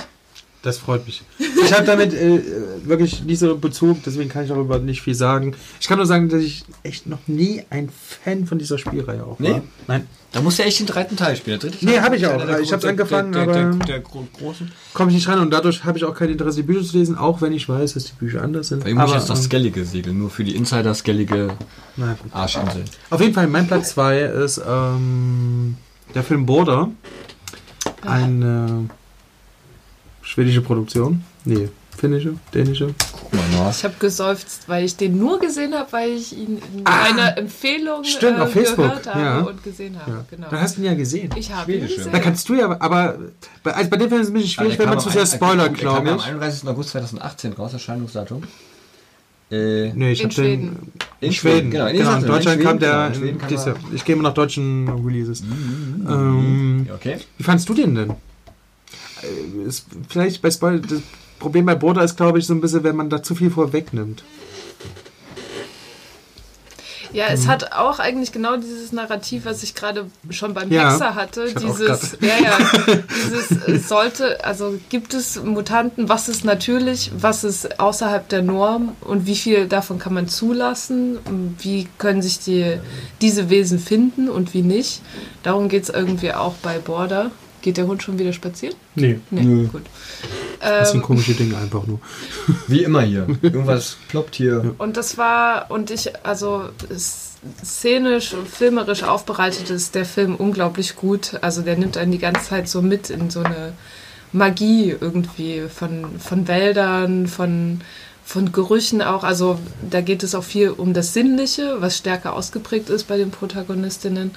[SPEAKER 2] Das freut mich. Ich habe damit äh, wirklich nicht so Bezug, deswegen kann ich darüber nicht viel sagen. Ich kann nur sagen, dass ich echt noch nie ein Fan von dieser Spielreihe auch war.
[SPEAKER 1] Nee?
[SPEAKER 2] Nein.
[SPEAKER 1] Da musst du echt den dritten Teil spielen. Der dritte
[SPEAKER 2] Nee,
[SPEAKER 1] Teil
[SPEAKER 2] hab ich
[SPEAKER 1] ist
[SPEAKER 2] auch.
[SPEAKER 1] der
[SPEAKER 2] Ich hab's
[SPEAKER 1] Gro-
[SPEAKER 2] angefangen,
[SPEAKER 1] der, der,
[SPEAKER 2] aber-
[SPEAKER 1] der, gro- großen.
[SPEAKER 2] Komme ich nicht ran und dadurch habe ich auch kein Interesse, die Bücher zu lesen, auch wenn ich weiß, dass die Bücher anders sind.
[SPEAKER 1] Bei ihm ich jetzt das
[SPEAKER 2] ähm,
[SPEAKER 1] Skellige segeln, nur für die Insider Skellige. Arschinsel.
[SPEAKER 2] Auf jeden Fall, mein Platz 2 ist ähm, der Film Border. Eine schwedische Produktion. Nee, finnische, dänische.
[SPEAKER 1] Guck mal nach.
[SPEAKER 3] Ich habe geseufzt, weil ich den nur gesehen habe, weil ich ihn in
[SPEAKER 2] Ah,
[SPEAKER 3] einer Empfehlung
[SPEAKER 2] stimmt,
[SPEAKER 3] äh,
[SPEAKER 2] auf Facebook,
[SPEAKER 3] gehört habe
[SPEAKER 2] ja.
[SPEAKER 3] und gesehen habe.
[SPEAKER 2] Ja.
[SPEAKER 3] Genau.
[SPEAKER 2] Dann hast du ihn ja gesehen.
[SPEAKER 3] Ich habe ihn
[SPEAKER 1] Schwedische.
[SPEAKER 3] gesehen.
[SPEAKER 2] Da kannst du ja, aber bei, also bei dem Film ist es ein bisschen schwierig,
[SPEAKER 1] Der
[SPEAKER 2] wenn man
[SPEAKER 1] kam
[SPEAKER 2] zu sehr spoilert,
[SPEAKER 1] der kam
[SPEAKER 2] glaube ich.
[SPEAKER 1] am 31. August 2018 raus, Erscheinungsdatum. Äh,
[SPEAKER 2] Nee, ich
[SPEAKER 3] In
[SPEAKER 2] habe den
[SPEAKER 3] Schweden.
[SPEAKER 2] in Schweden.
[SPEAKER 1] Genau,
[SPEAKER 2] Genau,
[SPEAKER 1] in
[SPEAKER 2] in
[SPEAKER 1] Schweden,
[SPEAKER 2] Deutschland
[SPEAKER 1] in
[SPEAKER 2] kam der.
[SPEAKER 1] Genau, in kam.
[SPEAKER 2] Ich gehe immer nach deutschen Releases.
[SPEAKER 1] Mhm.
[SPEAKER 2] Ähm,
[SPEAKER 1] Ja, okay.
[SPEAKER 2] Wie fandst du den denn? Äh, Ist vielleicht bei Spoil das Problem bei Border ist, glaube ich, so ein bisschen, wenn man da zu viel vorwegnimmt.
[SPEAKER 3] Ja, es hat auch eigentlich genau dieses Narrativ, was ich gerade schon beim
[SPEAKER 2] Ja,
[SPEAKER 3] Hexer hatte. Dieses, *laughs* ja, ja, *laughs* dieses äh, sollte, also gibt es Mutanten, was ist natürlich, was ist außerhalb der Norm und wie viel davon kann man zulassen? Wie können sich die, diese Wesen finden und wie nicht? Darum geht es irgendwie auch bei Border. Geht der Hund schon wieder spazieren?
[SPEAKER 2] Nee,
[SPEAKER 3] Nee,
[SPEAKER 1] Nö.
[SPEAKER 3] gut.
[SPEAKER 2] das sind
[SPEAKER 3] Ähm,
[SPEAKER 2] komische Dinge einfach nur. *laughs*
[SPEAKER 1] Wie immer hier. Irgendwas ploppt hier.
[SPEAKER 3] Und das war, und ich, also s- szenisch und filmerisch aufbereitet ist der Film unglaublich gut. Also der nimmt einen die ganze Zeit so mit in so eine Magie irgendwie von, von Wäldern, von, von Gerüchen auch. Also da geht es auch viel um das Sinnliche, was stärker ausgeprägt ist bei den Protagonistinnen.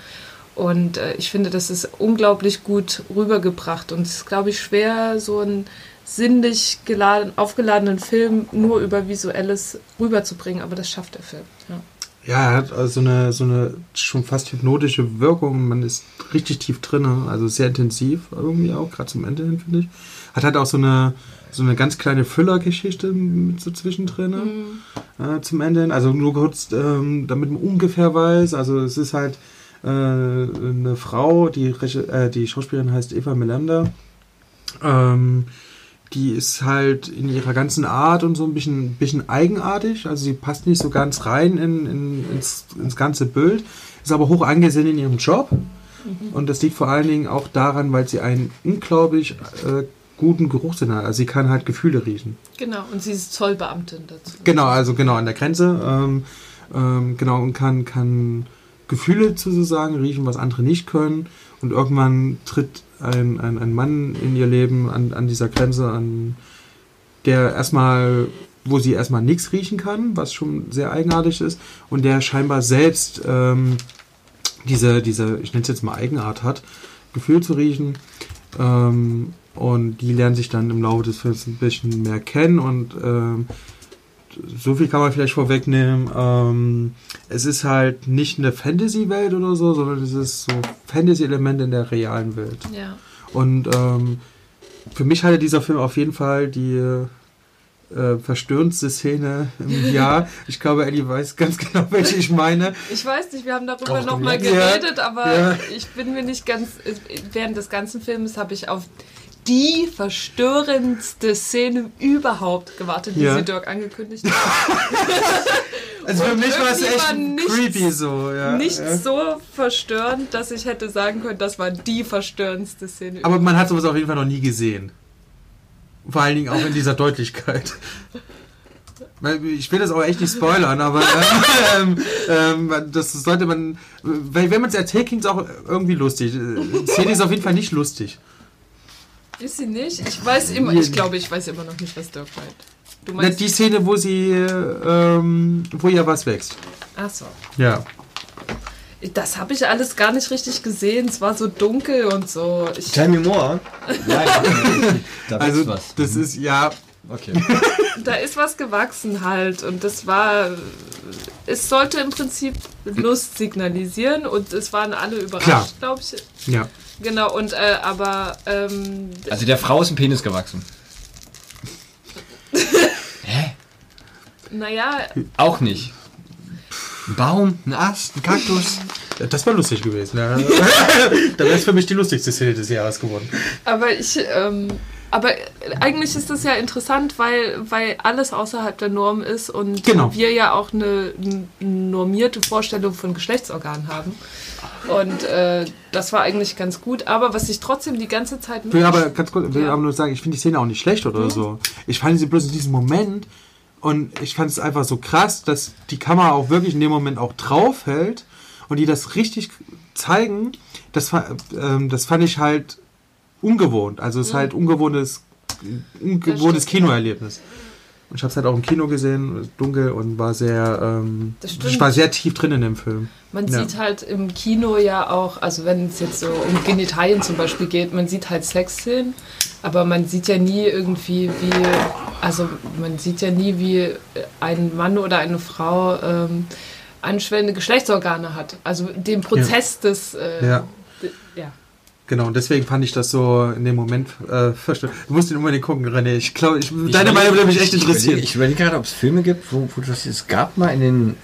[SPEAKER 3] Und äh, ich finde, das ist unglaublich gut rübergebracht. Und es ist, glaube ich, schwer, so einen sinnlich geladen, aufgeladenen Film nur über Visuelles rüberzubringen. Aber das schafft der Film. Ja.
[SPEAKER 2] Ja, er hat also eine, so eine schon fast hypnotische Wirkung. Man ist richtig tief drin, also sehr intensiv irgendwie auch, gerade zum Ende hin, finde ich. Hat halt auch so eine, so eine ganz kleine Füller-Geschichte mit so zwischendrin äh, zum Ende hin. Also nur kurz, ähm, damit man ungefähr weiß. Also es ist halt äh, eine Frau, die, äh, die Schauspielerin heißt Eva Melander. Ähm, die ist halt in ihrer ganzen Art und so ein bisschen, bisschen eigenartig. Also sie passt nicht so ganz rein in, in, ins, ins ganze Bild, ist aber hoch angesehen in ihrem Job. Und das liegt vor allen Dingen auch daran, weil sie einen unglaublich äh, guten Geruchssinn hat. Also sie kann halt Gefühle riechen.
[SPEAKER 3] Genau, und sie ist Zollbeamtin dazu.
[SPEAKER 2] Genau, also genau an der Grenze. Ähm, ähm, genau, und kann, kann Gefühle sozusagen riechen, was andere nicht können. Und irgendwann tritt ein, ein, ein Mann in ihr Leben an, an dieser Grenze an, der erstmal, wo sie erstmal nichts riechen kann, was schon sehr eigenartig ist, und der scheinbar selbst ähm, diese, diese, ich nenne es jetzt mal Eigenart hat, Gefühl zu riechen. Ähm, und die lernen sich dann im Laufe des Films ein bisschen mehr kennen und ähm, so viel kann man vielleicht vorwegnehmen. Ähm, es ist halt nicht eine Fantasy-Welt oder so, sondern es ist so Fantasy-Element in der realen Welt.
[SPEAKER 3] Ja.
[SPEAKER 2] Und ähm, für mich hatte dieser Film auf jeden Fall die äh, verstörendste Szene im *laughs* Jahr. Ich glaube, Ellie weiß ganz genau, welche ich meine.
[SPEAKER 3] Ich weiß nicht, wir haben darüber nochmal
[SPEAKER 2] ja.
[SPEAKER 3] geredet, aber
[SPEAKER 2] Ja.
[SPEAKER 3] ich bin mir nicht ganz. Während des ganzen Films habe ich auf die verstörendste Szene überhaupt gewartet, die
[SPEAKER 2] Ja.
[SPEAKER 3] sie Dirk angekündigt hat. *laughs*
[SPEAKER 2] Also für mich war es echt
[SPEAKER 3] war nichts-
[SPEAKER 2] creepy so. Ja.
[SPEAKER 3] Nicht
[SPEAKER 2] ja.
[SPEAKER 3] so verstörend, dass ich hätte sagen können, das war die verstörendste Szene.
[SPEAKER 2] Aber man hat sowas auf jeden Fall noch nie gesehen. Vor allen Dingen auch in dieser Deutlichkeit. Ich will das auch echt nicht spoilern, aber *laughs* ähm, ähm, das sollte man. Wenn man es erzählt, klingt es auch irgendwie lustig. Die Szene ist auf jeden Fall nicht lustig.
[SPEAKER 3] Ist sie nicht? Ich weiß immer, ich glaube, ich weiß immer noch nicht, was Dirk meint. Du
[SPEAKER 2] Na,
[SPEAKER 3] meinst.
[SPEAKER 2] Die Szene, wo sie, ähm, wo ja was wächst.
[SPEAKER 3] Achso.
[SPEAKER 2] Ja.
[SPEAKER 3] Das habe ich alles gar nicht richtig gesehen. Es war so dunkel und so. Ich,
[SPEAKER 1] Tell me more. Nein, *laughs* da wächst
[SPEAKER 2] Also
[SPEAKER 1] was.
[SPEAKER 2] das ist ja.
[SPEAKER 1] Okay. *laughs*
[SPEAKER 3] da ist was gewachsen halt. Und das war. Es sollte im Prinzip Lust signalisieren und es waren alle überrascht, glaube ich.
[SPEAKER 2] Ja.
[SPEAKER 3] Genau, und äh, aber ähm,
[SPEAKER 1] Also der Frau ist ein Penis gewachsen. *laughs*
[SPEAKER 3] naja,
[SPEAKER 1] Auch nicht. Ein Baum, ein Ast, ein Kaktus.
[SPEAKER 2] Das war lustig gewesen. Ja. *laughs* da wäre es für mich die lustigste Szene des Jahres geworden.
[SPEAKER 3] aber ich, ähm, aber eigentlich ist das ja interessant, weil, weil alles außerhalb der Norm ist und
[SPEAKER 2] Genau.
[SPEAKER 3] wir ja auch eine, normierte Vorstellung von Geschlechtsorganen haben. Und äh, das war eigentlich ganz gut. Aber was ich trotzdem die ganze Zeit
[SPEAKER 2] Ich will aber ganz kurz, will
[SPEAKER 3] Ja.
[SPEAKER 2] aber nur sagen, ich finde die Szene auch nicht schlecht oder so. Ich fand sie bloß in diesem Moment und ich fand es einfach so krass, dass die Kamera auch wirklich in dem Moment auch draufhält und die das richtig zeigen. Das, ähm, das fand ich halt ungewohnt. Also es ist halt ungewohntes, ungewohntes. Kinoerlebnis. Und ich habe es halt auch im Kino gesehen, dunkel und war sehr, ähm, ich war sehr tief drin in dem Film.
[SPEAKER 3] Man
[SPEAKER 2] Ja.
[SPEAKER 3] sieht halt im Kino ja auch, also wenn es jetzt so um Genitalien zum Beispiel geht, man sieht halt Sexszenen, aber man sieht ja nie irgendwie, wie, also man sieht ja nie, wie ein Mann oder eine Frau ähm, anschwellende Geschlechtsorgane hat. Also den Prozess des, äh,
[SPEAKER 2] Ja.
[SPEAKER 3] ja.
[SPEAKER 2] Genau, und deswegen fand ich das so in dem Moment äh, verstört. Du musst ihn unbedingt gucken, René. Ich glaube, ich, deine Meinung würde mich echt
[SPEAKER 1] Ich
[SPEAKER 2] interessieren.
[SPEAKER 1] ich überlege gerade, ob es Filme gibt, wo, wo das es gab mal in den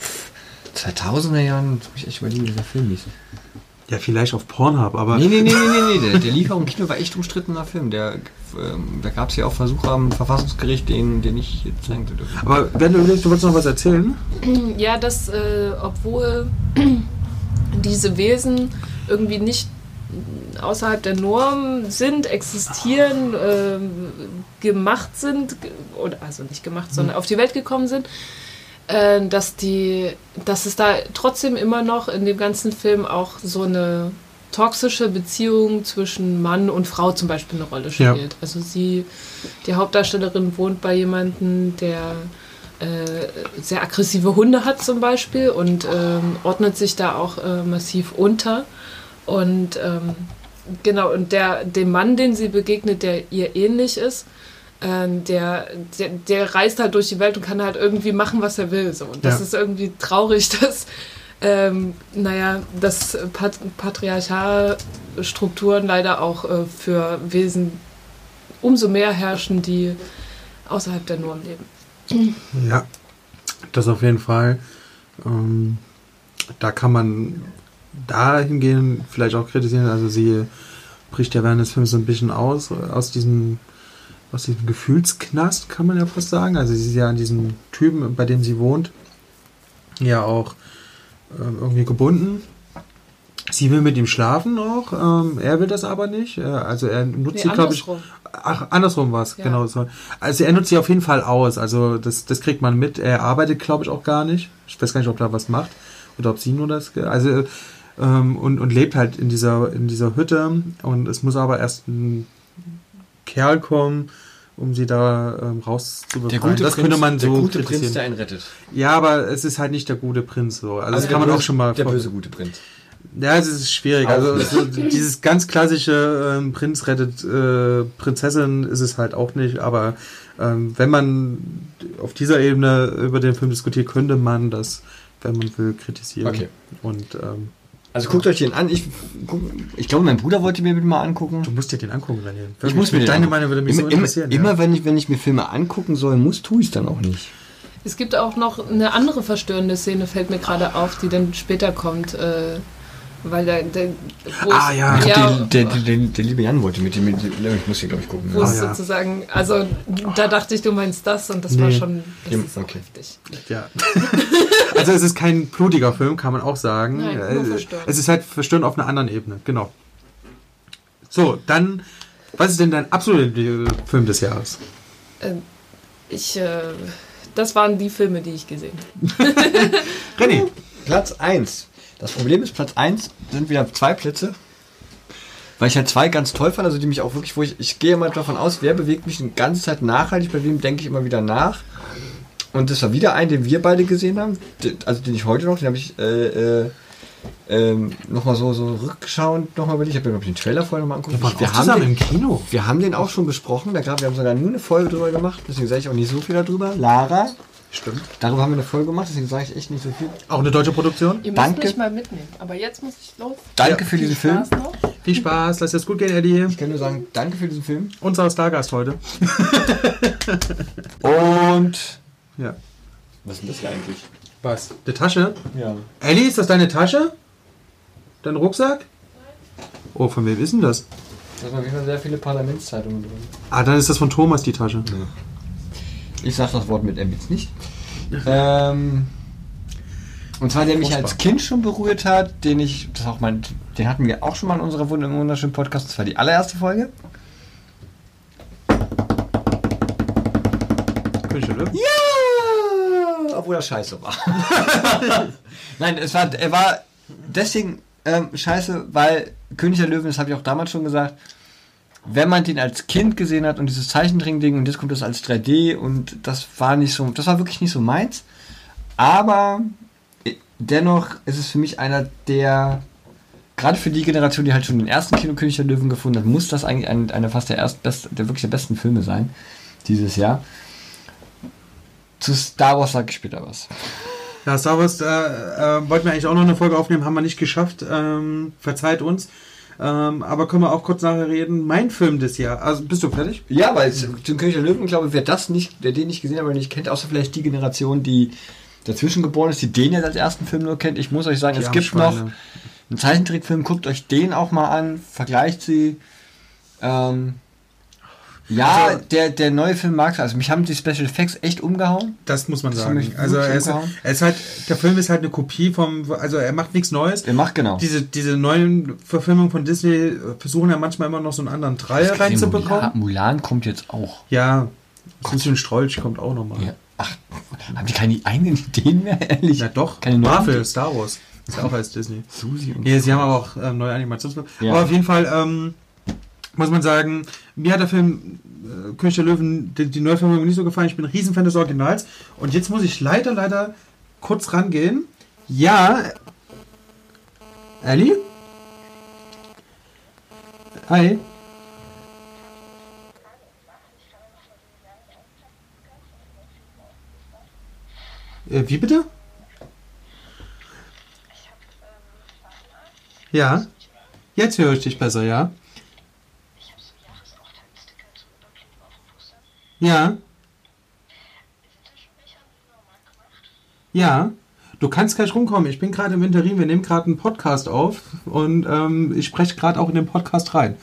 [SPEAKER 1] 2000er Jahren, muss ich echt überlegen, wie dieser Film hieß.
[SPEAKER 2] Ja, vielleicht auf Pornhub, aber
[SPEAKER 1] Nee, nee, nee, nee, nee, nee. Der, *laughs* der lief auch im Kino, war echt umstrittener Film. Der, ähm, da gab es ja auch Versuche am Verfassungsgericht, den, den ich jetzt zeigen zu dürfen.
[SPEAKER 2] aber wenn du willst, du wolltest noch was erzählen? *clears throat*
[SPEAKER 3] Ja, dass äh, obwohl *clears throat* diese Wesen irgendwie nicht außerhalb der Norm sind, existieren, ähm, gemacht sind, oder also nicht gemacht, sondern auf die Welt gekommen sind, äh, dass die, dass es da trotzdem immer noch in dem ganzen Film auch so eine toxische Beziehung zwischen Mann und Frau zum Beispiel eine Rolle
[SPEAKER 2] Ja.
[SPEAKER 3] spielt. Also sie, die Hauptdarstellerin wohnt bei jemandem, der äh, sehr aggressive Hunde hat zum Beispiel und ähm, ordnet sich da auch äh, massiv unter. Und ähm, genau, und der, dem Mann, den sie begegnet, der ihr ähnlich ist, ähm, der, der, der reist halt durch die Welt und kann halt irgendwie machen, was er will. So. Und das
[SPEAKER 2] Ja.
[SPEAKER 3] ist irgendwie traurig, *laughs* dass, ähm, naja, dass Pat Patriarchalstrukturen leider auch äh, für Wesen umso mehr herrschen, die außerhalb der Norm leben.
[SPEAKER 2] Ja, das auf jeden Fall. Ähm, da kann man dahingehend vielleicht auch kritisieren. Also sie bricht ja während des Films so ein bisschen aus, aus diesem, aus diesem Gefühlsknast, kann man ja fast sagen. Also sie ist ja an diesen Typen, bei dem sie wohnt, ja auch ähm, irgendwie gebunden. Sie will mit ihm schlafen auch, ähm, er will das aber nicht. Äh, Also er nutzt
[SPEAKER 3] Nee,
[SPEAKER 2] sie, glaube ich. Ach, andersrum war es,
[SPEAKER 3] Ja.
[SPEAKER 2] genau so. Also er nutzt sie auf jeden Fall aus. Also das, das kriegt man mit. Er arbeitet, glaube ich, auch gar nicht. Ich weiß gar nicht, ob er was macht. Oder ob sie nur das. Also ähm, und, und lebt halt in dieser, in dieser Hütte. Und es muss aber erst ein Kerl kommen, um sie da ähm, rauszubefreien.
[SPEAKER 1] Der gute
[SPEAKER 2] das
[SPEAKER 1] Prinz,
[SPEAKER 2] könnte man
[SPEAKER 1] der
[SPEAKER 2] so
[SPEAKER 1] gute Prinz, der einen rettet.
[SPEAKER 2] ja, aber es ist halt nicht der gute Prinz so. Also, das
[SPEAKER 1] der
[SPEAKER 2] kann man
[SPEAKER 1] böse,
[SPEAKER 2] auch schon mal
[SPEAKER 1] Der böse gute Prinz.
[SPEAKER 2] Ja, es ist schwierig.
[SPEAKER 1] Auch
[SPEAKER 2] Also
[SPEAKER 1] nicht.
[SPEAKER 2] so, dieses ganz klassische ähm, Prinz rettet äh, Prinzessin ist es halt auch nicht. Aber ähm, wenn man auf dieser Ebene über den Film diskutiert, könnte man das, wenn man will, kritisieren.
[SPEAKER 1] Okay.
[SPEAKER 2] Und ähm,
[SPEAKER 1] Also guckt euch den an. Ich, guck, ich glaube, mein Bruder wollte mir den mal angucken.
[SPEAKER 2] du musst dir den angucken, Daniel.
[SPEAKER 1] Ich muss mir
[SPEAKER 2] Deine. Meinung würde mich
[SPEAKER 1] immer,
[SPEAKER 2] so
[SPEAKER 1] immer,
[SPEAKER 2] interessieren.
[SPEAKER 1] immer
[SPEAKER 2] ja.
[SPEAKER 1] wenn ich, wenn ich mir Filme angucken soll, muss, tue ich es dann auch nicht.
[SPEAKER 3] Es gibt auch noch eine andere verstörende Szene, fällt mir gerade auf, die dann später kommt. Äh, weil der, der wo
[SPEAKER 2] Ah, ja.
[SPEAKER 1] Ich
[SPEAKER 3] ja,
[SPEAKER 1] der, der, der, der liebe Jan wollte mit dem. Ich muss hier, glaube ich, gucken.
[SPEAKER 3] wo.
[SPEAKER 2] Ah, ja.
[SPEAKER 3] sozusagen, also da dachte ich, du meinst das und das war
[SPEAKER 2] Nee.
[SPEAKER 3] schon, das
[SPEAKER 1] Ja,
[SPEAKER 3] ist
[SPEAKER 1] okay.
[SPEAKER 3] heftig.
[SPEAKER 2] Ja. *laughs* also es ist kein blutiger Film, kann man auch sagen.
[SPEAKER 3] Nein, nur
[SPEAKER 2] Äh,
[SPEAKER 3] verstörend.
[SPEAKER 2] es ist halt verstörend auf einer anderen Ebene, genau. So, dann, was ist denn dein absoluter Film des Jahres?
[SPEAKER 3] Ähm, ich, äh, das waren die Filme, die ich gesehen habe. *laughs*
[SPEAKER 2] René,
[SPEAKER 1] Platz 1. Das Problem ist, Platz 1 sind wieder zwei Plätze. Weil ich halt zwei ganz toll fand, also die mich auch wirklich, wo ich, ich gehe immer davon aus, wer bewegt mich die ganze Zeit nachhaltig, bei wem denke ich immer wieder nach. Und das war wieder ein, den wir beide gesehen haben, also den ich heute noch, den habe ich äh, äh, ähm, nochmal so, so rückschauend nochmal überlegt. Ich habe mir, glaube ich, den Trailer vorher nochmal angeguckt.
[SPEAKER 2] wir
[SPEAKER 1] wir, haben den,
[SPEAKER 2] im Kino.
[SPEAKER 1] wir haben den auch schon besprochen, da gab, wir haben sogar nur eine Folge drüber gemacht, deswegen sage ich auch nicht so viel darüber. Lara,
[SPEAKER 2] Stimmt.
[SPEAKER 1] darüber haben wir eine Folge gemacht, deswegen sage ich echt nicht so viel.
[SPEAKER 2] Auch eine deutsche Produktion.
[SPEAKER 3] Ihr
[SPEAKER 1] Danke.
[SPEAKER 3] müsst mich mal mitnehmen, aber jetzt muss ich los.
[SPEAKER 1] Danke
[SPEAKER 2] Ja,
[SPEAKER 1] für diesen Film.
[SPEAKER 3] Spaß noch.
[SPEAKER 2] Viel Spaß, lass es gut gehen, Eddie.
[SPEAKER 1] Ich kann nur sagen, danke für diesen Film.
[SPEAKER 2] Unser Stargast heute. *laughs*
[SPEAKER 1] Und.
[SPEAKER 2] Ja.
[SPEAKER 1] Was ist denn das hier eigentlich?
[SPEAKER 2] Was? Die Tasche?
[SPEAKER 1] Ja.
[SPEAKER 2] Ellie, ist das deine Tasche? Dein Rucksack? Oh, von wem ist denn das?
[SPEAKER 1] Da sind auf jeden Fall sehr viele Parlamentszeitungen drin.
[SPEAKER 2] Ah, dann ist das von Thomas die Tasche.
[SPEAKER 1] Ich sag das Wort mit M jetzt nicht. ähm, und zwar der mich als Kind schon berührt hat, den ich, das auch mein, den hatten wir auch schon mal in unserer wunderschönen Podcast, das war die allererste Folge.
[SPEAKER 2] König der Löwen?
[SPEAKER 1] Ja! Obwohl das scheiße war. *laughs* Nein, es war, er war deswegen ähm, scheiße, weil König der Löwen, das habe ich auch damals schon gesagt, wenn man den als Kind gesehen hat und dieses Zeichentrick-Ding und jetzt kommt das als 3D und das war nicht so, das war wirklich nicht so meins. Aber äh, dennoch ist es für mich einer der, gerade für die Generation, die halt schon den ersten Kino König der Löwen gefunden hat, muss das eigentlich ein, einer fast der erst der wirklich der besten Filme sein dieses Jahr. Zu Star Wars sage ich später was.
[SPEAKER 2] Ja, Star Wars, äh, äh, wollten wir eigentlich auch noch eine Folge aufnehmen, haben wir nicht geschafft. Ähm, verzeiht uns. Ähm, aber können wir auch kurz nachher reden. Mein Film des Jahres. Also, bist du fertig?
[SPEAKER 1] Ja, weil zum König der Löwen, glaube ich, wer das nicht, wer den nicht gesehen hat oder nicht kennt, außer vielleicht die Generation, die dazwischen geboren ist, die den jetzt als ersten Film nur kennt. Ich muss euch sagen,
[SPEAKER 2] Die
[SPEAKER 1] es gibt noch einen Zeichentrickfilm, guckt euch den auch mal an, vergleicht sie. Ähm, ja,
[SPEAKER 2] Also-
[SPEAKER 1] der, der neue Film mag Also mich haben die Special Effects echt umgehauen.
[SPEAKER 2] Das muss man
[SPEAKER 1] Das
[SPEAKER 2] sagen. Also, er ist,
[SPEAKER 1] umgehauen.
[SPEAKER 2] er ist halt, der Film ist halt eine Kopie vom, also er macht nichts Neues.
[SPEAKER 1] Der macht genau.
[SPEAKER 2] Diese, diese neuen Verfilmungen von Disney versuchen ja manchmal immer noch so einen anderen Dreier reinzubekommen.
[SPEAKER 1] Mulan, Mulan kommt jetzt auch.
[SPEAKER 2] Ja, und Strolch kommt auch nochmal.
[SPEAKER 1] Ja. Ach, haben die keine eigenen Ideen mehr, ehrlich?
[SPEAKER 2] Ja, doch.
[SPEAKER 1] Keine
[SPEAKER 2] Marvel? Star Wars. Ist ja auch als Disney.
[SPEAKER 1] Susi und
[SPEAKER 2] Ja, sie haben aber auch ähm, neue Animationsfilme.
[SPEAKER 1] Ja.
[SPEAKER 2] Aber auf jeden Fall ähm, muss man sagen, mir hat der Film äh, König der Löwen, die, die Neuverfilmung nicht so gefallen. Ich bin ein Riesenfan des Originals. Und jetzt muss ich leider, leider kurz rangehen. Ja. Ali? Hi. Äh, wie bitte? Ja. Jetzt höre ich dich besser, ja? Ja. Ja. Du kannst gleich rumkommen. Ich bin gerade im Interim. Wir nehmen gerade einen Podcast auf und ähm, ich spreche gerade auch in den Podcast rein.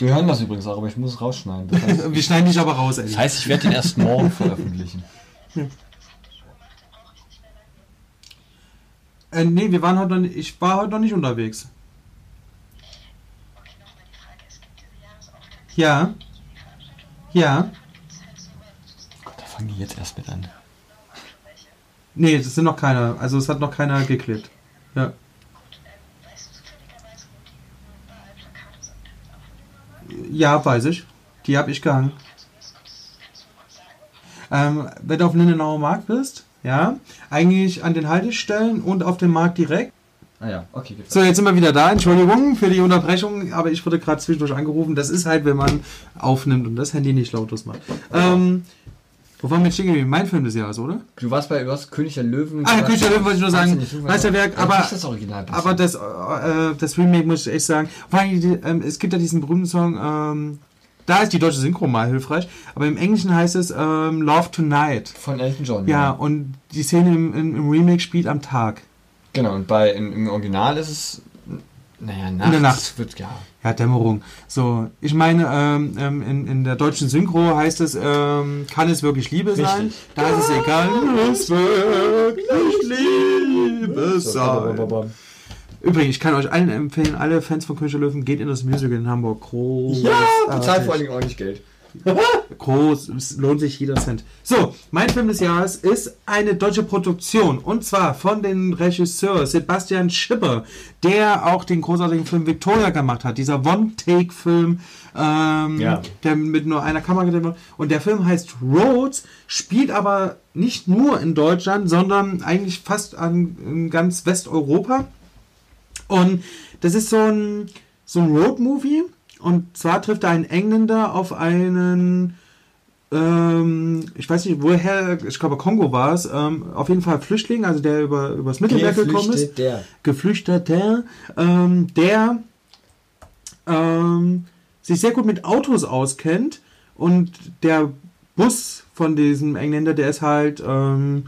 [SPEAKER 1] Die hören das übrigens auch, aber ich muss es rausschneiden. Das heißt, *laughs*
[SPEAKER 2] Wir schneiden dich aber raus, Eddie.
[SPEAKER 1] das heißt ich werde den erst morgen veröffentlichen.
[SPEAKER 2] Äh, nee, wir waren heute noch nicht, ich war heute noch nicht unterwegs. Ja. Ja.
[SPEAKER 1] Da fangen die jetzt erst mit an.
[SPEAKER 2] Nee, das sind noch keine. Also es hat noch keiner geklebt. Ja. Ja, weiß ich. Die habe ich gehangen. Ähm, wenn du auf dem Lindenauer Markt bist, ja, eigentlich an den Haltestellen und auf dem Markt direkt.
[SPEAKER 1] Ah ja, okay.
[SPEAKER 2] So, jetzt sind wir wieder da. Entschuldigung für die Unterbrechung, aber ich wurde gerade zwischendurch angerufen. Das ist halt, wenn man aufnimmt und das Handy nicht lautlos macht. Ähm, wo waren wir stehen geblieben? Mein Film des Jahres, oder?
[SPEAKER 1] Du warst bei, du hast König der Löwen.
[SPEAKER 2] Ah, König der Löwen wollte ich nur sagen. Meisterwerk, aber,
[SPEAKER 1] Nicht das Original.
[SPEAKER 2] aber das, äh, das Remake muss ich echt sagen. Vor allem, die, ähm, es gibt ja diesen berühmten Song, ähm, da ist die deutsche Synchro mal hilfreich, aber im Englischen heißt es ähm, Love Tonight.
[SPEAKER 1] Von Elton John.
[SPEAKER 2] Ja, und die Szene im, im, im Remake spielt am Tag.
[SPEAKER 1] Genau, und bei, im, im Original ist es, naja, nachts.
[SPEAKER 2] der Nacht.
[SPEAKER 1] Wird, ja.
[SPEAKER 2] Ja, Dämmerung. So, ich meine, ähm, ähm, in, in der deutschen Synchro heißt es, ähm, kann es wirklich Liebe sein?
[SPEAKER 1] Richtig.
[SPEAKER 2] Da ist es egal. Kann es wirklich Liebe sein? Übrigens, ich kann euch allen empfehlen, alle Fans von König Löwen, geht in das Musical in Hamburg. Groß.
[SPEAKER 1] Ja, bezahlt vor allen Dingen ordentlich Geld. *laughs*
[SPEAKER 2] Groß, es lohnt sich jeder Cent. So, mein Film des Jahres ist eine deutsche Produktion und zwar von dem Regisseur Sebastian Schipper, der auch den großartigen Film Victoria gemacht hat. Dieser One-Take-Film, ähm,
[SPEAKER 1] Ja.
[SPEAKER 2] der mit nur einer Kamera gedreht wird. Und der Film heißt Roads, spielt aber nicht nur in Deutschland, sondern eigentlich fast an in ganz Westeuropa. Und das ist so ein, so ein Road-Movie. Und zwar trifft er einen Engländer auf einen, ähm, ich weiß nicht, woher, ich glaube Kongo war es, ähm, auf jeden Fall Flüchtling, also der über, übers Mittelmeer gekommen ist.
[SPEAKER 1] der.
[SPEAKER 2] Geflüchteter, ähm, der ähm, sich sehr gut mit Autos auskennt und der Bus von diesem Engländer, der ist halt, ähm,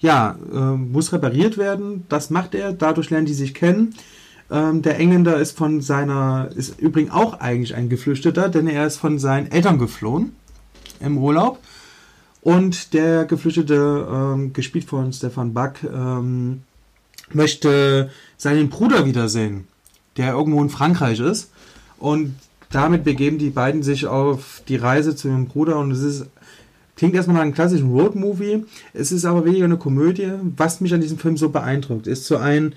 [SPEAKER 2] ja, ähm, muss repariert werden. Das macht er, dadurch lernen die sich kennen. Ähm, der Engländer ist von seiner, ist übrigens auch eigentlich ein Geflüchteter, denn er ist von seinen Eltern geflohen im Urlaub. Und der Geflüchtete, ähm, gespielt von Stefan Back, ähm, möchte seinen Bruder wiedersehen, der irgendwo in Frankreich ist. Und damit begeben die beiden sich auf die Reise zu ihrem Bruder. Und es ist, klingt erstmal nach einem klassischen Roadmovie. Es ist aber weniger eine Komödie. Was mich an diesem Film so beeindruckt, ist zu einem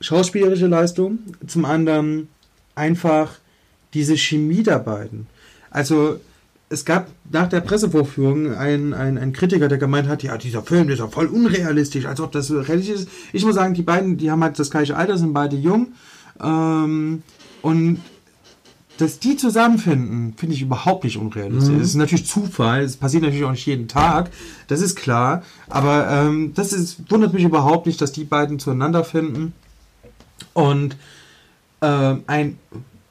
[SPEAKER 2] schauspielerische Leistung, zum anderen einfach diese Chemie der beiden. Also es gab nach der Pressevorführung einen, einen, einen Kritiker, der gemeint hat, ja, dieser Film der ist ja voll unrealistisch, als ob das so realistisch ist. Ich muss sagen, die beiden, die haben halt das gleiche Alter, sind beide jung. Ähm, und dass die zusammenfinden, finde ich überhaupt nicht unrealistisch. Es ist natürlich Zufall, es passiert natürlich auch nicht jeden Tag, das ist klar. Aber ähm, das ist, wundert mich überhaupt nicht, dass die beiden zueinander finden. Und ähm, ein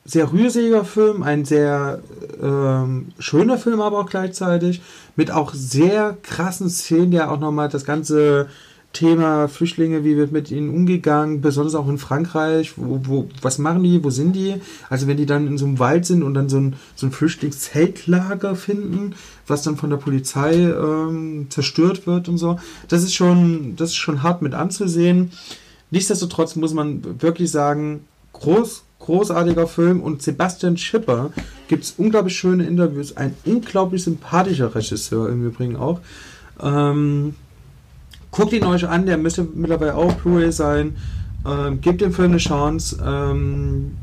[SPEAKER 2] sehr rührseliger Film, ein sehr ähm, schöner Film aber auch gleichzeitig, mit auch sehr krassen Szenen, der auch nochmal das ganze Thema Flüchtlinge, wie wird mit ihnen umgegangen, besonders auch in Frankreich, wo, wo, was machen die, wo sind die? Also wenn die dann in so einem Wald sind und dann so ein, so ein Flüchtlingszeltlager finden, was dann von der Polizei ähm, zerstört wird und so, das ist schon, das ist schon hart mit anzusehen. Nichtsdestotrotz muss man wirklich sagen, groß, großartiger Film und Sebastian Schipper gibt es unglaublich schöne Interviews, ein unglaublich sympathischer Regisseur im Übrigen auch. Ähm, guckt ihn euch an, der müsste mittlerweile auch Blu-ray sein. Ähm, gebt dem Film eine Chance. Ähm,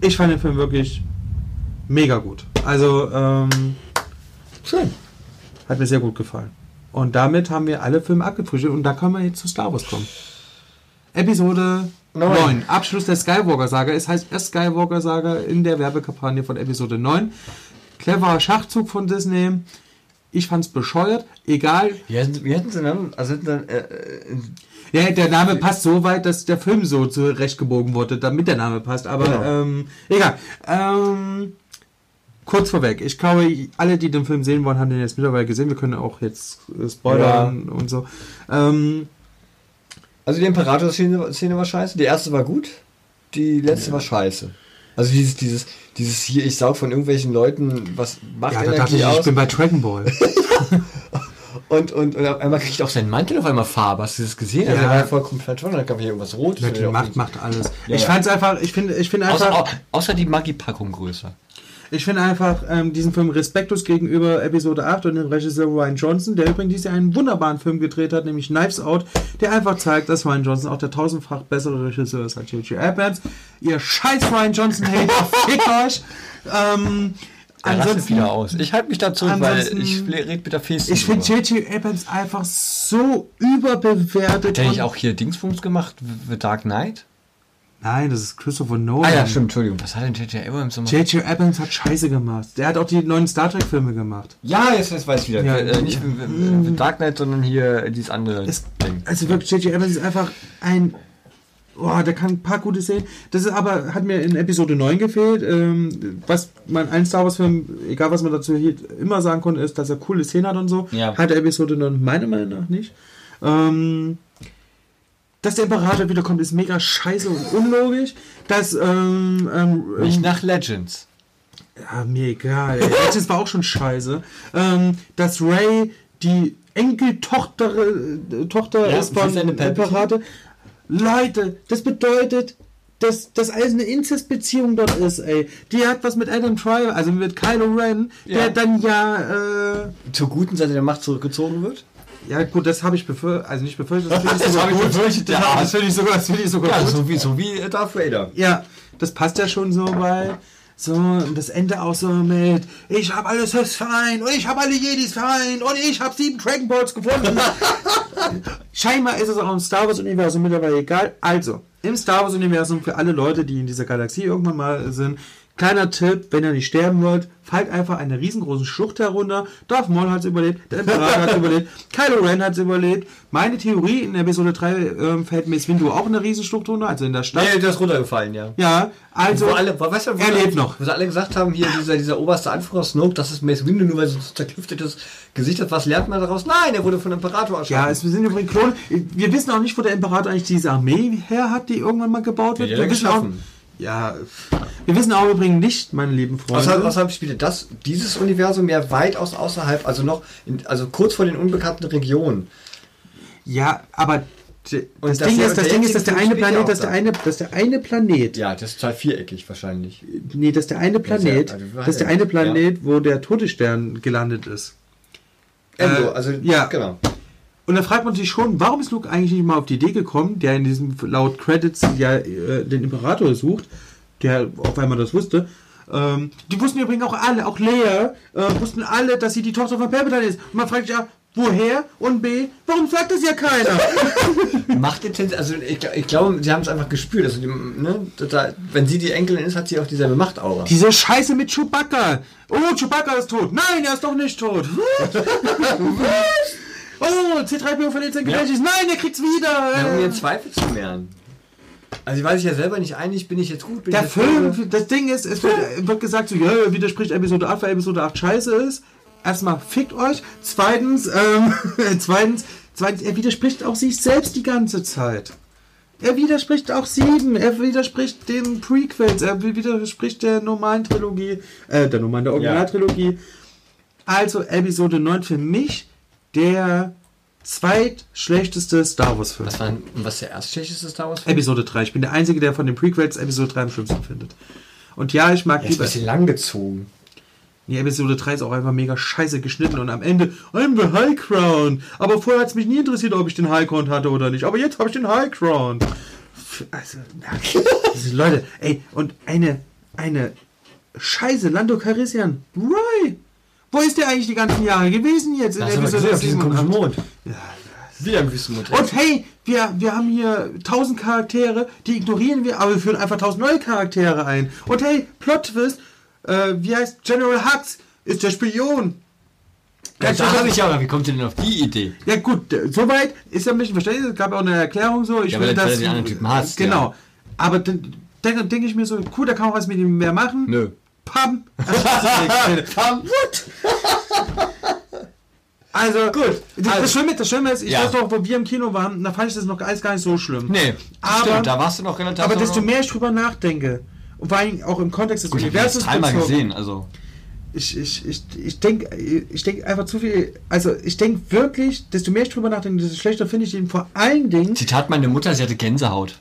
[SPEAKER 2] ich fand den Film wirklich mega gut. Also ähm,
[SPEAKER 1] Schön.
[SPEAKER 2] hat mir sehr gut gefallen. Und damit haben wir alle Filme abgefrühstückt und da können wir jetzt zu Star Wars kommen. Episode
[SPEAKER 1] Neun.
[SPEAKER 2] 9. Abschluss der Skywalker-Saga. Es heißt erst Skywalker-Saga in der Werbekampagne von Episode 9. Cleverer Schachzug von Disney. Ich fand's bescheuert. Egal.
[SPEAKER 1] Wie hätten, sie dann, also dann, äh, äh,
[SPEAKER 2] Ja, der Name passt so weit, dass der Film so zurechtgebogen wurde, damit der Name passt. Aber
[SPEAKER 1] Genau.
[SPEAKER 2] ähm, egal. Ähm, kurz vorweg. Ich glaube, alle, die den Film sehen wollen, haben den jetzt mittlerweile gesehen. Wir können auch jetzt äh, spoilern und so. Ähm,
[SPEAKER 1] also die Imperator-Szene Szene war scheiße, die erste war gut, die letzte war scheiße. Also dieses, dieses, dieses hier, ich saug von irgendwelchen Leuten, was macht
[SPEAKER 2] ja, da dachte ich, ich
[SPEAKER 1] aus?
[SPEAKER 2] bin bei Dragon Ball. *laughs*
[SPEAKER 1] Und, und, und auf einmal kriegt auch sein Mantel auf einmal Farbe. Hast du das gesehen? Also
[SPEAKER 2] Ja.
[SPEAKER 1] er war ja vollkommen platt und dann kam hier irgendwas Rotes.
[SPEAKER 2] Ja, die Macht macht alles.
[SPEAKER 1] Ja,
[SPEAKER 2] ich
[SPEAKER 1] ja.
[SPEAKER 2] fand's einfach, ich finde, ich finde einfach.
[SPEAKER 1] Außer, au- außer die Maggi-Packung größer.
[SPEAKER 2] Ich finde einfach ähm, diesen Film respektlos gegenüber Episode 8 und dem Regisseur Ryan Johnson, der übrigens dieses Jahr einen wunderbaren Film gedreht hat, nämlich Knives Out, der einfach zeigt, dass Ryan Johnson auch der tausendfach bessere Regisseur ist als J.J. Abrams. Ihr scheiß Ryan Johnson-Hater, *laughs* fickt euch! Ähm, Ansonsten-
[SPEAKER 1] wieder aus. Ich halte mich da zurück, weil ich rede mit der Feste.
[SPEAKER 2] Ich finde J.J. Abrams einfach so überbewertet.
[SPEAKER 1] Hat nicht
[SPEAKER 2] und-
[SPEAKER 1] auch hier Dingsbums gemacht? The Dark Knight?
[SPEAKER 2] Nein, das ist Christopher Nolan.
[SPEAKER 1] Ah ja, stimmt, Entschuldigung. Was hat denn J.J. Abrams gemacht?
[SPEAKER 2] J.J. Abrams hat Scheiße gemacht. Der hat auch die neuen Star Trek-Filme gemacht.
[SPEAKER 1] Ja, jetzt, jetzt weiß ich wieder.
[SPEAKER 2] Ja,
[SPEAKER 1] äh, nicht
[SPEAKER 2] ja.
[SPEAKER 1] Dark Knight, sondern hier dieses andere
[SPEAKER 2] Es,
[SPEAKER 1] Ding.
[SPEAKER 2] also wirklich, J.J. Abrams ist einfach ein. Boah, der kann ein paar gute Szenen. Das ist aber, hat mir in Episode 9 gefehlt. Ähm, was man allen Star Wars-Film, egal was man dazu hielt, immer sagen konnte, ist, dass er coole Szenen hat und so.
[SPEAKER 1] Ja.
[SPEAKER 2] Hat Episode 9 meiner Meinung nach nicht. Ähm, dass der Imperator wiederkommt, ist mega scheiße und unlogisch. Dass, ähm, ähm,
[SPEAKER 1] Nicht nach Legends.
[SPEAKER 2] Ja, mir egal. Ey. Das war auch schon scheiße. Ähm, dass Ray die Enkeltochter äh, Tochter
[SPEAKER 1] Ja,
[SPEAKER 2] ist von? Imperator. Leute, das bedeutet, dass das alles eine Inzestbeziehung dort ist, ey. Die hat was mit Adam Driver, also mit Kylo Ren, der
[SPEAKER 1] Ja.
[SPEAKER 2] dann ja, äh,
[SPEAKER 1] Zur guten Seite der Macht zurückgezogen wird?
[SPEAKER 2] Ja gut, das habe ich befürchtet, also nicht befürchtet, das finde ich *laughs* sogar gut.
[SPEAKER 1] befürchtet, ja.
[SPEAKER 2] das finde ich sogar, das finde ich sogar
[SPEAKER 1] Ja,
[SPEAKER 2] gut.
[SPEAKER 1] so wie, so wie äh, Darth Vader.
[SPEAKER 2] Ja, das passt ja schon so, weil so und das Ende auch so mit ich habe alles fürs Verein und ich habe alle Jedis Verein und ich habe sieben Dragon Balls gefunden. *laughs* Scheinbar ist es auch im Star Wars Universum mittlerweile egal. Also, im Star Wars Universum für alle Leute, die in dieser Galaxie irgendwann mal sind, kleiner Tipp, wenn ihr nicht sterben wollt, fallt einfach eine riesengroße Schlucht herunter. Darth Maul hat es überlebt, der Imperator *laughs* hat es überlebt, Kylo Ren hat es überlebt. Meine Theorie in Episode 3 ähm, fällt Mace Windu auch in eine Riesenschlucht runter, also in der Stadt.
[SPEAKER 1] Nee, der ist runtergefallen, ja.
[SPEAKER 2] Ja, also
[SPEAKER 1] wo alle, weißt du, wo
[SPEAKER 2] er lebt noch.
[SPEAKER 1] Sie alle gesagt haben, hier dieser, dieser oberste Anführer Snoke, das ist Mace Windu, nur weil sie so ein zerklüftetes Gesicht hat. Was lernt man daraus? Nein, er wurde von Imperator erschaffen.
[SPEAKER 2] Ja, es sind übrigens Klone. Wir wissen auch nicht, wo der Imperator eigentlich diese Armee her hat, die irgendwann mal gebaut wird.
[SPEAKER 1] Ja,
[SPEAKER 2] wir wissen auch, ja, wir wissen auch übrigens nicht, meine lieben Freunde.
[SPEAKER 1] Außerhalb, außerhalb spielt das, dieses Universum ja weitaus außerhalb, also noch, in, also kurz vor den unbekannten Regionen.
[SPEAKER 2] ja, aber das,
[SPEAKER 1] das
[SPEAKER 2] Ding ist, das Ding ist, dass der eine Planet, dass der eine, dass der eine Planet,
[SPEAKER 1] Ja, das ist total viereckig wahrscheinlich.
[SPEAKER 2] nee, dass der eine Planet,
[SPEAKER 1] also,
[SPEAKER 2] dass der eine Planet, wo der Todesstern gelandet ist.
[SPEAKER 1] Irgendwo,
[SPEAKER 2] Äh,
[SPEAKER 1] also,
[SPEAKER 2] ja.
[SPEAKER 1] genau.
[SPEAKER 2] Und da fragt man sich schon, warum ist Luke eigentlich nicht mal auf die Idee gekommen, der in diesem laut Credits ja äh, den Imperator sucht, der auf einmal das wusste. Ähm, die wussten übrigens auch alle, auch Leia, äh, wussten alle, dass sie die Tochter von Palpatine ist. Und man fragt sich ja, woher? Und B, warum sagt das ja keiner? *laughs*
[SPEAKER 1] Macht jetzt, also ich, ich glaube, sie haben es einfach gespürt. Also, die, ne, da, wenn sie die Enkelin ist, hat sie auch dieselbe Machtaura.
[SPEAKER 2] Diese Scheiße mit Chewbacca. Oh, Chewbacca ist tot. Nein, er ist doch nicht tot. *laughs* *laughs* oh, C3PO verliert sein Gedächtnis. Nein, er kriegt's wieder.
[SPEAKER 1] Ja, um ihren Zweifel zu mehren. Also, ich weiß ich ja selber nicht einig, bin ich jetzt gut, bin
[SPEAKER 2] Der? Film, das Ding ist, es wird, wird gesagt, so, ja, er widerspricht Episode 8, weil Episode 8 scheiße ist. Erstmal fickt euch. Zweitens, ähm, *laughs* zweitens, zweitens, er widerspricht auch sich selbst die ganze Zeit. Er widerspricht auch sieben, er widerspricht den Prequels, er widerspricht der normalen Trilogie, äh, der normalen, der Originaltrilogie. Also Episode 9 für mich der zweitschlechteste Star Wars Film.
[SPEAKER 1] Was war denn- was der erstschlechteste Star Wars Film?
[SPEAKER 2] Episode 3. Ich bin der Einzige, der von den Prequels Episode 3 am schlimmsten findet. Und ja, ich mag
[SPEAKER 1] Er ist ein
[SPEAKER 2] lieber.
[SPEAKER 1] bisschen lang gezogen.
[SPEAKER 2] Die Episode 3 ist auch einfach mega scheiße geschnitten und am Ende, I'm the High Crown. Aber vorher hat es mich nie interessiert, ob ich den High Crown hatte oder nicht. Aber jetzt habe ich den High Crown. Also, diese Leute, ey, und eine, eine Scheiße, Lando Calrissian. Roy! Wo ist der eigentlich die ganzen Jahre gewesen jetzt in
[SPEAKER 1] Da hast du mal
[SPEAKER 2] Episode
[SPEAKER 1] auf diesem
[SPEAKER 2] 7 und
[SPEAKER 1] komischen
[SPEAKER 2] 8?
[SPEAKER 1] Mond.
[SPEAKER 2] Ja,
[SPEAKER 1] Wieder ein Wüstenmond.
[SPEAKER 2] Und hey, wir, wir haben hier tausend Charaktere, die ignorieren wir, aber wir führen einfach tausend neue Charaktere ein. Und hey, Plot Twist, äh, wie heißt General Hux? Ist der Spion.
[SPEAKER 1] ja, da habe ich ja, aber wie kommt ihr denn auf die Idee?
[SPEAKER 2] Ja gut, äh, soweit ist ja ein bisschen verständlich. Es gab auch eine Erklärung so. Ich
[SPEAKER 1] Ja,
[SPEAKER 2] will
[SPEAKER 1] weil- weil
[SPEAKER 2] das,
[SPEAKER 1] er die anderen Typen hasst,
[SPEAKER 2] Genau.
[SPEAKER 1] ja.
[SPEAKER 2] Aber dann denke denk ich mir so, cool, da kann man was mit ihm mehr machen.
[SPEAKER 1] Nö.
[SPEAKER 2] Pam. *laughs*
[SPEAKER 1] Pam.
[SPEAKER 2] Also gut. Das,
[SPEAKER 1] Also-
[SPEAKER 2] Schlimme, das Schlimme ist, ich
[SPEAKER 1] Ja.
[SPEAKER 2] weiß doch, wo wir im Kino waren, da fand ich das noch alles gar nicht so schlimm.
[SPEAKER 1] Nee,
[SPEAKER 2] Aber-
[SPEAKER 1] stimmt, da warst du noch relativ.
[SPEAKER 2] Aber desto mehr ich drüber nachdenke, und vor allem auch im Kontext des
[SPEAKER 1] Gut, ich habe das
[SPEAKER 2] Universums
[SPEAKER 1] gesehen, also.
[SPEAKER 2] ich, ich, ich, ich denke ich denk einfach zu viel, also ich denke wirklich, desto mehr ich drüber nachdenke, desto schlechter finde ich ihn vor allen Dingen,
[SPEAKER 1] Zitat meine Mutter, sie hatte Gänsehaut.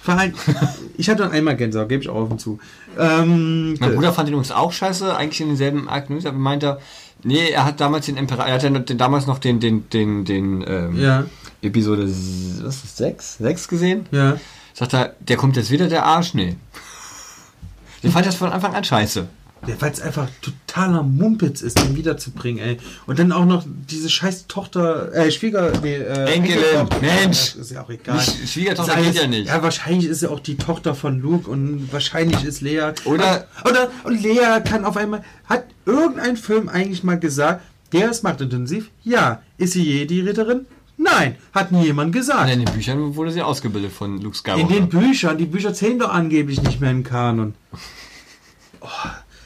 [SPEAKER 2] vor allen, *laughs* ich hatte einmal Gänsehaut, gebe ich auch offen zu. Ähm,
[SPEAKER 1] Mein Bruder fand den übrigens auch scheiße, eigentlich in denselben Akt, aber meinte, nee, er hat damals den Imperator, er hat ja den, damals noch den, den, den, den, ähm,
[SPEAKER 2] ja,
[SPEAKER 1] Episode, was ist, 6? 6 gesehen?
[SPEAKER 2] ja.
[SPEAKER 1] Sagt er, der kommt jetzt wieder, der Arsch? Nee. Den fand das von Anfang an scheiße.
[SPEAKER 2] Ja, weil es einfach totaler Mumpitz ist, den wiederzubringen, ey. Und dann auch noch diese scheiß Tochter, äh, Schwieger, nee, äh,
[SPEAKER 1] Enkelin,
[SPEAKER 2] Enkeltochter.
[SPEAKER 1] Mensch.
[SPEAKER 2] Ja, ist ja auch egal.
[SPEAKER 1] Nicht- Schwiegertochter geht ja nicht.
[SPEAKER 2] Ja, wahrscheinlich ist ja auch die Tochter von Luke und wahrscheinlich ist Lea.
[SPEAKER 1] Oder-
[SPEAKER 2] Und, oder, und Lea kann auf einmal. Hat irgendein Film eigentlich mal gesagt, der ist machtintensiv? Ja. Ist sie je die Ritterin? Nein. Hat nie jemand gesagt.
[SPEAKER 1] In den Büchern wurde sie ausgebildet von Luke Skywalker.
[SPEAKER 2] In den Büchern, die Bücher zählen doch angeblich nicht mehr im Kanon. *laughs* Oh,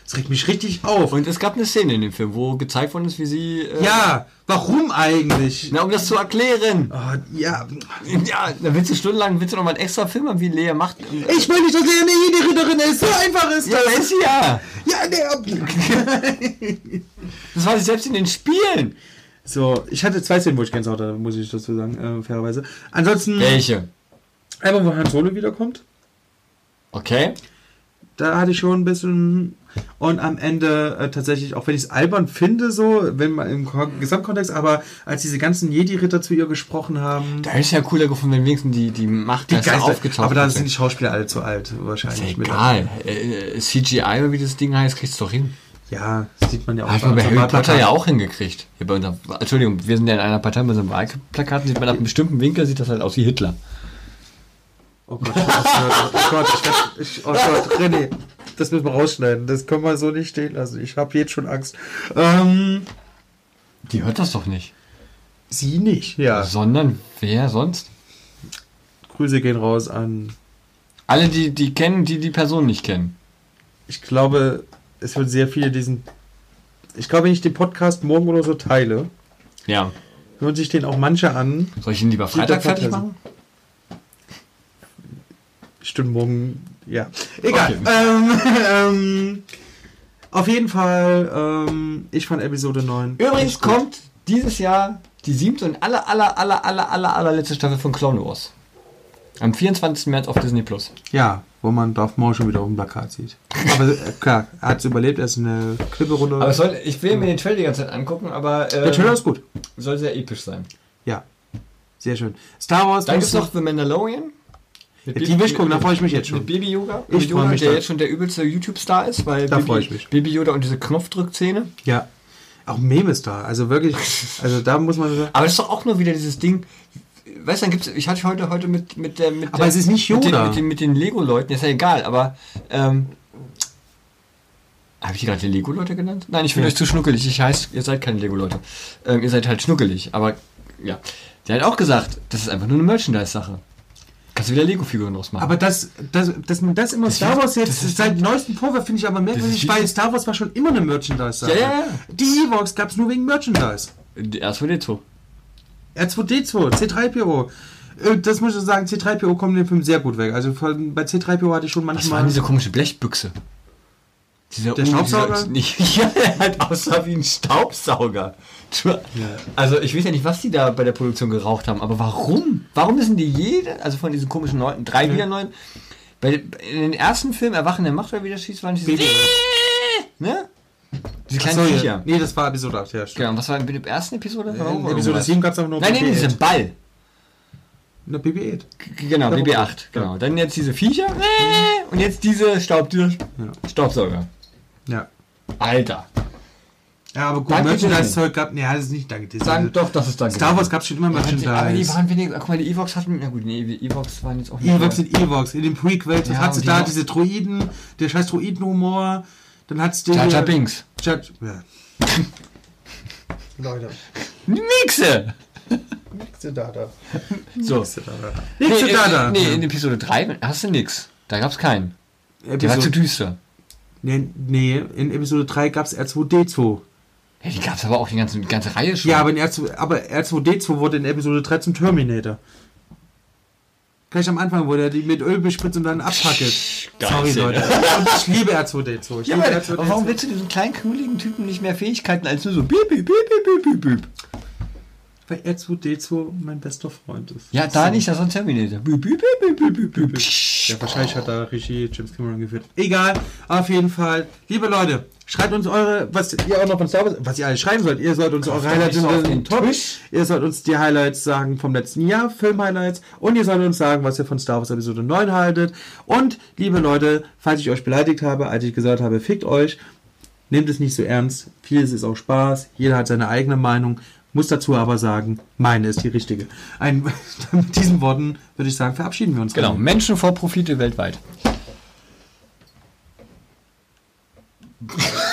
[SPEAKER 2] das regt mich richtig auf.
[SPEAKER 1] Und es gab eine Szene in dem Film, wo gezeigt worden ist, wie sie. Äh,
[SPEAKER 2] ja, warum eigentlich?
[SPEAKER 1] Na, um das zu erklären.
[SPEAKER 2] Oh, ja,
[SPEAKER 1] Ja, da willst du stundenlang, willst du noch mal einen extra Film haben, wie Lea macht.
[SPEAKER 2] ich will nicht, dass Lea eine jede Ritterin ist. So einfach ist
[SPEAKER 1] Ja,
[SPEAKER 2] das.
[SPEAKER 1] ist sie ja.
[SPEAKER 2] Ja, der. *laughs*
[SPEAKER 1] Das war sie selbst in den Spielen.
[SPEAKER 2] So, ich hatte zwei Szenen, wo ich ganz hatte, muss ich dazu sagen, äh, fairerweise. Ansonsten,
[SPEAKER 1] Welche?
[SPEAKER 2] einmal, wo Han Solo wiederkommt,
[SPEAKER 1] Okay.
[SPEAKER 2] da hatte ich schon ein bisschen. Und am Ende äh, tatsächlich, auch wenn ich es albern finde, so, wenn man im Ko- Gesamtkontext, aber als diese ganzen Jedi-Ritter zu ihr gesprochen haben.
[SPEAKER 1] Da hätte ich ja cooler gefunden, wenn wenigstens die, die Macht
[SPEAKER 2] Die Geister,
[SPEAKER 1] aufgetaucht
[SPEAKER 2] aber da sind die Schauspieler alle zu alt,
[SPEAKER 1] Ist
[SPEAKER 2] wahrscheinlich.
[SPEAKER 1] ja
[SPEAKER 2] mit-
[SPEAKER 1] egal. Äh, CGI, oder wie das Ding heißt, kriegst du doch hin.
[SPEAKER 2] Ja, das sieht man ja auch.
[SPEAKER 1] Hat man bei Harry Potter ja auch hingekriegt. Unserem, Entschuldigung, wir sind ja in einer Partei, bei unseren Wahlplakaten sieht man ab einem bestimmten Winkel, sieht das halt aus wie Hitler.
[SPEAKER 2] Oh Gott, oh Gott, ich werd, ich, oh Gott, René, das müssen wir rausschneiden. Das können wir so nicht stehen lassen. Ich habe jetzt schon Angst. Ähm,
[SPEAKER 1] Die hört das doch nicht.
[SPEAKER 2] sie nicht, ja.
[SPEAKER 1] Sondern wer sonst?
[SPEAKER 2] Grüße gehen raus an.
[SPEAKER 1] Alle, die die kennen, die die Person nicht kennen.
[SPEAKER 2] Ich glaube, es wird sehr viele diesen. Ich glaube, wenn ich den Podcast morgen oder so teile,
[SPEAKER 1] Ja.
[SPEAKER 2] hören sich den auch manche an.
[SPEAKER 1] Soll ich ihn lieber Freitag fertig machen?
[SPEAKER 2] Stimmt, morgen. Ja. Egal.
[SPEAKER 1] Okay.
[SPEAKER 2] Ähm, *laughs* ähm, auf jeden Fall, ähm, ich fand Episode 9.
[SPEAKER 1] Übrigens kommt dieses Jahr die siebte und aller, aller, aller, aller, aller, allerletzte Staffel von Clone Wars. Am 24. März auf Disney Plus.
[SPEAKER 2] Ja, wo man Darth Maul schon wieder auf dem Plakat sieht. Aber äh, klar, er hat es überlebt, er ist in eine Klippe-Runde.
[SPEAKER 1] Aber es soll, ich will mir den Trailer die ganze Zeit angucken, aber äh,
[SPEAKER 2] Der Trailer ist gut.
[SPEAKER 1] soll sehr episch sein.
[SPEAKER 2] Ja. Sehr schön. Star Wars.
[SPEAKER 1] Dann gibt es noch The Mandalorian. Mit
[SPEAKER 2] Die will ich gucken, da freue ich mich jetzt schon.
[SPEAKER 1] Mit Baby Yoda.
[SPEAKER 2] Ich
[SPEAKER 1] Mit
[SPEAKER 2] freu
[SPEAKER 1] Yoda,
[SPEAKER 2] mich
[SPEAKER 1] der
[SPEAKER 2] da.
[SPEAKER 1] jetzt schon der übelste YouTube-Star ist, weil
[SPEAKER 2] Da
[SPEAKER 1] Baby,
[SPEAKER 2] freu ich mich.
[SPEAKER 1] Baby Yoda und diese Knopfdrückszene.
[SPEAKER 2] Ja. Auch Memes da. Also wirklich. *laughs* Also da muss man sagen.
[SPEAKER 1] Aber das ist doch auch nur wieder dieses Ding. Weißt du, dann gibt's, ich hatte heute heute mit mit der mit
[SPEAKER 2] Aber
[SPEAKER 1] der,
[SPEAKER 2] es ist nicht
[SPEAKER 1] mit den,
[SPEAKER 2] Yoda.
[SPEAKER 1] mit den, mit den Lego-Leuten, ist ja egal, aber ähm, habe ich die gerade die Lego-Leute genannt? Nein, ich finde
[SPEAKER 2] Ja.
[SPEAKER 1] euch zu schnuckelig. Ich heißt, ihr seid keine Lego-Leute. Ähm, ihr seid halt schnuckelig, aber ja. Der hat auch gesagt, das ist einfach nur eine Merchandise-Sache. Kannst du wieder Lego-Figuren draus machen.
[SPEAKER 2] Aber das, das, dass man das immer
[SPEAKER 1] Das
[SPEAKER 2] Star Wars jetzt
[SPEAKER 1] das ist-
[SPEAKER 2] seit neuestem Vorwurf finde ich aber
[SPEAKER 1] Das
[SPEAKER 2] merkwürdig, weil Star Wars war schon immer eine Merchandise-Sache.
[SPEAKER 1] Ja, ja, ja.
[SPEAKER 2] Die Evox gab es nur wegen Merchandise.
[SPEAKER 1] R2D2.
[SPEAKER 2] R2D2, C3PO. Äh, Das muss ich sagen, C3PO kommt in dem Film sehr gut weg. Also bei C3PO hatte ich schon
[SPEAKER 1] war
[SPEAKER 2] manchmal.
[SPEAKER 1] denn diese komische Blechbüchse? Dieser
[SPEAKER 2] Der
[SPEAKER 1] oh,
[SPEAKER 2] Staubsauger?
[SPEAKER 1] Dieser, *laughs* nicht, ja, der halt aussah wie ein Staubsauger. Also ich weiß ja nicht, was die da bei der Produktion geraucht haben, aber warum? Warum müssen die jede, also von diesen komischen neuen, drei wieder neuen, bei, in den ersten Film Erwachen der Macht oder wie das hieß, waren diese, ne? Diese kleinen
[SPEAKER 2] ja.
[SPEAKER 1] Viecher.
[SPEAKER 2] Nee, das war Episode 8, ja. stimmt.
[SPEAKER 1] Genau, und was war in der ersten Episode?
[SPEAKER 2] In
[SPEAKER 1] Warum?
[SPEAKER 2] Episode
[SPEAKER 1] Irgendwas?
[SPEAKER 2] 7 gab es aber nur
[SPEAKER 1] Nein, nein,
[SPEAKER 2] BB-8.
[SPEAKER 1] diesen Ball.
[SPEAKER 2] Na, BB-8.
[SPEAKER 1] G- Genau,
[SPEAKER 2] Ja,
[SPEAKER 1] BB8,
[SPEAKER 2] okay.
[SPEAKER 1] genau. Dann jetzt diese Viecher und jetzt diese Staub, dieser Staubsauger.
[SPEAKER 2] Ja.
[SPEAKER 1] Alter.
[SPEAKER 2] Ja, aber gut,
[SPEAKER 1] Danke
[SPEAKER 2] Merchandise-Zeug gab. Nee, das ist nicht danke Disney.
[SPEAKER 1] Sagen doch, dass es da
[SPEAKER 2] Star Wars gab es schon immer
[SPEAKER 1] Aber die
[SPEAKER 2] Merchandise.
[SPEAKER 1] waren wenigstens, guck mal, die Evox hatten, na gut, nee, die Evox waren jetzt auch nicht.
[SPEAKER 2] Evox sind Evox. In den Prequels
[SPEAKER 1] Ja,
[SPEAKER 2] hat sie
[SPEAKER 1] und die
[SPEAKER 2] da diese Droiden, der scheiß Droidenhumor. Dann hat's den.
[SPEAKER 1] Jar Binks.
[SPEAKER 2] Jar, ja. *laughs* Leute.
[SPEAKER 1] Nixe!
[SPEAKER 2] Nixe da da.
[SPEAKER 1] So.
[SPEAKER 2] Nixe da da. Nixe
[SPEAKER 1] nee. Nee, in Episode 3 hast du nix. Da gab's keinen. Der war zu
[SPEAKER 2] Episode,
[SPEAKER 1] düster.
[SPEAKER 2] nee, nee, in Episode 3 gab es R2D2.
[SPEAKER 1] Ja, die gab's aber auch die ganze, die ganze Reihe schon.
[SPEAKER 2] Ja, aber, in R2, aber R2D2 wurde in Episode 3 zum Terminator. Gleich am Anfang, wo der die mit Öl bespritzt und dann.
[SPEAKER 1] Geil,
[SPEAKER 2] Sorry. Leute. Und ich liebe R2D2. Ich
[SPEAKER 1] Ja,
[SPEAKER 2] liebe
[SPEAKER 1] aber,
[SPEAKER 2] R2D2.
[SPEAKER 1] aber warum willst du diesen kleinen, knuddeligen Typen nicht mehr Fähigkeiten als nur so piep, piep, piep, piep, piep, piep?
[SPEAKER 2] Weil R2D2 mein bester Freund ist.
[SPEAKER 1] Ja, da nicht, das ist ein Terminator. Piep, piep, piep.
[SPEAKER 2] Ja, wahrscheinlich hat da Regie James Cameron geführt. Egal, auf jeden Fall. Liebe Leute, schreibt uns eure, was ihr auch noch von Star Wars, was ihr alles schreiben sollt. Ihr sollt uns eure Highlights
[SPEAKER 1] so auf den
[SPEAKER 2] Top. Ihr sollt uns die Highlights sagen vom letzten Jahr, Film-Highlights. Und ihr sollt uns sagen, was ihr von Star Wars Episode 9 haltet. Und, liebe Leute, falls ich euch beleidigt habe, als ich gesagt habe, fickt euch, Nehmt es nicht so ernst. Vieles ist auch Spaß. Jeder hat seine eigene Meinung. Muss dazu aber sagen, meine ist die richtige. Ein, *laughs* mit diesen Worten würde ich sagen, verabschieden wir uns.
[SPEAKER 1] Genau, also. rein. Menschen vor Profite weltweit. *laughs*